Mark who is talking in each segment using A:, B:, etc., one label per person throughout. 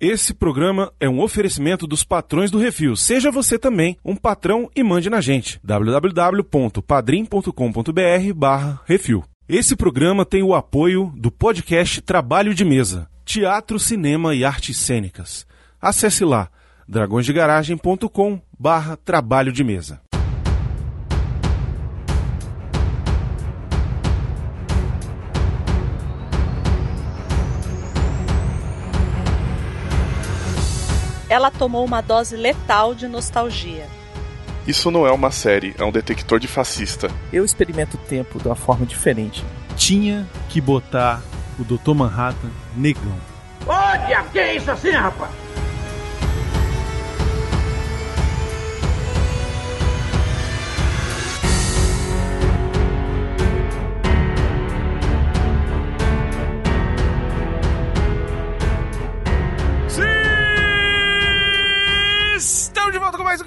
A: Esse programa é um oferecimento dos patrões do Refil. Seja você também um patrão e mande na gente. www.padrim.com.br barra Refil. Esse programa tem o apoio do podcast Trabalho de Mesa, Teatro, Cinema e Artes Cênicas. Acesse lá dragõesdegaragem.com barra Trabalho de Mesa.
B: Ela tomou uma dose letal de nostalgia.
C: Isso não é uma série, é um detector de fascista.
D: Eu experimento o tempo de uma forma diferente.
A: Tinha que botar o Dr. Manhattan negão.
E: Olha, que é isso assim, rapaz?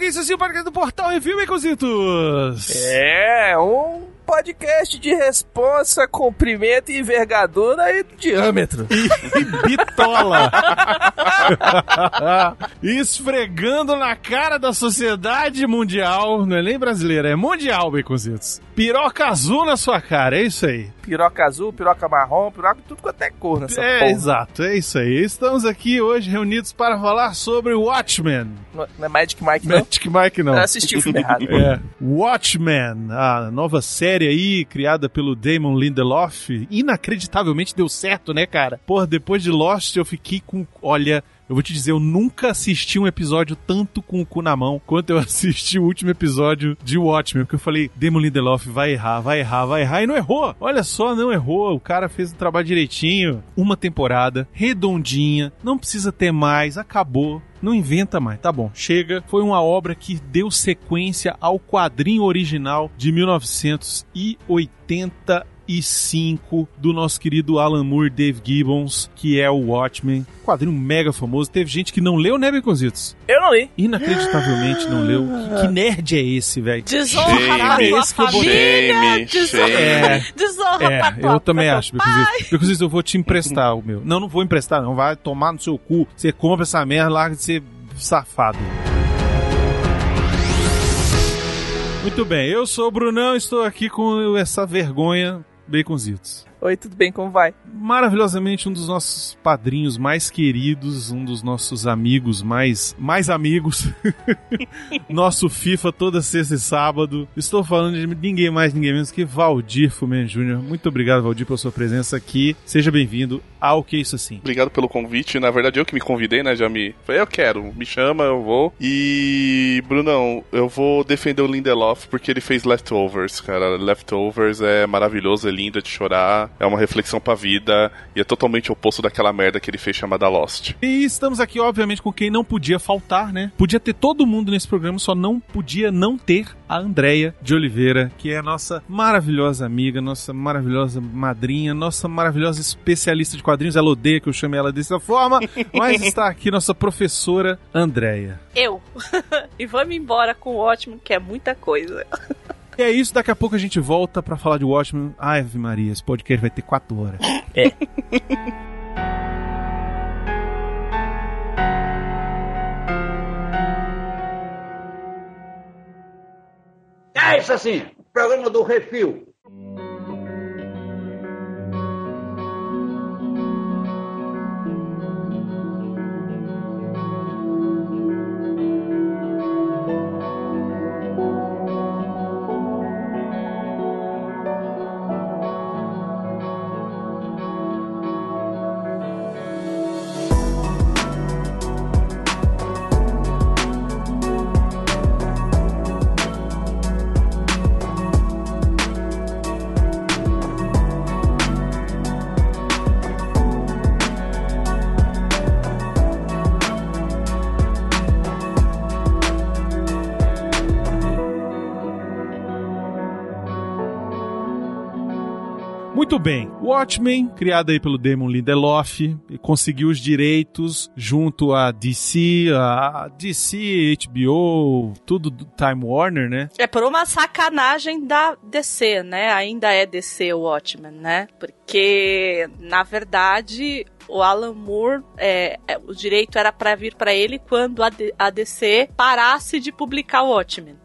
A: Isso assim, o podcast do Portal Review, Baconzitos!
D: É, um podcast de responsa, comprimento, envergadura e diâmetro.
A: E bitola! Esfregando na cara da sociedade mundial, não é nem brasileira, é mundial, Baconzitos. Piroca azul na sua cara, é isso aí.
D: Piroca azul, piroca marrom, piroca tudo quanto é cor nessa
A: É,
D: porra.
A: exato, é isso aí. Estamos aqui hoje reunidos para falar sobre Watchmen.
D: Não não é Magic Mike, não?
A: Magic Mike não.
D: Eu assisti o filme errado.
A: É. Watchmen, a nova série aí criada pelo Damon Lindelof. Inacreditavelmente deu certo, né, cara? Porra, depois de Lost eu fiquei com. Olha. Eu vou te dizer, eu nunca assisti um episódio tanto com o cu na mão quanto eu assisti o último episódio de Watchmen, porque eu falei, Damon Lindelof vai errar, vai errar, vai errar, e não errou. Olha só, não errou. O cara fez o trabalho direitinho. Uma temporada, redondinha, não precisa ter mais, acabou. Não inventa mais, tá bom, chega. Foi uma obra que deu sequência ao quadrinho original de 1985 do nosso querido Alan Moore, Dave Gibbons, que é o Watchmen. Quadrinho mega famoso. Teve gente que não leu, né, Beconzitos?
D: Eu não li.
A: Inacreditavelmente não leu. Que, que nerd é esse, velho?
B: Desonra pra tua
A: esse que eu botei.
B: família,
C: Shame,
B: desonra,
A: É.
B: desonra pra
A: É,
B: tua
A: eu também
B: pra
A: acho. Beconzitos. Beconzitos, eu vou te emprestar o meu. Não, não vou emprestar, não. Vai tomar no seu cu. Você compra essa merda, larga de ser safado. Muito bem, eu sou o Brunão, estou aqui com essa vergonha, Baconzitos.
D: Oi, tudo bem? Como vai?
A: Maravilhosamente um dos nossos padrinhos mais queridos, um dos nossos amigos mais mais amigos. Nosso FIFA toda sexta e sábado. Estou falando de ninguém mais, ninguém menos que Valdir Fumen Júnior. Muito obrigado, Valdir, pela sua presença aqui. Seja bem-vindo ao Que Isso Assim.
C: Obrigado pelo convite. Na verdade, eu que me convidei, né? Já me. Falei, eu quero, me chama, eu vou. E, Brunão, eu vou defender o Lindelof porque ele fez Leftovers, cara. Leftovers é maravilhoso, é lindo, é de chorar, é uma reflexão pra vida e é totalmente oposto daquela merda que ele fez chamada Lost.
A: E estamos aqui, obviamente, com quem não podia faltar, né? Podia ter todo mundo nesse programa, só não podia não ter a Andréia de Oliveira, que é a nossa maravilhosa amiga, nossa maravilhosa madrinha, nossa maravilhosa especialista de quadrinhos. Ela odeia que eu chame ela dessa forma, mas está aqui nossa professora Andréia.
B: Eu. e vamos embora com o ótimo, que é muita coisa.
A: E é isso, daqui a pouco a gente volta pra falar de Watchmen. Ai, Ave Maria, esse podcast vai ter quatro horas.
E: É isso assim, programa do Refil.
A: Watchmen, criado aí pelo Damon Lindelof, conseguiu os direitos junto a DC, a DC, HBO, tudo do Time Warner, né?
B: É por uma sacanagem da DC, né? Ainda é DC o Watchmen, né? Porque, na verdade, o Alan Moore, é, é, o direito era para vir para ele quando a DC parasse de publicar o Watchmen.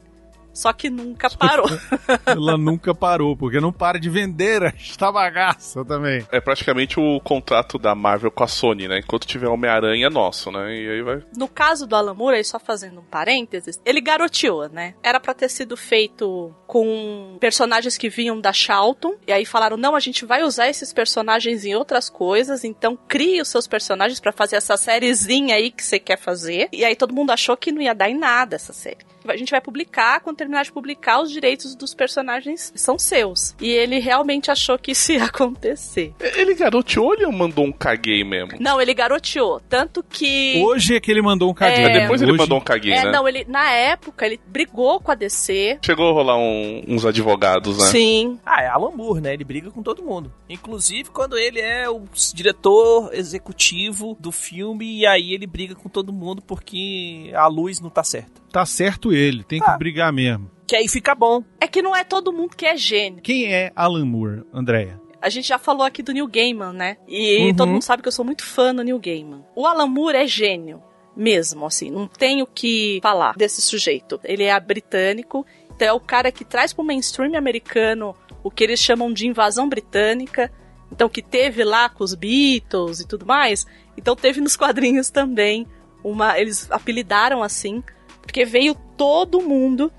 B: Só que nunca parou.
A: Ela nunca parou, porque não para de vender esta bagaça também.
C: É praticamente o contrato da Marvel com a Sony, né? Enquanto tiver Homem-Aranha é nosso, né? E aí vai.
B: No caso do Alan Moore, aí só fazendo um parênteses, ele garoteou, né? Era pra ter sido feito com personagens que vinham da Charlton, e aí falaram, não, a gente vai usar esses personagens em outras coisas, então crie os seus personagens pra fazer essa sériezinha aí que você quer fazer. E aí todo mundo achou que não ia dar em nada essa série. A gente vai publicar, quando terminar de publicar, os direitos dos personagens são seus. E ele realmente achou que isso ia acontecer.
C: Ele garoteou ou ele mandou um caguei mesmo?
B: Não, ele garoteou. Tanto que.
A: Hoje é que ele mandou um cadinho.
B: É,
C: Depois ele
A: Hoje-
C: mandou um caguei,
B: É,
C: né?
B: não, ele. Na época, ele brigou com a DC.
C: Chegou a rolar um- uns advogados, né?
B: Sim.
D: Ah, é Alan Moore, né? Ele briga com todo mundo. Inclusive quando ele é o diretor executivo do filme e aí ele briga com todo mundo porque a luz não tá certa.
A: Tá certo ele, tem que brigar mesmo.
D: Que aí fica bom.
B: É que não é todo mundo que é gênio.
A: Quem é Alan Moore, Andréia?
B: A gente já falou aqui do Neil Gaiman, né? E
D: Uhum.
B: todo mundo sabe que eu sou muito fã do Neil Gaiman. O Alan Moore é gênio. Mesmo, assim. Não tenho o que falar desse sujeito. Ele é britânico. Então é o cara que traz pro mainstream americano o que eles chamam de invasão britânica. Então, que teve lá com os Beatles e tudo mais. Então, teve nos quadrinhos também uma. Eles apelidaram assim, porque veio todo mundo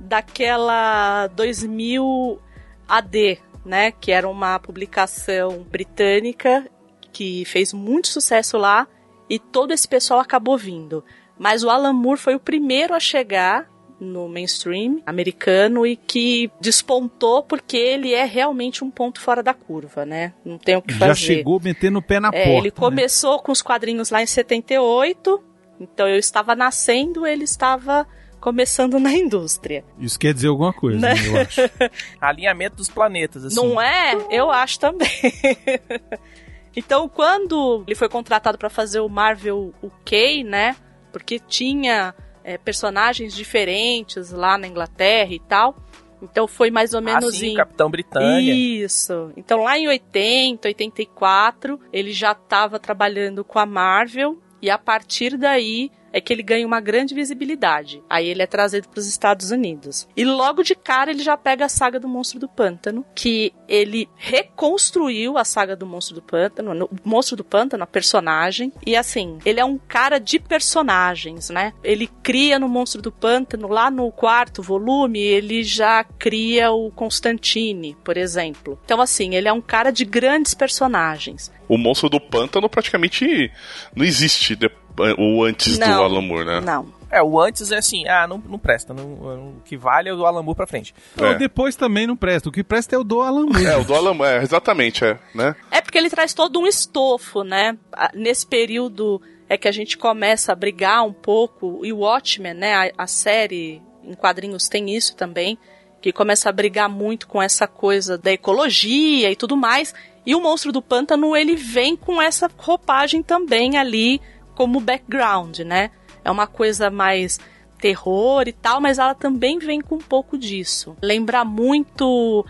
B: daquela 2000 AD, né? Que era uma publicação britânica que fez muito sucesso lá e todo esse pessoal acabou vindo. Mas o Alan Moore foi o primeiro a chegar no mainstream americano e que despontou porque ele é realmente um ponto fora da curva, né? Não tem o que fazer.
A: Já chegou metendo o pé na
B: É,
A: porta.
B: ele
A: né?
B: começou com os quadrinhos lá em 78, então eu estava nascendo, ele estava começando na indústria.
A: Isso quer dizer alguma coisa,
B: Né?
A: eu acho.
D: Alinhamento dos planetas, assim.
B: Não é? Eu acho também. então, quando ele foi contratado para fazer o Marvel UK, né? Porque tinha é, personagens diferentes lá na Inglaterra e tal. Então foi mais ou
D: Ah,
B: menos
D: sim,
B: em
D: Capitão Britânia.
B: Isso. Então lá em 80, 84, ele já estava trabalhando com a Marvel e a partir daí é que ele ganha uma grande visibilidade. Aí ele é trazido para os Estados Unidos. E logo de cara ele já pega a saga do Monstro do Pântano, que ele reconstruiu a saga do Monstro do Pântano, no- o Monstro do Pântano, a personagem. E assim, ele é um cara de personagens, né? Ele cria no Monstro do Pântano, lá no quarto volume, ele já cria o Constantine, por exemplo. Então assim, ele é um cara de grandes personagens.
C: O monstro do pântano praticamente não existe de- o antes do
B: Não.
C: Alan Moore, né?
B: Não.
D: É, o antes é assim, ah, não, não presta. não- o que vale é o do Alan Moore pra frente.
C: É.
A: depois também não presta. O que presta é o do Alan Moore.
C: É, o do Alan Moore, é, exatamente, é, né?
B: É porque ele traz todo um estofo, né? Nesse período é que a gente começa a brigar um pouco, e o Watchmen, né? A, a série em quadrinhos tem isso também, que começa a brigar muito com essa coisa da ecologia e tudo mais. E o Monstro do Pântano, ele vem com essa roupagem também ali como background, né? É uma coisa mais terror e tal, mas ela também vem com um pouco disso. Lembra muito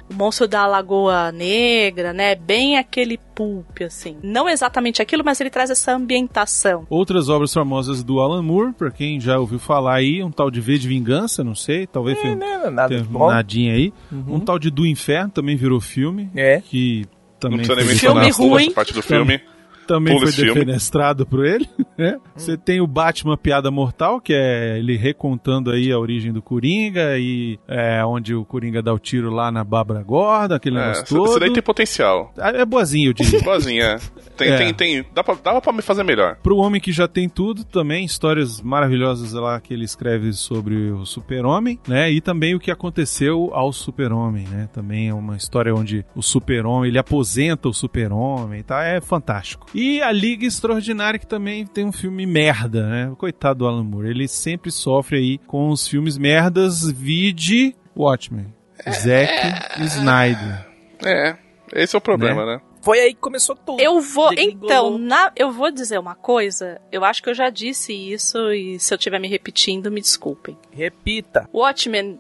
B: o Monstro da Lagoa Negra, né? Bem aquele pulp, assim. Não exatamente aquilo, mas ele traz essa ambientação.
A: Outras obras famosas do Alan Moore, pra quem já ouviu falar aí, um tal de V de Vingança, não sei, talvez
D: É, né, nada de bom.
A: nadinha aí.
D: Uhum.
A: Um tal de Do Inferno também virou filme,
D: É.
A: que
C: Não
A: também
C: precisa nem mencionar essa
B: ruim.
C: parte do filme.
A: Também
C: Pula
A: foi
C: esse filme.
A: defenestrado por ele. né? Você tem o Batman Piada Mortal, que é ele recontando aí a origem do Coringa e é, onde o Coringa dá o tiro lá na Bárbara Gorda, aquele
C: É,
A: negócio todo.
C: essa daí tem potencial.
A: Ah, É boazinho, eu diria.
C: Boazinha. Tem,
A: É.
C: tem, tem. Dá pra, dava pra me fazer melhor.
A: Pro homem que já tem tudo, também histórias maravilhosas lá que ele escreve sobre o super-homem, né? E também o que aconteceu ao super-homem, né? Também é uma história onde o super-homem, ele aposenta o super-homem, tá? É fantástico. E a Liga Extraordinária, que também tem um filme merda, né? Coitado do Alan Moore, ele sempre sofre aí com os filmes merdas, vide Watchmen. Zack Snyder.
C: É. Esse é o problema, né?
D: Foi aí que começou tudo.
B: Eu vou, então, na, eu vou dizer uma coisa. Eu acho que eu já disse isso e se eu estiver me repetindo, me desculpem.
D: Repita.
B: Watchmen,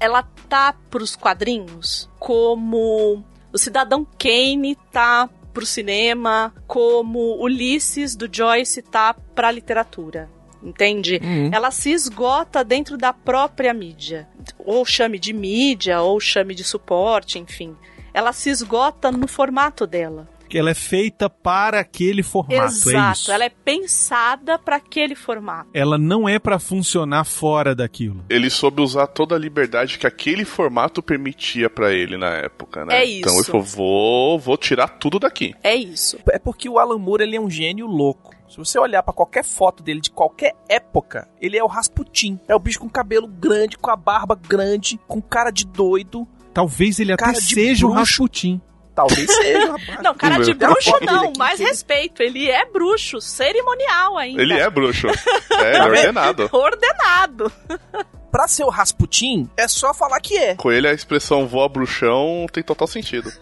B: ela tá pros quadrinhos como o Cidadão Kane tá pro cinema, como Ulisses do Joyce tá pra literatura. Entende?
D: Uhum.
B: Ela se esgota dentro da própria mídia. Ou chame de mídia, ou chame de suporte, enfim. Ela se esgota no formato dela.
A: Que ela é feita para aquele formato, é
B: Exato,
A: isso.
B: ela é pensada para aquele formato.
A: Ela não é pra funcionar fora daquilo.
C: Ele soube usar toda a liberdade que aquele formato permitia pra ele na época, né?
B: É
C: Então ele
B: isso.
C: falou, vou, vou tirar tudo daqui.
B: É isso.
D: É porque o Alan Moore ele é um gênio louco. Se você olhar pra qualquer foto dele de qualquer época, ele é o Rasputin. É o bicho com cabelo grande, com a barba grande, com cara de doido.
A: Talvez ele até seja o
D: bruxo.
A: Rasputin.
D: Talvez seja, rapaz.
B: Não, cara de bruxo não, mais respeito. Ele é bruxo, cerimonial ainda.
C: Ele é bruxo. É, ele é ordenado.
B: Ordenado.
D: Pra ser o Rasputin, é só falar que é.
C: Com ele a expressão voa bruxão tem total sentido.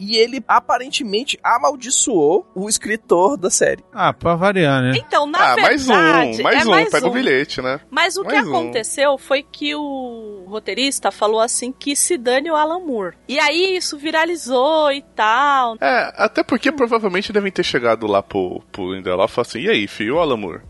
D: E ele aparentemente amaldiçoou o escritor da série.
A: Ah, pra variar, né?
B: Então, na
C: ah, mais
B: verdade,
C: um, mais
B: é
C: um,
B: mais
C: pega
B: um.
C: o bilhete, né?
B: Mas o que
C: Mais um.
B: aconteceu foi que o roteirista falou assim que se dane o Alan Moore. E aí isso viralizou e tal.
C: É, até porque provavelmente devem ter chegado lá pro, pro Lindelof e falado assim, e aí, filho, o Alamur?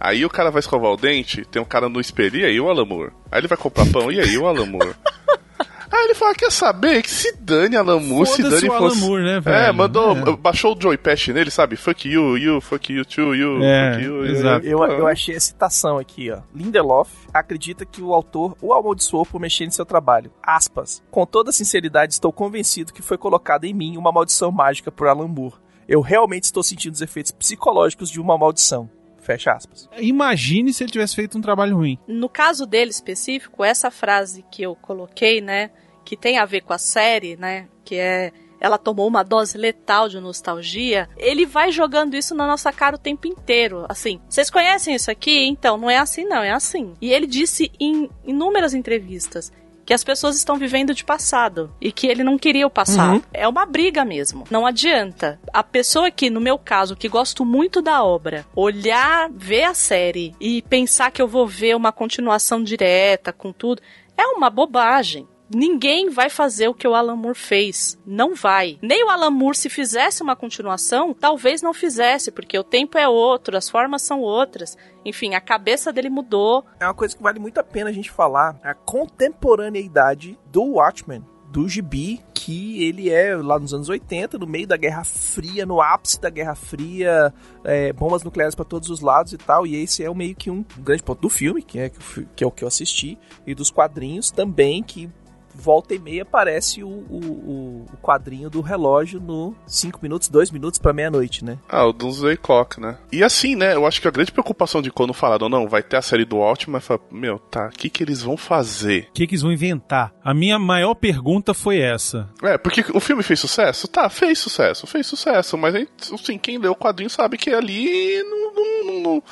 C: Aí o cara vai escovar o dente, tem um cara no espelho, e aí o Alamur? Aí ele vai comprar pão, e aí o Alamur? Aí ele fala, quer saber? Que se dane Alamur, se
A: Foda-se
C: dane
A: o Alan
C: fosse-
A: Moore, né, velho?
C: É, mandou,
A: É.
C: baixou o Joey Pesci nele, sabe? Fuck you, you, fuck you too, you,
A: É,
C: fuck you.
A: exato.
D: Eu, eu achei a citação aqui, ó. Lindelof acredita que o autor o amaldiçoou por mexer em seu trabalho. Aspas. Com toda sinceridade, estou convencido que foi colocada em mim uma maldição mágica por Alan Moore. Eu realmente estou sentindo os efeitos psicológicos de uma maldição. Fecha aspas.
A: Imagine se ele tivesse feito um trabalho ruim.
B: No caso dele específico, essa frase que eu coloquei, né, que tem a ver com a série, né, que é ela tomou uma dose letal de nostalgia, ele vai jogando isso na nossa cara o tempo inteiro. Assim, vocês conhecem isso aqui? Então, não é assim, não, é assim. E ele disse em inúmeras entrevistas que as pessoas estão vivendo de passado e que ele não queria o passado.
D: Uhum.
B: É uma briga mesmo. Não adianta. A pessoa que, no meu caso, que gosto muito da obra, olhar, ver a série e pensar que eu vou ver uma continuação direta com tudo, é uma bobagem. Ninguém vai fazer o que o Alan Moore fez. Não vai. Nem o Alan Moore, se fizesse uma continuação, talvez não fizesse, porque o tempo é outro, as formas são outras. Enfim, a cabeça dele mudou.
D: É uma coisa que vale muito a pena a gente falar. A contemporaneidade do Watchmen, do Gibi, que ele é lá nos anos 80, no meio da Guerra Fria, no ápice da Guerra Fria, é, bombas nucleares para todos os lados e tal. E esse é meio que um grande ponto do filme, que é, que é o que eu assisti, e dos quadrinhos também, que volta e meia aparece o, o, o- quadrinho do relógio no 5 minutos, 2 minutos para meia-noite, né?
C: Ah, o Doomsday Clock, né? E assim, né, eu acho que a grande preocupação de quando falaram, não, vai ter a série do Watchmen, mas fala, meu, tá, o que que eles vão fazer?
A: O que, que eles vão inventar? A minha maior pergunta foi essa.
C: É, porque o filme fez sucesso? Tá, fez sucesso, fez sucesso, mas assim, quem lê o quadrinho sabe que ali não, não, não, não,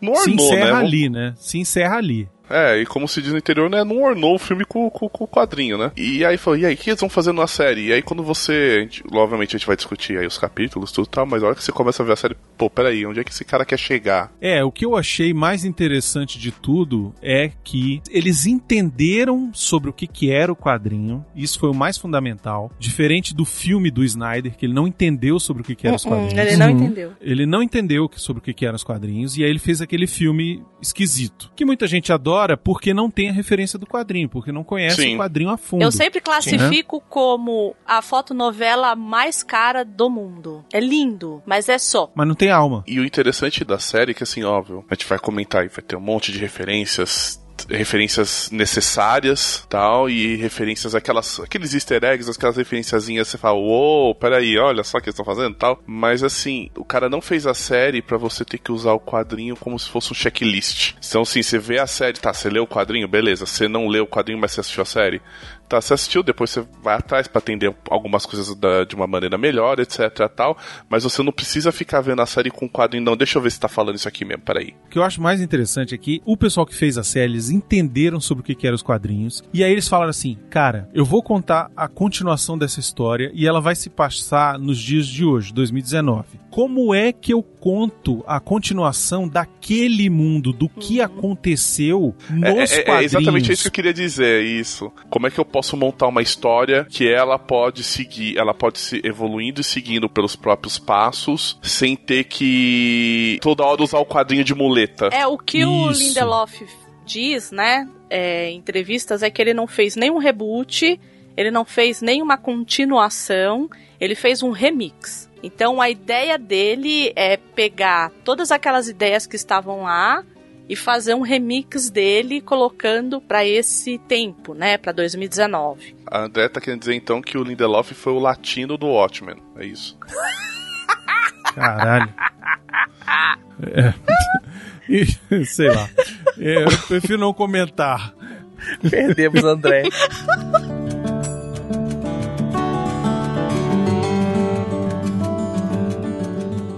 C: não
A: Se
C: ornou,
A: encerra
C: né?
A: ali, né? Se encerra ali.
C: É, e como se diz no interior, né, não ornou o filme com, com, com o quadrinho, né? E aí falou, e aí, o que eles vão fazer na série? E aí quando você, a gente- obviamente a gente vai discutir aí os capítulos, tudo e tal, mas a hora que você começa a ver a série, pô, peraí, onde é que esse cara quer chegar?
A: É, o que eu achei mais interessante de tudo é que eles entenderam sobre o que, que era o quadrinho. Isso foi o mais fundamental. Diferente do filme do Snyder, que ele não entendeu sobre o que, que eram os
B: Hum,
A: quadrinhos.
B: ele não
D: Uhum.
B: entendeu.
A: Ele não entendeu que- sobre o que, que eram os quadrinhos, e aí ele fez aquele filme esquisito. Que muita gente adora porque não tem a referência do quadrinho, porque não conhece
C: Sim.
A: o quadrinho a fundo.
B: Eu sempre classifico como a fotonovela mais cara do mundo. É lindo, mas é só.
A: Mas não tem alma.
C: E o interessante da série é que, assim, óbvio, a gente vai comentar e vai ter um monte de referências referências necessárias tal e referências aquelas aqueles easter eggs aquelas referenciazinhas você fala uou peraí olha só o que eles estão fazendo tal. Mas assim o cara não fez a série pra você ter que usar o quadrinho como se fosse um checklist. Então assim você vê a série tá você leu o quadrinho beleza você não leu o quadrinho mas você assistiu a série Tá, você assistiu, depois você vai atrás pra atender algumas coisas da- de uma maneira melhor, etc tal, mas você não precisa ficar vendo a série com o quadrinho, não, deixa eu ver se tá falando isso aqui mesmo, peraí.
A: O que eu acho mais interessante é que o pessoal que fez a série, eles entenderam sobre o que, que eram os quadrinhos. E aí eles falaram assim: cara, eu vou contar a continuação dessa história e ela vai se passar nos dias de hoje, 2019. Como é que eu conto a continuação daquele mundo, do que aconteceu nos
C: É, é- é
A: quadrinhos?
C: exatamente isso que eu queria dizer, isso. Como é que eu posso montar uma história que ela pode seguir, ela pode se evoluindo e seguindo pelos próprios passos, sem ter que toda hora usar o quadrinho de muleta.
B: É, o que o
A: Isso.
B: Lindelof diz, né, é, em entrevistas, é que ele não fez nenhum reboot, ele não fez nenhuma continuação, ele fez um remix. Então a ideia dele é pegar todas aquelas ideias que estavam lá e fazer um remix dele colocando pra esse tempo, né, Pra 2019.
C: A André tá querendo dizer então que o Lindelof foi o latino do Watchmen. É isso.
A: Caralho. É. Sei lá. É, eu prefiro não comentar.
D: Perdemos André.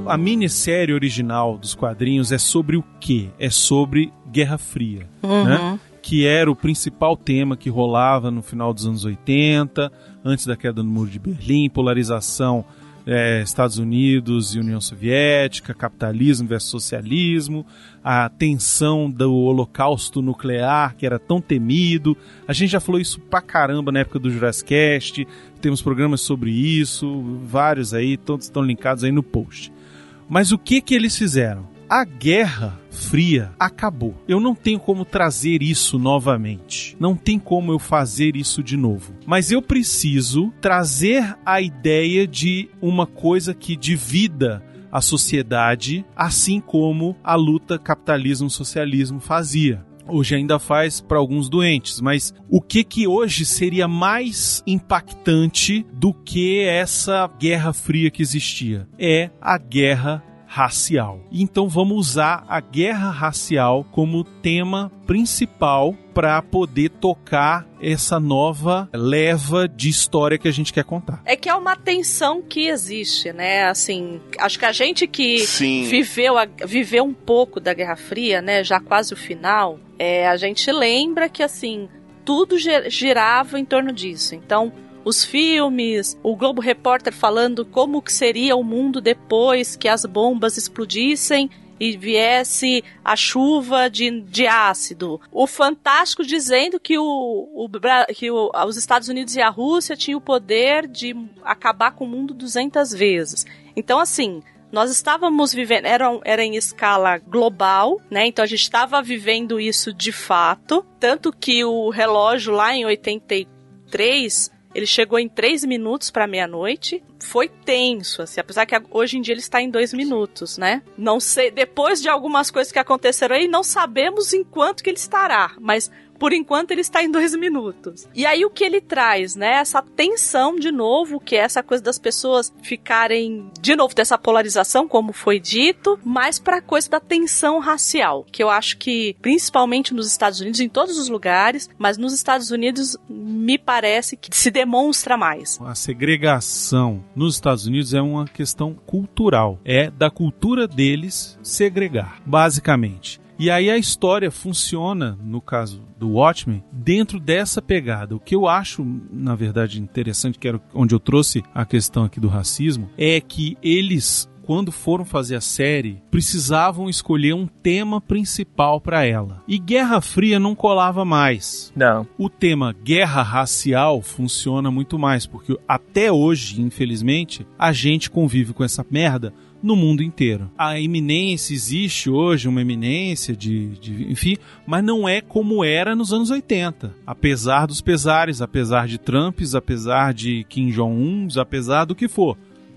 A: A minissérie original dos quadrinhos é sobre o quê? É sobre Guerra Fria, né? Que era o principal tema que rolava no final dos anos 80, antes da queda do Muro de Berlim, polarização é, Estados Unidos e União Soviética, capitalismo versus socialismo, a tensão do holocausto nuclear que era tão temido. A gente já falou isso pra caramba na época do Jurassic temos programas sobre isso, vários aí, todos estão linkados aí no post. Mas o que que eles fizeram? A Guerra Fria acabou. Eu não tenho como trazer isso novamente. Não tem como eu fazer isso de novo. Mas eu preciso trazer a ideia de uma coisa que divida a sociedade, assim como a luta capitalismo-socialismo fazia. Hoje ainda faz para alguns doentes, mas o que que hoje seria mais impactante do que essa guerra fria que existia? É a guerra racial. Então vamos usar a guerra racial como tema principal para poder tocar essa nova leva de história que a gente quer contar.
B: É que é uma tensão que existe, né? Assim, acho que a gente que
C: Sim.
B: viveu, a- viveu um pouco da Guerra Fria, né? Já quase o final, é, a gente lembra que, assim, tudo gi- girava em torno disso. Então, os filmes, o Globo Repórter falando como que seria o mundo depois que as bombas explodissem e viesse a chuva de, de ácido. O Fantástico dizendo que, o, o que o- os Estados Unidos e a Rússia tinham o poder de acabar com o mundo 200 vezes. Então, assim, nós estávamos vivendo, era, era em escala global, né? Então a gente estava vivendo isso de fato. Tanto que o relógio lá em 83 ele chegou em 3 minutos para meia-noite. Foi tenso, assim, apesar que hoje em dia ele está em 2 minutos, né? Não sei, depois de algumas coisas que aconteceram aí, não sabemos em quanto que ele estará, mas por enquanto ele está em dois minutos. E aí o que ele traz, né? Essa tensão de novo, que é essa coisa das pessoas ficarem de novo dessa polarização, como foi dito, mas para a coisa da tensão racial, que eu acho que principalmente nos Estados Unidos, em todos os lugares, mas nos Estados Unidos me parece que se demonstra mais.
A: A segregação nos Estados Unidos é uma questão cultural. É da cultura deles segregar, basicamente. E aí a história funciona, no caso do Watchmen, dentro dessa pegada. O que eu acho, na verdade, interessante, que era onde eu trouxe a questão aqui do racismo, é que eles quando foram fazer a série, precisavam escolher um tema principal para ela. E Guerra Fria não colava mais
D: Não.
A: o tema guerra racial funciona muito mais, porque até hoje, infelizmente, a gente convive com essa merda no mundo inteiro. A eminência existe hoje, uma eminência de, de- enfim, mas não é como era nos anos 80. Apesar dos pesares, apesar de Trumps, apesar de Kim Jong-un, apesar do que for.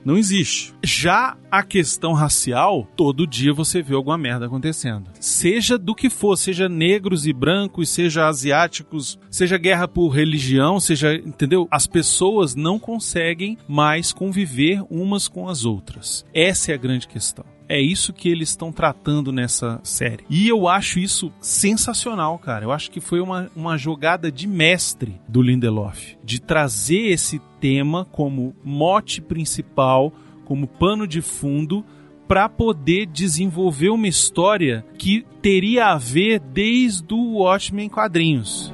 A: Não existe. Já a questão racial, todo dia você vê alguma merda acontecendo. Seja do que for, seja negros e brancos, seja asiáticos, seja guerra por religião, seja, entendeu? As pessoas não conseguem mais conviver umas com as outras. Essa é a grande questão. É isso que eles estão tratando nessa série. E eu acho isso sensacional, cara. Eu acho que foi uma, uma jogada de mestre do Lindelof. De trazer esse tema como mote principal, como pano de fundo, para poder desenvolver uma história que teria a ver desde o Watchmen quadrinhos.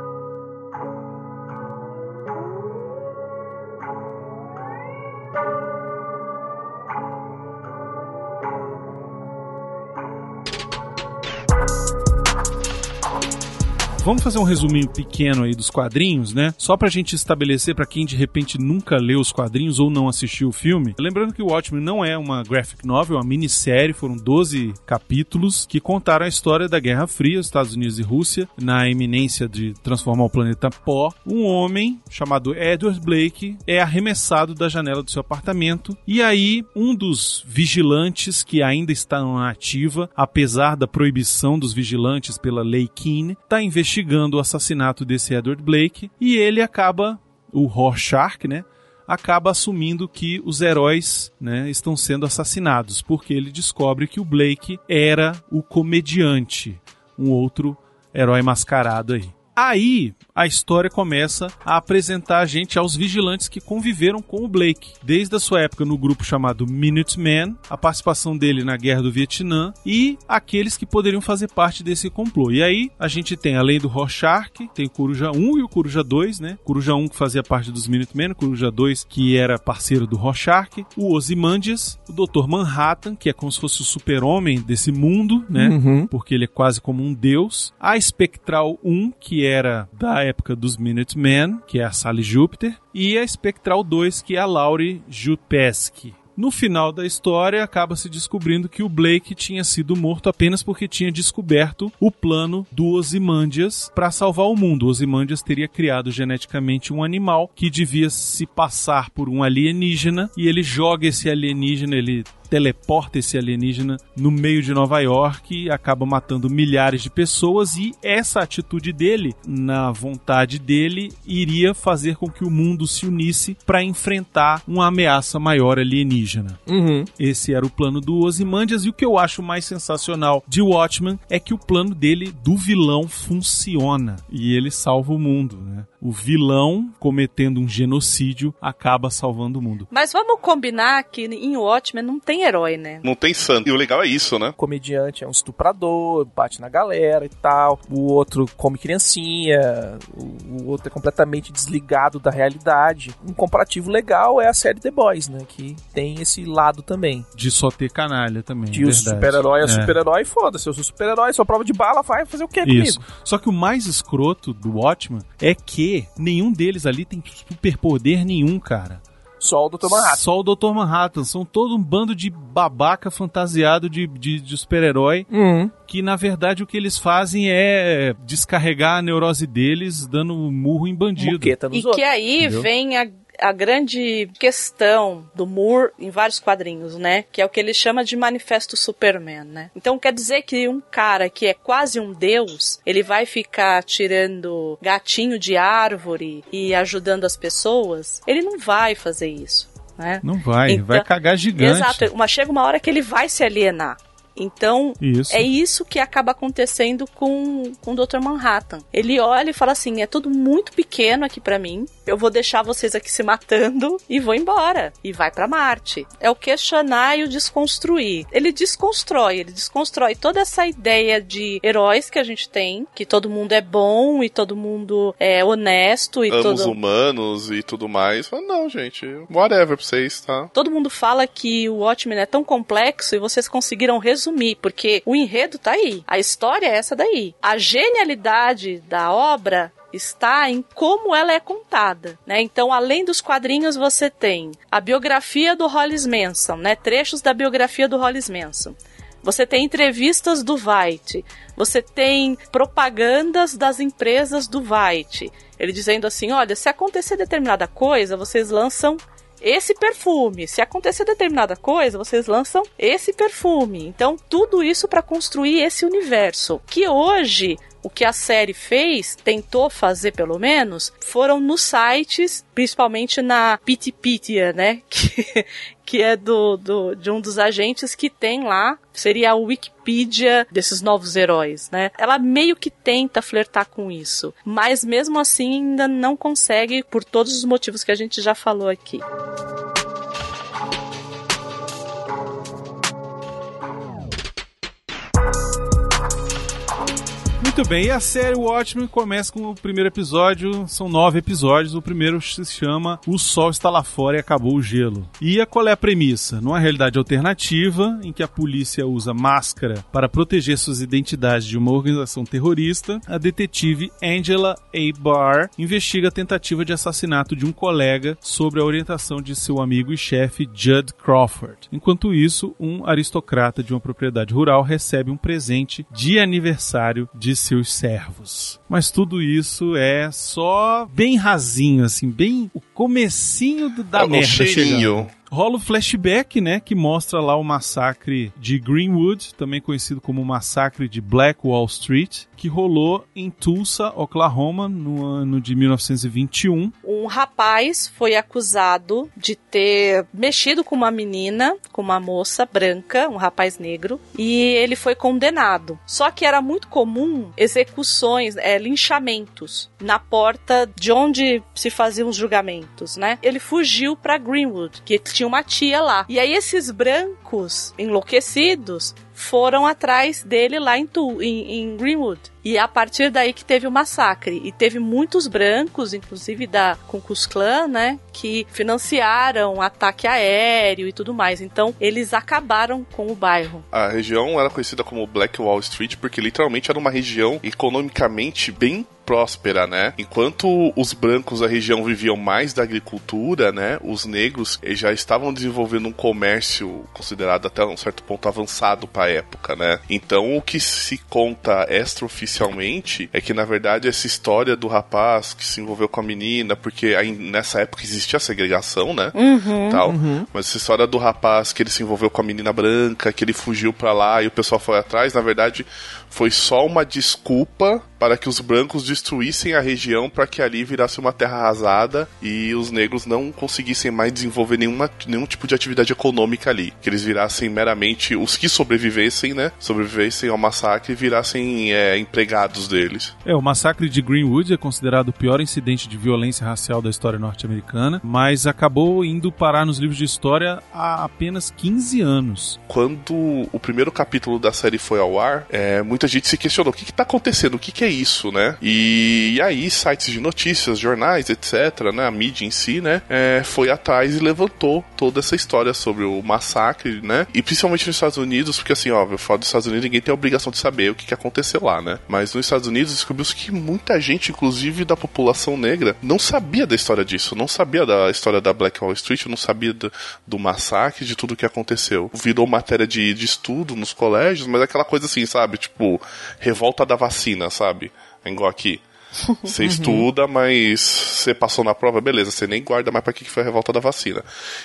A: Vamos fazer um resuminho pequeno aí dos quadrinhos, né? Só pra gente estabelecer para quem de repente nunca leu os quadrinhos ou não assistiu o filme. Lembrando que o Watchmen não é uma graphic novel, é uma minissérie, foram 12 capítulos que contaram a história da Guerra Fria, Estados Unidos e Rússia, na iminência de transformar o planeta pó. Um homem chamado Edward Blake é arremessado da janela do seu apartamento e aí um dos vigilantes que ainda está na ativa, apesar da proibição dos vigilantes pela lei Keane, está investigando investigando o assassinato desse Edward Blake e ele acaba, o Rorschach, né? Acaba assumindo que os heróis né, estão sendo assassinados, porque ele descobre que o Blake era o comediante, um outro herói mascarado aí. Aí a história começa a apresentar a gente aos vigilantes que conviveram com o Blake, desde a sua época no grupo chamado Minutemen, a participação dele na Guerra do Vietnã e aqueles que poderiam fazer parte desse complô. E aí a gente tem, além do Rorschach, tem o Coruja 1 e o Coruja 2, né? Coruja 1 que fazia parte dos Minutemen, Coruja 2 que era parceiro do Rorschach, o Ozymandias, o Dr. Manhattan, que é como se fosse o super-homem desse mundo, né?
D: Uhum.
A: Porque ele é quase como um deus. A Spectral 1, que era da época dos Minutemen, que é a Sally Júpiter, e a Spectral 2, que é a Laurie Jupeski. No final da história, acaba se descobrindo que o Blake tinha sido morto apenas porque tinha descoberto o plano do Ozymandias para salvar o mundo. O Ozymandias teria criado geneticamente um animal que devia se passar por um alienígena e ele joga esse alienígena, ele teleporta esse alienígena no meio de Nova York e acaba matando milhares de pessoas e essa atitude dele, na vontade dele, iria fazer com que o mundo se unisse para enfrentar uma ameaça maior alienígena.
D: Uhum.
A: Esse era o plano do Ozymandias e o que eu acho mais sensacional de Watchmen é que o plano dele do vilão funciona e ele salva o mundo, né? O vilão cometendo um genocídio acaba salvando o mundo.
B: Mas vamos combinar que em Watchmen não tem herói, né?
C: Não tem santo. E o legal é isso, né?
D: O comediante é um estuprador, bate na galera e tal. O outro come criancinha. O, o outro é completamente desligado da realidade. Um comparativo legal é a série The Boys, né? Que tem esse lado também.
A: De só ter canalha também.
D: De o
A: verdade.
D: super-herói é, super-herói, foda-se. Eu sou super-herói, sou prova de bala, vai fazer o quê
A: Isso.
D: comigo?
A: Só que o mais escroto do Watchman é que nenhum deles ali tem superpoder nenhum, cara.
D: Só o Dr. Manhattan.
A: Só o Dr. Manhattan. São todo um bando de babaca fantasiado de, de, de super-herói
D: Uhum.
A: que, na verdade, o que eles fazem é descarregar a neurose deles dando murro em bandido.
B: E
D: outros.
B: que aí
A: entendeu?
B: vem a, a grande questão do Moore em vários quadrinhos, né? Que é o que ele chama de Manifesto Superman, né? Então quer dizer que um cara que é quase um deus, ele vai ficar tirando gatinho de árvore e ajudando as pessoas? Ele não vai fazer isso, né?
A: Não vai,
B: Então-
A: vai cagar gigante.
B: Exato, mas chega uma hora que ele vai se alienar. Então,
A: Isso.
B: é isso que acaba acontecendo com, com o Dr. Manhattan. Ele olha e fala assim: é tudo muito pequeno aqui pra mim. Eu vou deixar vocês aqui se matando e vou embora. E vai pra Marte. É o questionar e o desconstruir. Ele desconstrói, ele desconstrói toda essa ideia de heróis que a gente tem, que todo mundo é bom e todo mundo é honesto e
C: Amo os
B: todo.
C: humanos e tudo mais. Fala, não, gente, whatever pra vocês, tá?
B: Todo mundo fala que o Watchmen é tão complexo e vocês conseguiram resumir, porque o enredo tá aí. A história é essa daí. A genialidade da obra está em como ela é contada, né? Então, além dos quadrinhos, você tem a biografia do Hollis Manson, né? Trechos da biografia do Hollis Manson. Você tem entrevistas do White. Você tem propagandas das empresas do White. Ele dizendo assim: olha, se acontecer determinada coisa, vocês lançam esse perfume. Se acontecer determinada coisa, vocês lançam esse perfume. Então, tudo isso para construir esse universo. Que hoje. O que a série fez, tentou fazer pelo menos, foram nos sites, principalmente na Pitipitia, né? Que, que é do, do, de um dos agentes que tem lá, seria a Wikipedia desses novos heróis, né? Ela meio que tenta flertar com isso, mas mesmo assim ainda não consegue por todos os motivos que a gente já falou aqui.
A: Muito bem, e a série Watchmen começa com o primeiro episódio, são nove episódios, o primeiro se chama O Sol está lá fora e acabou o gelo. E qual é a premissa? Numa realidade alternativa, em que a polícia usa máscara para proteger suas identidades de uma organização terrorista, a detetive Angela A. Barr investiga a tentativa de assassinato de um colega sobre a orientação de seu amigo e chefe Judd Crawford. Enquanto isso, um aristocrata de uma propriedade rural recebe um presente de aniversário de seus servos. Mas tudo isso é só bem rasinho, assim, bem o comecinho do- da
C: É
A: merda
C: cheirinho.
A: chegando. Rola o flashback, né, que mostra lá o massacre de Greenwood, também conhecido como o massacre de Black Wall Street, que rolou em Tulsa, Oklahoma, no ano de 1921.
B: Um rapaz foi acusado de ter mexido com uma menina, com uma moça branca, um rapaz negro, e ele foi condenado. Só que era muito comum execuções, é, linchamentos na porta de onde se faziam os julgamentos, né? Ele fugiu para Greenwood, que tinha uma tia lá. E aí esses brancos enlouquecidos foram atrás dele lá em, Tu- em- em Greenwood. E é a partir daí que teve o massacre. E teve muitos brancos, inclusive da Klux Klan, né? Que financiaram ataque aéreo e tudo mais. Então, eles acabaram com o bairro.
C: A região era conhecida como Black Wall Street porque literalmente era uma região economicamente bem próspera, né? Enquanto os brancos da região viviam mais da agricultura, né? Os negros já estavam desenvolvendo um comércio considerado até um certo ponto avançado para a época, né? Então o que se conta extraoficialmente é que na verdade essa história do rapaz que se envolveu com a menina, porque aí nessa época existia a segregação, né? Tal. Mas essa história do rapaz que ele se envolveu com a menina branca, que ele fugiu pra lá e o pessoal foi atrás, na verdade foi só uma desculpa para que os brancos destruíssem a região para que ali virasse uma terra arrasada e os negros não conseguissem mais desenvolver nenhuma, nenhum tipo de atividade econômica ali. Que eles virassem meramente os que sobrevivessem, né? Sobrevivessem ao massacre e virassem é, empregados deles.
A: É, o massacre de Greenwood é considerado o pior incidente de violência racial da história norte-americana, mas acabou indo parar nos livros de história há apenas 15 anos.
C: quando o primeiro capítulo da série foi ao ar, é, muita gente se questionou o que, está acontecendo, o que, que é isso, né? E, e aí sites de notícias, jornais, etc, né, a mídia em si, né, é, foi atrás e levantou toda essa história sobre o massacre, né? E principalmente nos Estados Unidos, porque assim, ó, fora dos Estados Unidos ninguém tem a obrigação de saber o que, que aconteceu lá, né? Mas nos Estados Unidos descobriu-se que muita gente, inclusive da população negra, não sabia da história disso, não sabia da história da Black Wall Street, não sabia do, do massacre, de tudo que aconteceu. Virou matéria de, de estudo nos colégios, mas é aquela coisa assim, sabe? Tipo, revolta da vacina, sabe? Igual aqui. Você estuda, mas você passou na prova, beleza, você nem guarda mais pra que que foi a revolta da vacina.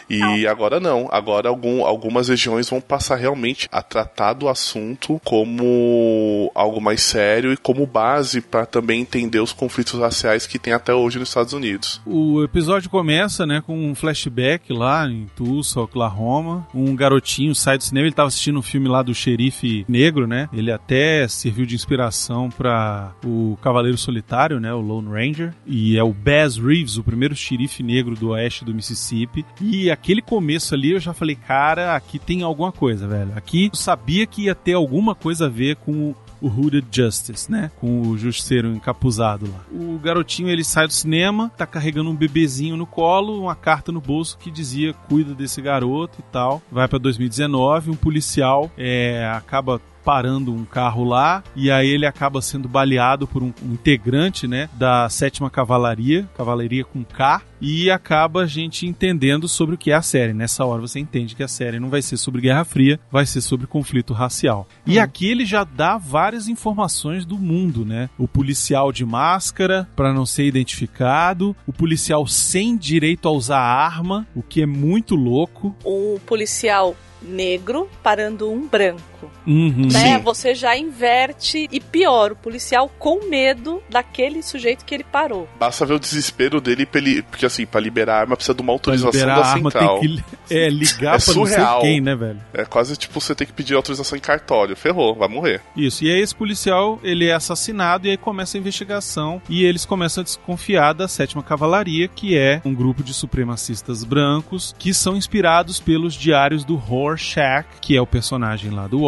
C: E agora não, agora algum, algumas regiões vão passar realmente a tratar do assunto como algo mais sério e como base para também entender os conflitos raciais que tem até hoje nos Estados Unidos.
A: O episódio começa, né, com um flashback lá em Tulsa, Oklahoma. Um garotinho sai do cinema, ele tava assistindo um filme lá do xerife negro, né? Ele até serviu de inspiração para o Cavaleiro Solitário, né, o Lone Ranger, e é o Bass Reeves, o primeiro xerife negro do oeste do Mississippi. E aquele começo ali eu já falei, cara, aqui tem alguma coisa, velho. Aqui eu sabia que ia ter alguma coisa a ver com o Hooded Justice, né? Com o justiceiro encapuzado lá. O garotinho ele sai do cinema, tá carregando um bebezinho no colo, uma carta no bolso que dizia cuida desse garoto e tal. Vai pra 2019, um policial é, acaba parando um carro lá e aí ele acaba sendo baleado por um, um integrante, né, da sétima cavalaria, cavalaria com K, e acaba a gente entendendo sobre o que é a série. Nessa hora você entende que a série não vai ser sobre Guerra Fria, vai ser sobre conflito racial. E aqui ele já dá várias informações do mundo, né? O policial de máscara para não ser identificado, o policial sem direito a usar arma, o que é muito louco.
B: Um policial negro parando um branco. Sujeito.
A: Uhum.
B: Né?
C: Sim.
B: Você já inverte e pior, o policial com medo daquele sujeito que ele parou.
C: Basta ver o desespero dele, pra ele- porque assim, pra liberar a arma precisa de uma
A: Pra
C: autorização
A: liberar
C: da
A: a arma
C: central.
A: tem que é, ligar
C: É
A: pra não sei
C: surreal.
A: quem, né, velho?
C: É quase tipo você tem que pedir autorização em cartório. Ferrou, vai morrer.
A: Isso, e aí esse policial, ele é assassinado e aí começa a investigação e eles começam a desconfiar da Sétima Cavalaria, que é um grupo de supremacistas brancos que são inspirados pelos diários do Rorschach, que é o personagem lá do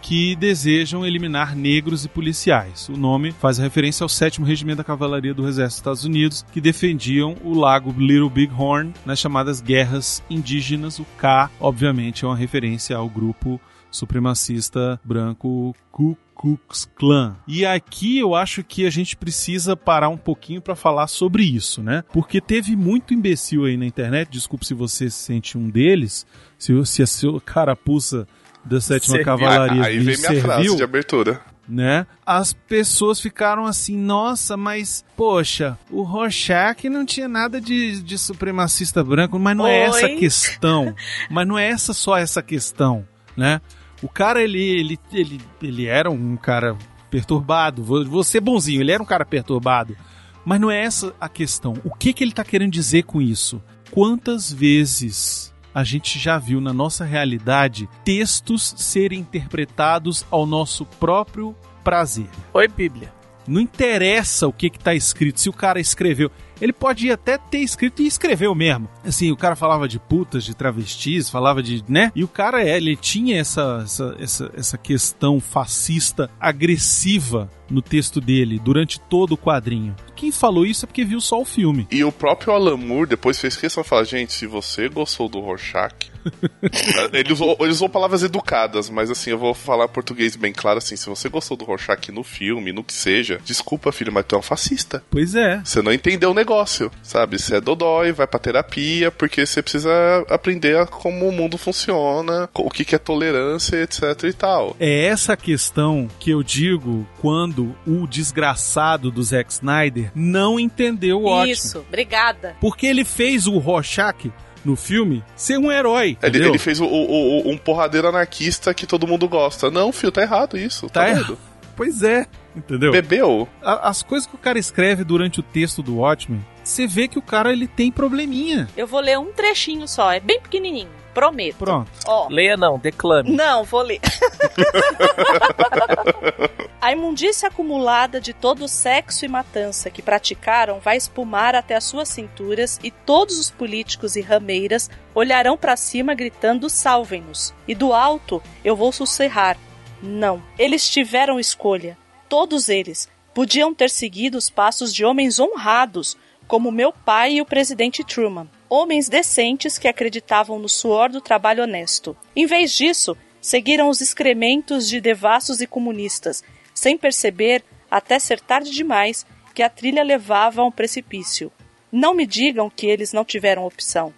A: Que desejam eliminar negros e policiais. O nome faz referência ao sétimo regimento da Cavalaria do Exército dos Estados Unidos, que defendiam o lago Little Big Horn nas chamadas guerras indígenas. O K, obviamente, é uma referência ao grupo supremacista branco Ku Klux Klan. E aqui eu acho que a gente precisa parar um pouquinho para falar sobre isso, né? Porque teve muito imbecil aí na internet, desculpe se você se sente um deles, se, se a sua carapuça da sétima
D: Serviu.
A: cavalaria
C: Aí vem minha frase
A: serviu,
C: de abertura.
A: né? As pessoas ficaram assim, nossa, mas poxa, o Rorschach não tinha nada de, de supremacista branco, mas não é
B: Oi?
A: essa a questão. mas não é essa só essa questão, né? O cara ele ele ele, ele era um cara perturbado, vou, vou ser bonzinho, ele era um cara perturbado. Mas não é essa a questão. O que que ele tá querendo dizer com isso? Quantas vezes a gente já viu na nossa realidade textos serem interpretados ao nosso próprio prazer?
D: Oi, Bíblia.
A: Não interessa o que que tá escrito, se o cara escreveu. Ele pode até ter escrito e escreveu mesmo. Assim, o cara falava de putas, de travestis, falava de, né? E o cara, é, ele tinha essa, essa, essa, essa questão fascista agressiva no texto dele durante todo o quadrinho. Quem falou isso é porque viu só o filme.
C: E o próprio Alan Moore depois fez questão de falar, gente, se você gostou do Rorschach... ele, usou, ele usou palavras educadas, mas assim, eu vou falar português bem claro assim, se você gostou do Rorschach no filme, no que seja, desculpa, filho, mas tu é um fascista.
A: Pois é.
C: Você não entendeu o negócio, sabe? Você é dodói, vai pra terapia, porque você precisa aprender a como o mundo funciona, o que, que é tolerância, etc e tal.
A: É essa questão que eu digo quando o desgraçado do Zack Snyder não entendeu o ótimo.
B: Isso, obrigada.
A: Porque ele fez o Rorschach no filme ser um herói.
C: Ele, ele fez o- o- o- um porradeiro anarquista que todo mundo gosta. Não, filho, tá errado isso. Tá,
A: Tá errado. Pois é, entendeu?
C: Bebeu.
A: A- As coisas que o cara escreve durante o texto do Watchmen, você vê que o cara ele tem probleminha.
B: Eu vou ler um trechinho só, é bem pequenininho, prometo.
A: Pronto.
B: Ó.
D: Leia não, declame.
B: Não, vou ler. a imundícia acumulada de todo o sexo e matança que praticaram vai espumar até as suas cinturas e todos os políticos e rameiras olharão para cima gritando salvem-nos. E do alto eu vou sussurrar: não. Eles tiveram escolha. Todos eles podiam ter seguido os passos de homens honrados, como meu pai e o presidente Truman. Homens decentes que acreditavam no suor do trabalho honesto. Em vez disso, seguiram os excrementos de devassos e comunistas, sem perceber, até ser tarde demais, que a trilha levava a um precipício. Não me digam que eles não tiveram opção.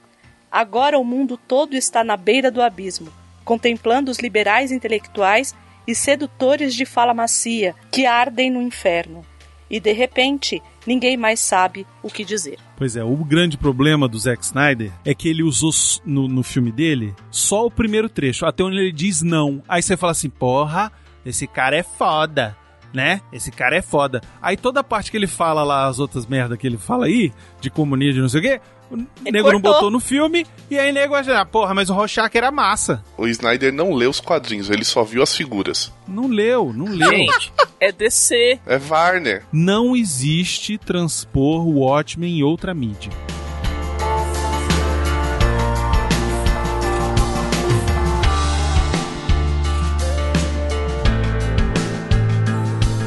B: Agora o mundo todo está na beira do abismo, contemplando os liberais intelectuais e sedutores de fala macia que ardem no inferno. E de repente, ninguém mais sabe o que dizer.
A: Pois é, o grande problema do Zack Snyder é que ele usou no, no filme dele só o primeiro trecho, até onde ele diz não. Aí você fala assim, porra, esse cara é foda, né? Esse cara é foda. Aí toda a parte que ele fala lá, as outras merda que ele fala aí, de comunismo, não sei o quê, o nego não
B: cortou.
A: botou no filme, e aí nego vai ah, porra, mas o Rorschach era massa.
C: O Snyder não leu os quadrinhos, ele só viu as figuras.
A: Não leu, não leu.
D: Gente, é DC.
C: É Warner.
A: Não existe transpor o Watchmen em outra mídia.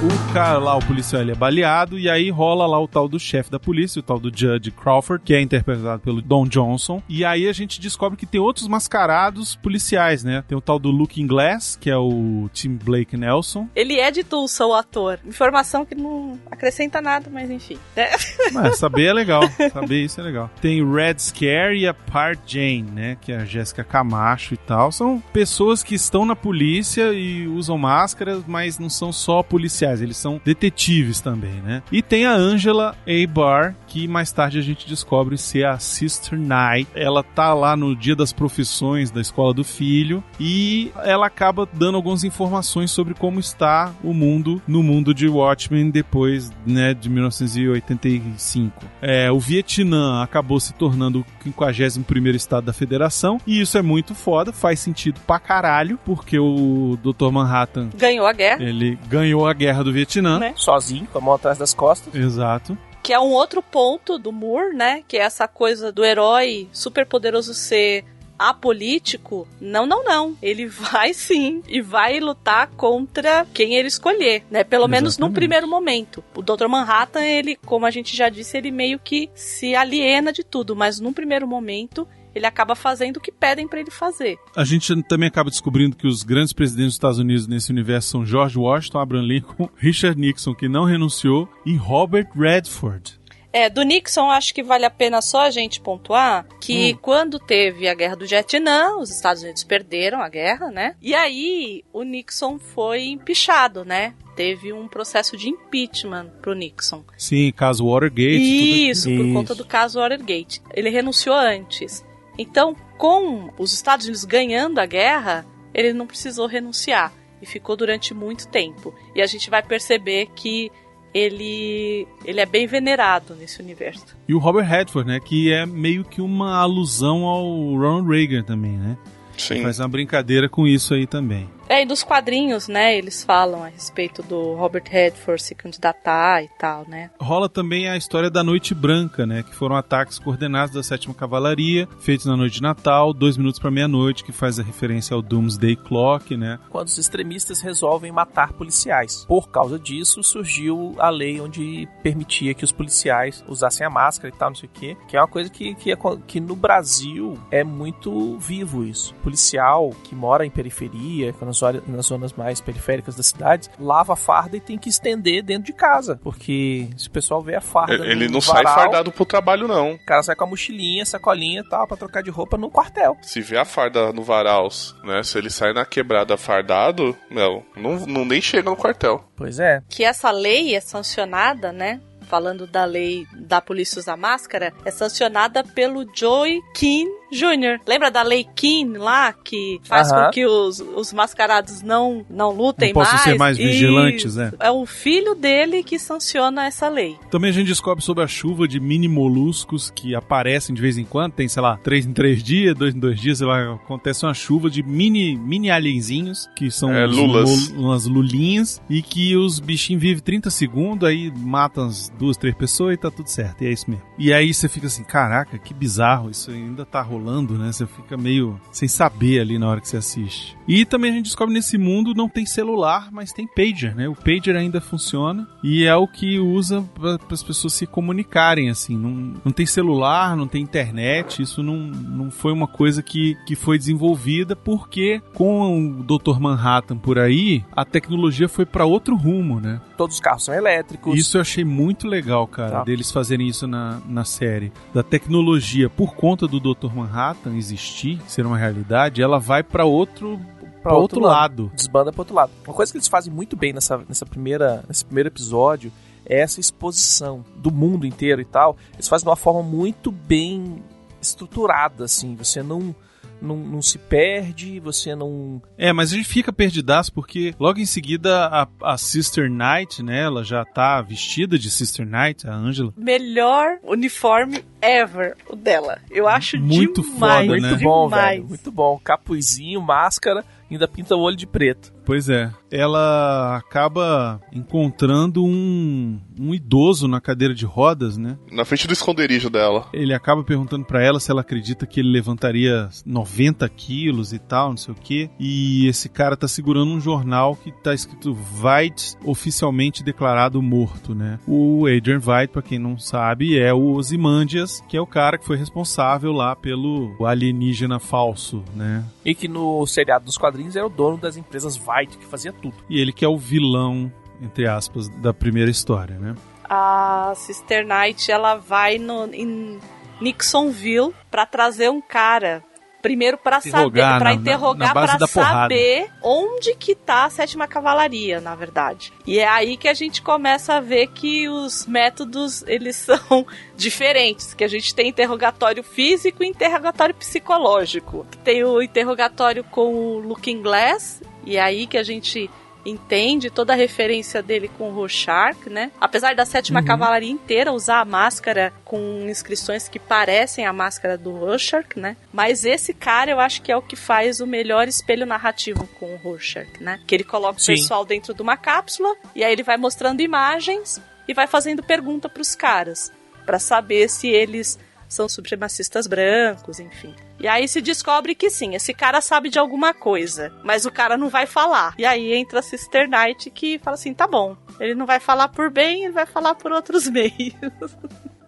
A: O cara lá, o policial, ele é baleado e aí rola lá o tal do chefe da polícia, o tal do Judge Crawford, que é interpretado pelo Don Johnson. E aí a gente descobre que tem outros mascarados policiais, né? Tem o tal do Looking Glass, que é o Tim Blake Nelson.
B: Ele é de Tulsa, o ator. Informação que não acrescenta nada, mas enfim. É.
A: Mas saber é legal, saber isso é legal. Tem Red Scare e a Part Jane, né, que é a Jéssica Camacho e tal. São pessoas que estão na polícia e usam máscaras, mas não são só policiais, eles são detetives também, né? E tem a Angela A. Barr, que mais tarde a gente descobre ser a Sister Knight. Ela tá lá no dia das profissões da escola do filho e ela acaba dando algumas informações sobre como está o mundo no mundo de Watchmen depois, né, de 1985. É, o Vietnã acabou se tornando o 51º estado da federação e isso é muito foda, faz sentido pra caralho, porque o Dr. Manhattan
B: Ganhou a guerra.
A: ele ganhou a guerra do Vietnã.
B: Né?
D: Sozinho, com a mão atrás das costas.
A: Exato.
B: Que é um outro ponto do Moore, né? Que é essa coisa do herói super poderoso ser apolítico. Não, não, não. Ele vai sim e vai lutar contra quem ele escolher, né? Pelo menos num
A: Exatamente.
B: primeiro momento. O Dr. Manhattan, ele, como a gente já disse, ele meio que se aliena de tudo, mas num primeiro momento ele acaba fazendo o que pedem pra ele fazer.
A: A gente também acaba descobrindo que os grandes presidentes dos Estados Unidos nesse universo são George Washington, Abraham Lincoln, Richard Nixon, que não renunciou, e Robert Redford.
B: É, do Nixon acho que vale a pena só a gente pontuar que quando teve a guerra do Vietnã, os Estados Unidos perderam a guerra, né? E aí o Nixon foi empichado, né? Teve um processo de impeachment pro Nixon.
A: Sim, caso Watergate.
B: Isso,
A: tudo
B: por
A: aquilo.
B: conta do caso Watergate. Ele renunciou antes. Então, com os Estados Unidos ganhando a guerra, ele não precisou renunciar e ficou durante muito tempo. E a gente vai perceber que ele ele é bem venerado nesse universo.
A: E o Robert Redford, né? Que é meio que uma alusão ao Ronald Reagan também, né?
C: Sim.
A: Faz uma brincadeira com isso aí também.
B: É, e dos quadrinhos, né, eles falam a respeito do Robert Redford se candidatar e tal, né?
A: Rola também a história da Noite Branca, né? Que foram ataques coordenados da Sétima Cavalaria, feitos na noite de Natal, dois minutos para meia-noite, que faz a referência ao Doomsday Clock, né?
D: Quando os extremistas resolvem matar policiais. Por causa disso, surgiu a lei onde permitia que os policiais usassem a máscara e tal, não sei o quê. Que é uma coisa que, que, é que no Brasil é muito vivo isso. Policial que mora em periferia, nas, hora- nas zonas mais periféricas das cidades, lava a farda e tem que estender dentro de casa. Porque se o pessoal vê a farda.
C: Ele não sai
D: varal,
C: fardado pro trabalho, não.
D: O cara sai com a mochilinha, sacolinha e tal, pra trocar de roupa no quartel.
C: Se vê a farda no Varaus, né? Se ele sai na quebrada fardado, meu, não, não nem chega no quartel.
D: Pois é.
B: Que essa lei é sancionada, né? Falando da lei da polícia usar máscara, é sancionada pelo Joey Keane Jr. Lembra da lei Keane lá, que faz
D: Aham.
B: com que os, os mascarados não, não lutem
A: Não possam
B: mais?
A: ser mais vigilantes, né?
B: É o filho dele que sanciona essa lei.
A: Também a gente descobre sobre a chuva de mini moluscos que aparecem de vez em quando, tem, sei lá, três em três dias, dois em dois dias, sei lá, acontece uma chuva de mini, mini alienzinhos, que são
C: É, lulas.
A: umas lulinhas, e que os bichinhos vivem 30 segundos, aí matam as duas, três pessoas e tá tudo certo, e é isso mesmo. E aí você fica assim, caraca, que bizarro, isso ainda tá rolando, né? Você fica meio sem saber ali na hora que você assiste. E também a gente descobre nesse mundo não tem celular, mas tem pager, né? O pager ainda funciona e é o que usa para as pessoas se comunicarem, assim. Não, não tem celular, não tem internet, isso não, não foi uma coisa que, que foi desenvolvida porque com o Dr. Manhattan por aí, a tecnologia foi para outro rumo, né?
D: Todos os carros são elétricos.
A: Isso eu achei muito legal, cara,
D: Tá.
A: deles fazerem isso na, na série. Da tecnologia, por conta do Dr. Manhattan existir, ser uma realidade, ela vai para outro,
D: Pra
A: pra
D: outro
A: outro lado.
D: desbanda pro outro lado. Uma coisa que eles fazem muito bem nessa, nessa primeira, nesse primeiro episódio é essa exposição do mundo inteiro e tal. Eles fazem de uma forma muito bem estruturada, assim. Você não, não, não se perde, você não.
A: É, mas a gente fica perdidaço porque logo em seguida a, a Sister Knight, né, ela já tá vestida de Sister Knight, a Angela.
B: Melhor uniforme ever, o dela. Eu acho
A: Muito
B: demais.
A: foda, né?
D: Muito bom,
B: demais.
D: velho. Muito bom. Capuzinho, máscara, ainda pinta o olho de preto.
A: Pois é. Ela acaba encontrando um, um idoso na cadeira de rodas, né?
C: Na frente do esconderijo dela.
A: Ele acaba perguntando pra ela se ela acredita que ele levantaria 90 quilos e tal, não sei o quê. E esse cara tá segurando um jornal que tá escrito Veidt oficialmente declarado morto, né? O Adrian Veidt, pra quem não sabe, é o Ozymandias, que é o cara que foi responsável lá pelo alienígena falso, né?
D: E que no seriado dos quadrinhos era o dono das empresas Vite, que fazia tudo.
A: E ele que é o vilão, entre aspas, da primeira história, né?
B: A Sister Knight, ela vai no, em Nixonville pra trazer um cara Primeiro pra
A: Interrogar
B: saber, para interrogar
A: porrada.
B: saber onde que tá a sétima cavalaria, na verdade. E é aí que a gente começa a ver que os métodos, eles são diferentes, que a gente tem interrogatório físico e interrogatório psicológico. Tem o interrogatório com o Looking Glass, e é aí que a gente entende toda a referência dele com o Rorschach, né? Apesar da sétima
A: Uhum.
B: cavalaria inteira usar a máscara com inscrições que parecem a máscara do Rorschach, né? Mas esse cara eu acho que é o que faz o melhor espelho narrativo com o Rorschach, né? Que ele coloca
D: Sim.
B: o pessoal dentro de uma cápsula e aí ele vai mostrando imagens e vai fazendo pergunta pros caras Pra saber se eles são supremacistas brancos, enfim. E aí se descobre que sim, esse cara sabe de alguma coisa, mas o cara não vai falar. E aí entra a Sister Knight que fala assim: tá bom, ele não vai falar por bem, ele vai falar por outros meios.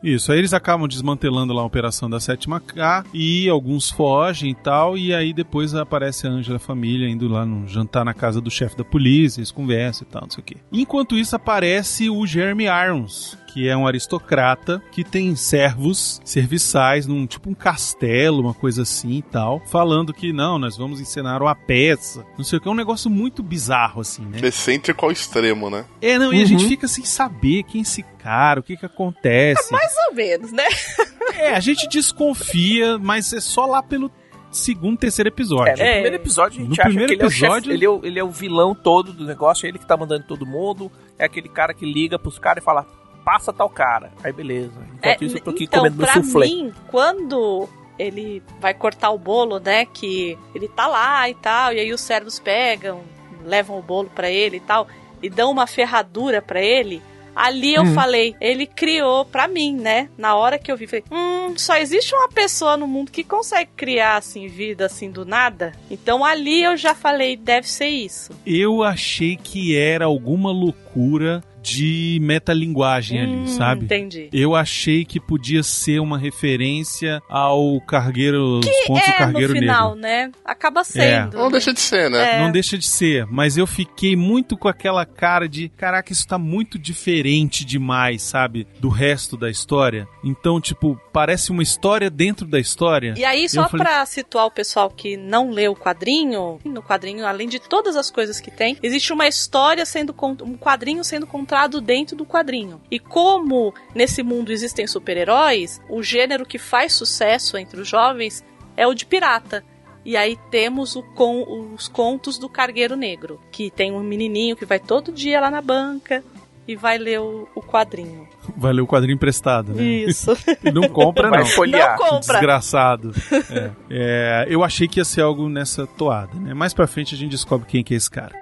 A: Isso, aí eles acabam desmantelando lá a operação da sétima K e alguns fogem e tal, e aí depois aparece a Angela e a família indo lá no jantar na casa do chefe da polícia, eles conversam e tal, não sei o quê. Enquanto isso aparece o Jeremy Irons, que é um aristocrata que tem servos serviçais num tipo um castelo, uma coisa assim e tal, falando que não, nós vamos encenar uma peça, não sei o que, é um negócio muito bizarro assim, né?
C: Excêntrico ao extremo, né?
A: É, não, e a
D: Uhum.
A: gente fica sem saber quem é esse cara, o que que acontece.
B: Mais ou menos, né?
A: É, a gente desconfia, mas é só lá pelo segundo, terceiro episódio.
D: É, no
B: É.
D: primeiro episódio a gente
A: No
D: acha
A: primeiro
D: que ele é, chefe-
A: episódio-
D: ele, é o, ele é o vilão todo do negócio, é ele que tá mandando todo mundo, é aquele cara que liga pros caras e fala, passa tal cara. Aí beleza. Enquanto isso eu tô aqui
B: então,
D: comendo meu
B: pra
D: soufflé.
B: mim, quando ele vai cortar o bolo, né, que ele tá lá e tal, e aí os servos pegam, levam o bolo pra ele e tal, e dão uma ferradura pra ele, ali eu
D: Uhum.
B: falei, ele criou pra mim, né, na hora que eu vi, falei, hum, só existe uma pessoa no mundo que consegue criar, assim, vida, assim, do nada, então ali eu já falei, deve ser isso.
A: Eu achei que era alguma loucura de metalinguagem ali,
B: Hum,
A: sabe?
B: Entendi.
A: Eu achei que podia ser uma referência ao cargueiro, os contos do
B: É, no
A: cargueiro
B: final,
A: negro.
B: né, acaba sendo.
C: Não deixa de ser, né?
B: É.
A: Não deixa de ser, mas eu fiquei muito com aquela cara de, caraca, isso tá muito diferente demais, sabe, do resto da história. Então, tipo, parece uma história dentro da história.
B: E aí, só
A: falei-
B: pra situar o pessoal que não leu o quadrinho, no quadrinho, além de todas as coisas que tem, existe uma história sendo um quadrinho sendo contado dentro do quadrinho. E como nesse mundo existem super-heróis, o gênero que faz sucesso entre os jovens é o de pirata. E aí temos o com, os contos do Cargueiro Negro, que tem um menininho que vai todo dia lá na banca e vai ler o, o quadrinho.
A: Vai ler o quadrinho emprestado, né?
B: Isso.
A: E não compra,
D: Vai
A: não.
D: folhear.
B: Não compra.
A: Desgraçado. É. É, eu achei que ia ser algo nessa toada, né? Mais pra frente a gente descobre quem que é esse cara.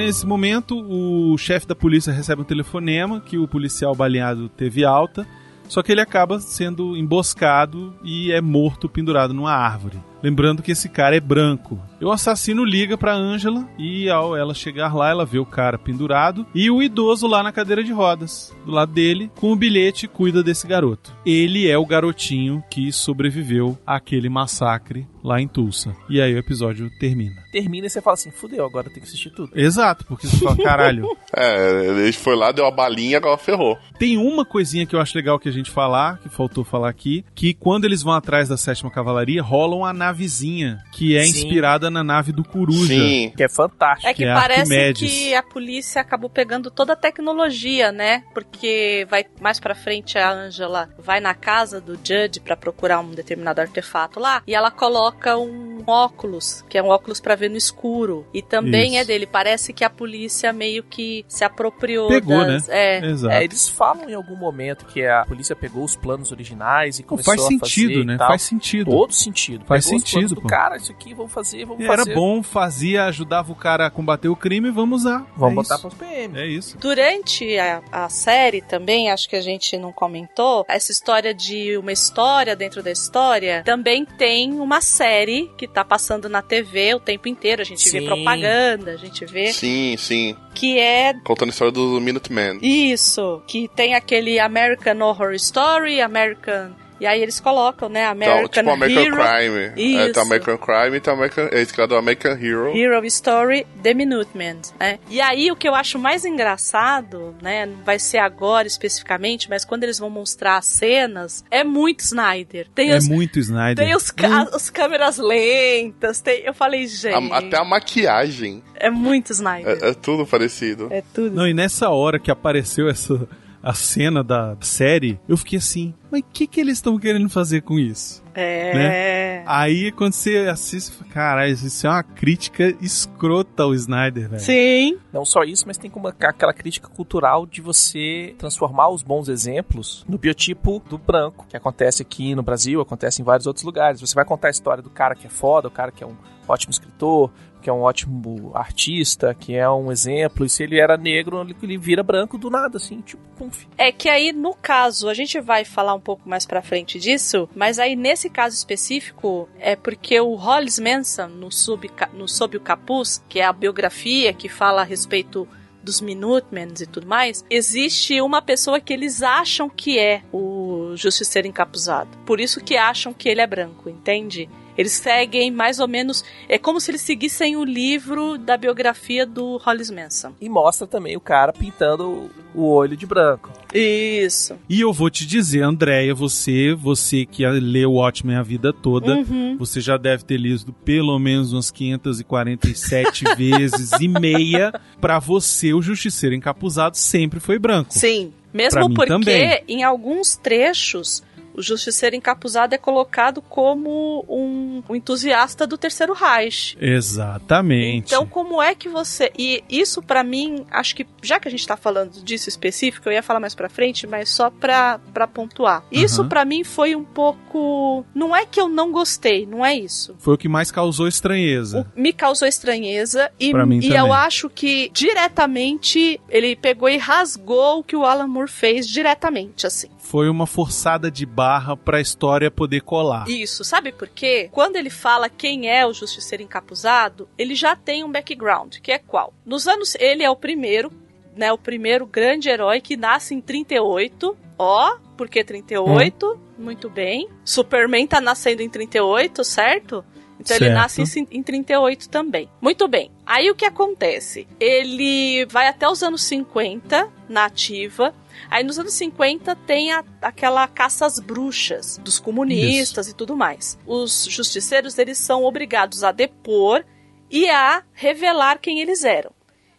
A: Nesse momento, o chefe da polícia recebe um telefonema que o policial baleado teve alta, só que ele acaba sendo emboscado e é morto pendurado numa árvore. Lembrando que esse cara é branco. E o assassino liga pra Angela e ao ela chegar lá, ela vê o cara pendurado e o idoso lá na cadeira de rodas, do lado dele, com o bilhete cuida desse garoto. Ele é o garotinho que sobreviveu àquele massacre lá em Tulsa. E aí o episódio termina.
D: Termina e você fala assim, fudeu, agora tem que assistir tudo.
A: Exato, porque você fala, caralho,
C: É, ele foi lá, deu a balinha, agora ferrou.
A: Tem uma coisinha que eu acho legal que a gente falar, que faltou falar aqui, que quando eles vão atrás da sétima cavalaria, rola uma navezinha que é
D: Sim.
A: inspirada na nave do Coruja.
C: Sim.
D: Que é fantástico.
B: É que
A: Que é
B: parece
A: Arquimedes.
B: que a polícia acabou pegando toda a tecnologia, né? Porque vai mais pra frente a Angela vai na casa do Judge pra procurar um determinado artefato lá e ela coloca um óculos, que é um óculos pra ver no escuro. E também
A: Isso.
B: é dele. Parece que a polícia meio que se apropriou
A: Pegou,
B: das,
A: né?
B: é,
A: Exato.
D: É, eles falam em algum momento que a polícia pegou os planos originais e
A: Pô,
D: começou
A: faz
D: a
A: sentido,
D: fazer
A: né? Faz sentido.
D: Todo sentido.
A: Faz
D: Pegou os
A: sentido,
D: planos do
A: pô.
D: cara, isso aqui, vamos fazer, vamos
A: Era
D: fazer.
A: bom, fazia, ajudava o cara a combater o crime, vamos usar.
D: Vamos
A: é
D: botar
A: isso.
D: pros PM.
A: É isso.
B: Durante a, a série também, acho que a gente não comentou, essa história de uma história dentro da história, também tem uma série que tá passando na TV o tempo inteiro. A gente vê
D: Sim.
B: propaganda, a gente vê
C: Sim, sim.
B: que é
C: Contando a história do Minuteman.
B: isso, que tem aquele American Horror Story, American E aí eles colocam, né,
C: Então,
B: American
C: tipo American
B: Hero.
C: Crime. É,
B: Isso.
C: tá American Crime e tá American. É esse cara do American Hero.
B: Hero Story The Minutemen, né? E aí o que eu acho mais engraçado, né, não vai ser agora especificamente, mas quando eles vão mostrar as cenas, é muito Snyder. Tem
A: É
B: os
A: muito Snyder.
B: tem os, ca- as câmeras lentas, tem, eu falei, gente,
C: A- até a maquiagem.
B: é muito Snyder.
C: É, é tudo parecido.
B: É, tudo.
A: Não, e nessa hora que apareceu essa a cena da série, eu fiquei assim, mas o que, que eles estão querendo fazer com isso?
B: É.
A: Aí quando você assiste, você fala, caralho, isso é uma crítica escrota ao Snyder, velho.
B: Sim.
D: Não só isso, mas tem como aquela crítica cultural de você transformar os bons exemplos no biotipo do branco, que acontece aqui no Brasil, acontece em vários outros lugares. Você vai contar a história do cara que é foda, o cara que é um ótimo escritor, que é um ótimo artista, que é um exemplo, e se ele era negro, ele- vira branco do nada, assim, tipo, pum.
B: É que aí, no caso, a gente vai falar um pouco mais pra frente disso, mas aí nesse caso específico, é porque o Hollis Manson, no, sub, no Sob o Capuz, que é a biografia que fala a respeito dos Minutemen e tudo mais, existe uma pessoa que eles acham que é o Justiceiro Encapuzado. Por isso que acham que ele é branco, entende? Eles seguem mais ou menos. É como se eles seguissem o livro da biografia do Hollis Manson.
D: E mostra também o cara pintando o olho de branco.
B: Isso.
A: E eu vou te dizer, Andréia, você, você que leu Watchmen a vida toda,
B: Uhum.
A: você já deve ter lido pelo menos umas 547 vezes e meia. Pra você, o Justiceiro Encapuzado sempre foi branco.
B: Sim. Mesmo
A: mim
B: porque
A: também.
B: em alguns trechos o Justiceiro Encapuzado é colocado como um, um entusiasta do Terceiro Reich.
A: Exatamente.
B: Então, como é que você. E isso, pra mim, acho que, já que a gente tá falando disso específico, eu ia falar mais pra frente, mas só pra, pra pontuar. Isso,
A: Aham.
B: pra mim, foi um pouco. Não é que eu não gostei, não é isso.
A: Foi o que mais causou estranheza.
B: O- me causou estranheza e,
A: Pra mim
B: e
A: também.
B: eu acho que diretamente ele pegou e rasgou o que o Alan Moore fez diretamente, assim.
A: Foi uma forçada de barra pra história poder colar.
B: Isso, sabe por quê? Quando ele fala quem é o Justiceiro Encapuzado, ele já tem um background, que é qual? Nos anos. Ele é o primeiro, né? O primeiro grande herói que nasce em 38. Ó, por que 38?
A: Hum.
B: Muito bem. Superman tá nascendo em 38, certo? Então ele
A: Certo.
B: nasce em, em 38 também. Muito bem. Aí o que acontece? Ele vai até os anos 50 na ativa. Aí nos anos 50 tem a- aquela caça às bruxas dos comunistas e tudo mais. Os justiceiros eles são obrigados a depor e a revelar quem eles eram.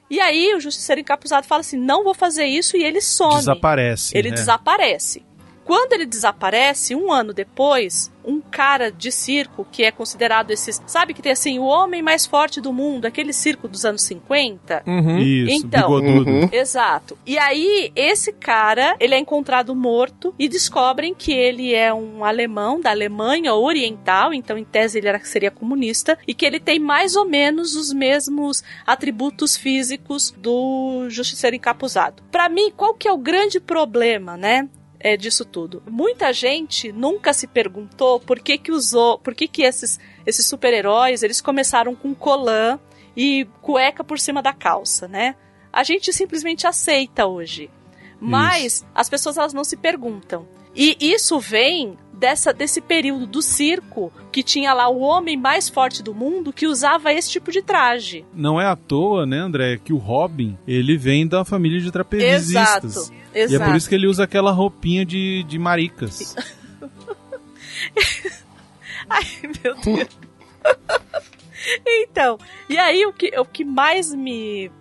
B: E aí o justiceiro encapuzado fala assim: "Não vou fazer isso" e ele some.
A: Desaparece.
B: Ele
A: né?
B: desaparece. Quando ele desaparece, um ano depois, um cara de circo que é considerado esses. Sabe que tem assim, o homem mais forte do mundo, aquele circo dos anos 50?
A: Isso,
B: Então.
A: bigodudo.
C: Uhum.
B: Exato. E aí, esse cara, ele é encontrado morto e descobrem que ele é um alemão da Alemanha Oriental, então em tese ele era, seria comunista, e que ele tem mais ou menos os mesmos atributos físicos do Justiceiro Encapuzado. Pra mim, qual que é o grande problema, né? É, disso tudo. Muita gente nunca se perguntou por que que usou, por que que esses, esses super-heróis, eles começaram com colã e cueca por cima da calça, né? A gente simplesmente aceita hoje. Mas as pessoas elas não se perguntam. E isso vem dessa, desse período do circo que tinha lá o homem mais forte do mundo que usava esse tipo de traje.
A: Não é à toa, né, André, que o Robin, ele vem da família de trapezistas.
B: Exato.
A: E é
B: Exato.
A: por isso que ele usa aquela roupinha de, de maricas.
B: Ai, meu Deus. então, e aí o que, o que mais me.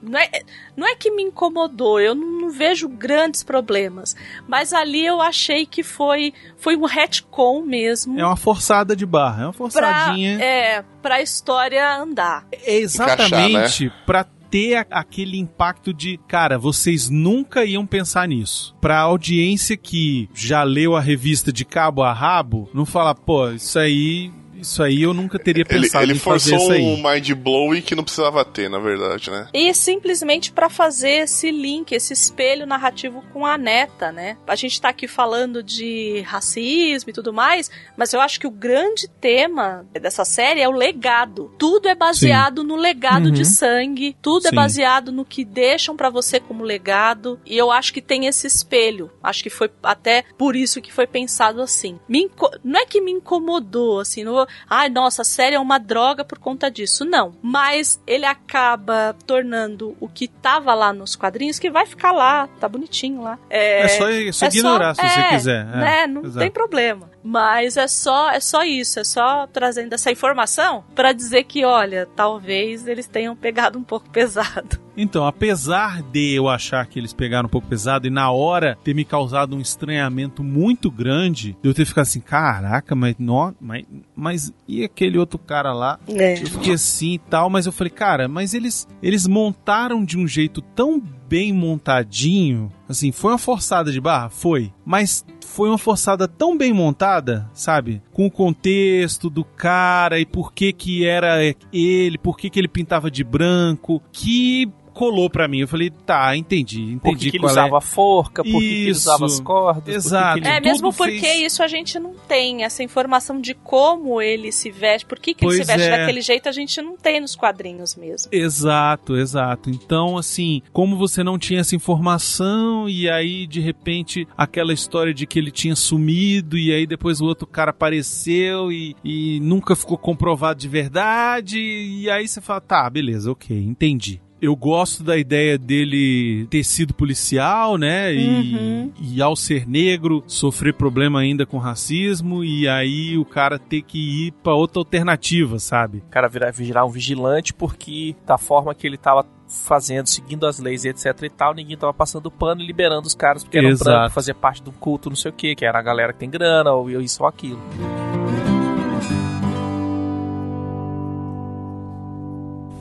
B: Não é, não é que me incomodou, eu não, não vejo grandes problemas. Mas ali eu achei que foi, foi um retcon mesmo.
A: É uma forçada de barra, é uma
B: pra,
A: forçadinha.
B: é, pra história andar.
A: É exatamente pra ter aquele impacto de, cara, vocês nunca iam pensar nisso. Pra audiência que já leu a revista de cabo a rabo, não fala, pô, isso aí Isso aí eu nunca teria
C: Ele,
A: pensado
C: ele
A: em fazer
C: forçou
A: isso aí.
C: um mind blowing que não precisava ter, na verdade, né?
B: E simplesmente pra fazer esse link, esse espelho narrativo com a neta, né? A gente tá aqui falando de racismo e tudo mais, mas eu acho que o grande tema dessa série é o legado. Tudo é baseado no legado
A: Uhum.
B: de sangue, tudo é
A: Sim.
B: baseado no que deixam pra você como legado, e eu acho que tem esse espelho. Acho que foi até por isso que foi pensado assim. Me inco- Não é que me incomodou, assim, não vou, ai, nossa, a série é uma droga por conta disso. Não. Mas ele acaba tornando o que tava lá nos quadrinhos, que vai ficar lá, tá bonitinho lá. É,
A: É só, é só
B: é
A: ignorar se você
B: é,
A: quiser. É,
B: né? Não
A: exato.
B: tem problema. Mas é só, é só isso, é só trazendo essa informação pra dizer que, olha, talvez eles tenham pegado um pouco pesado.
A: Então, apesar de eu achar que eles pegaram um pouco pesado e na hora ter me causado um estranhamento muito grande, de eu ter ficado assim, caraca, mas, nó, mas, mas e aquele outro cara lá?
B: É.
A: Eu fiquei assim e tal, mas eu falei, cara, mas eles, eles montaram de um jeito tão bem montadinho, assim, foi uma forçada de barra? Foi. Mas foi uma forçada tão bem montada, sabe? Com o contexto do cara e por que que era ele, por que que ele pintava de branco, que colou pra mim. Eu falei, tá, entendi, entendi
D: Por que, que ele
A: qual
D: usava
A: é.
D: a forca, por que, que ele usava as cordas. por que que
A: Exato.
D: ele-
B: É,
A: tudo
B: mesmo porque
A: fez-
B: isso a gente não tem, essa informação de como ele se veste, por que, que ele se veste
A: é.
B: daquele jeito, a gente não tem nos quadrinhos mesmo.
A: Exato, exato. Então, assim, como você não tinha essa informação, e aí, de repente, aquela história de que ele tinha sumido, e aí depois o outro cara apareceu e, e nunca ficou comprovado de verdade, e aí você fala, tá, beleza, ok, entendi. Eu gosto da ideia dele ter sido policial, né? E,
B: Uhum.
A: e ao ser negro, sofrer problema ainda com racismo, e aí o cara ter que ir pra outra alternativa, sabe?
D: O cara virar, virar um vigilante porque da forma que ele tava fazendo, seguindo as leis e etc e tal, ninguém tava passando pano e liberando os caras porque eram
A: Exato.
D: brancos, fazer parte de um culto, não sei o que, que era a galera que tem grana, ou isso ou aquilo.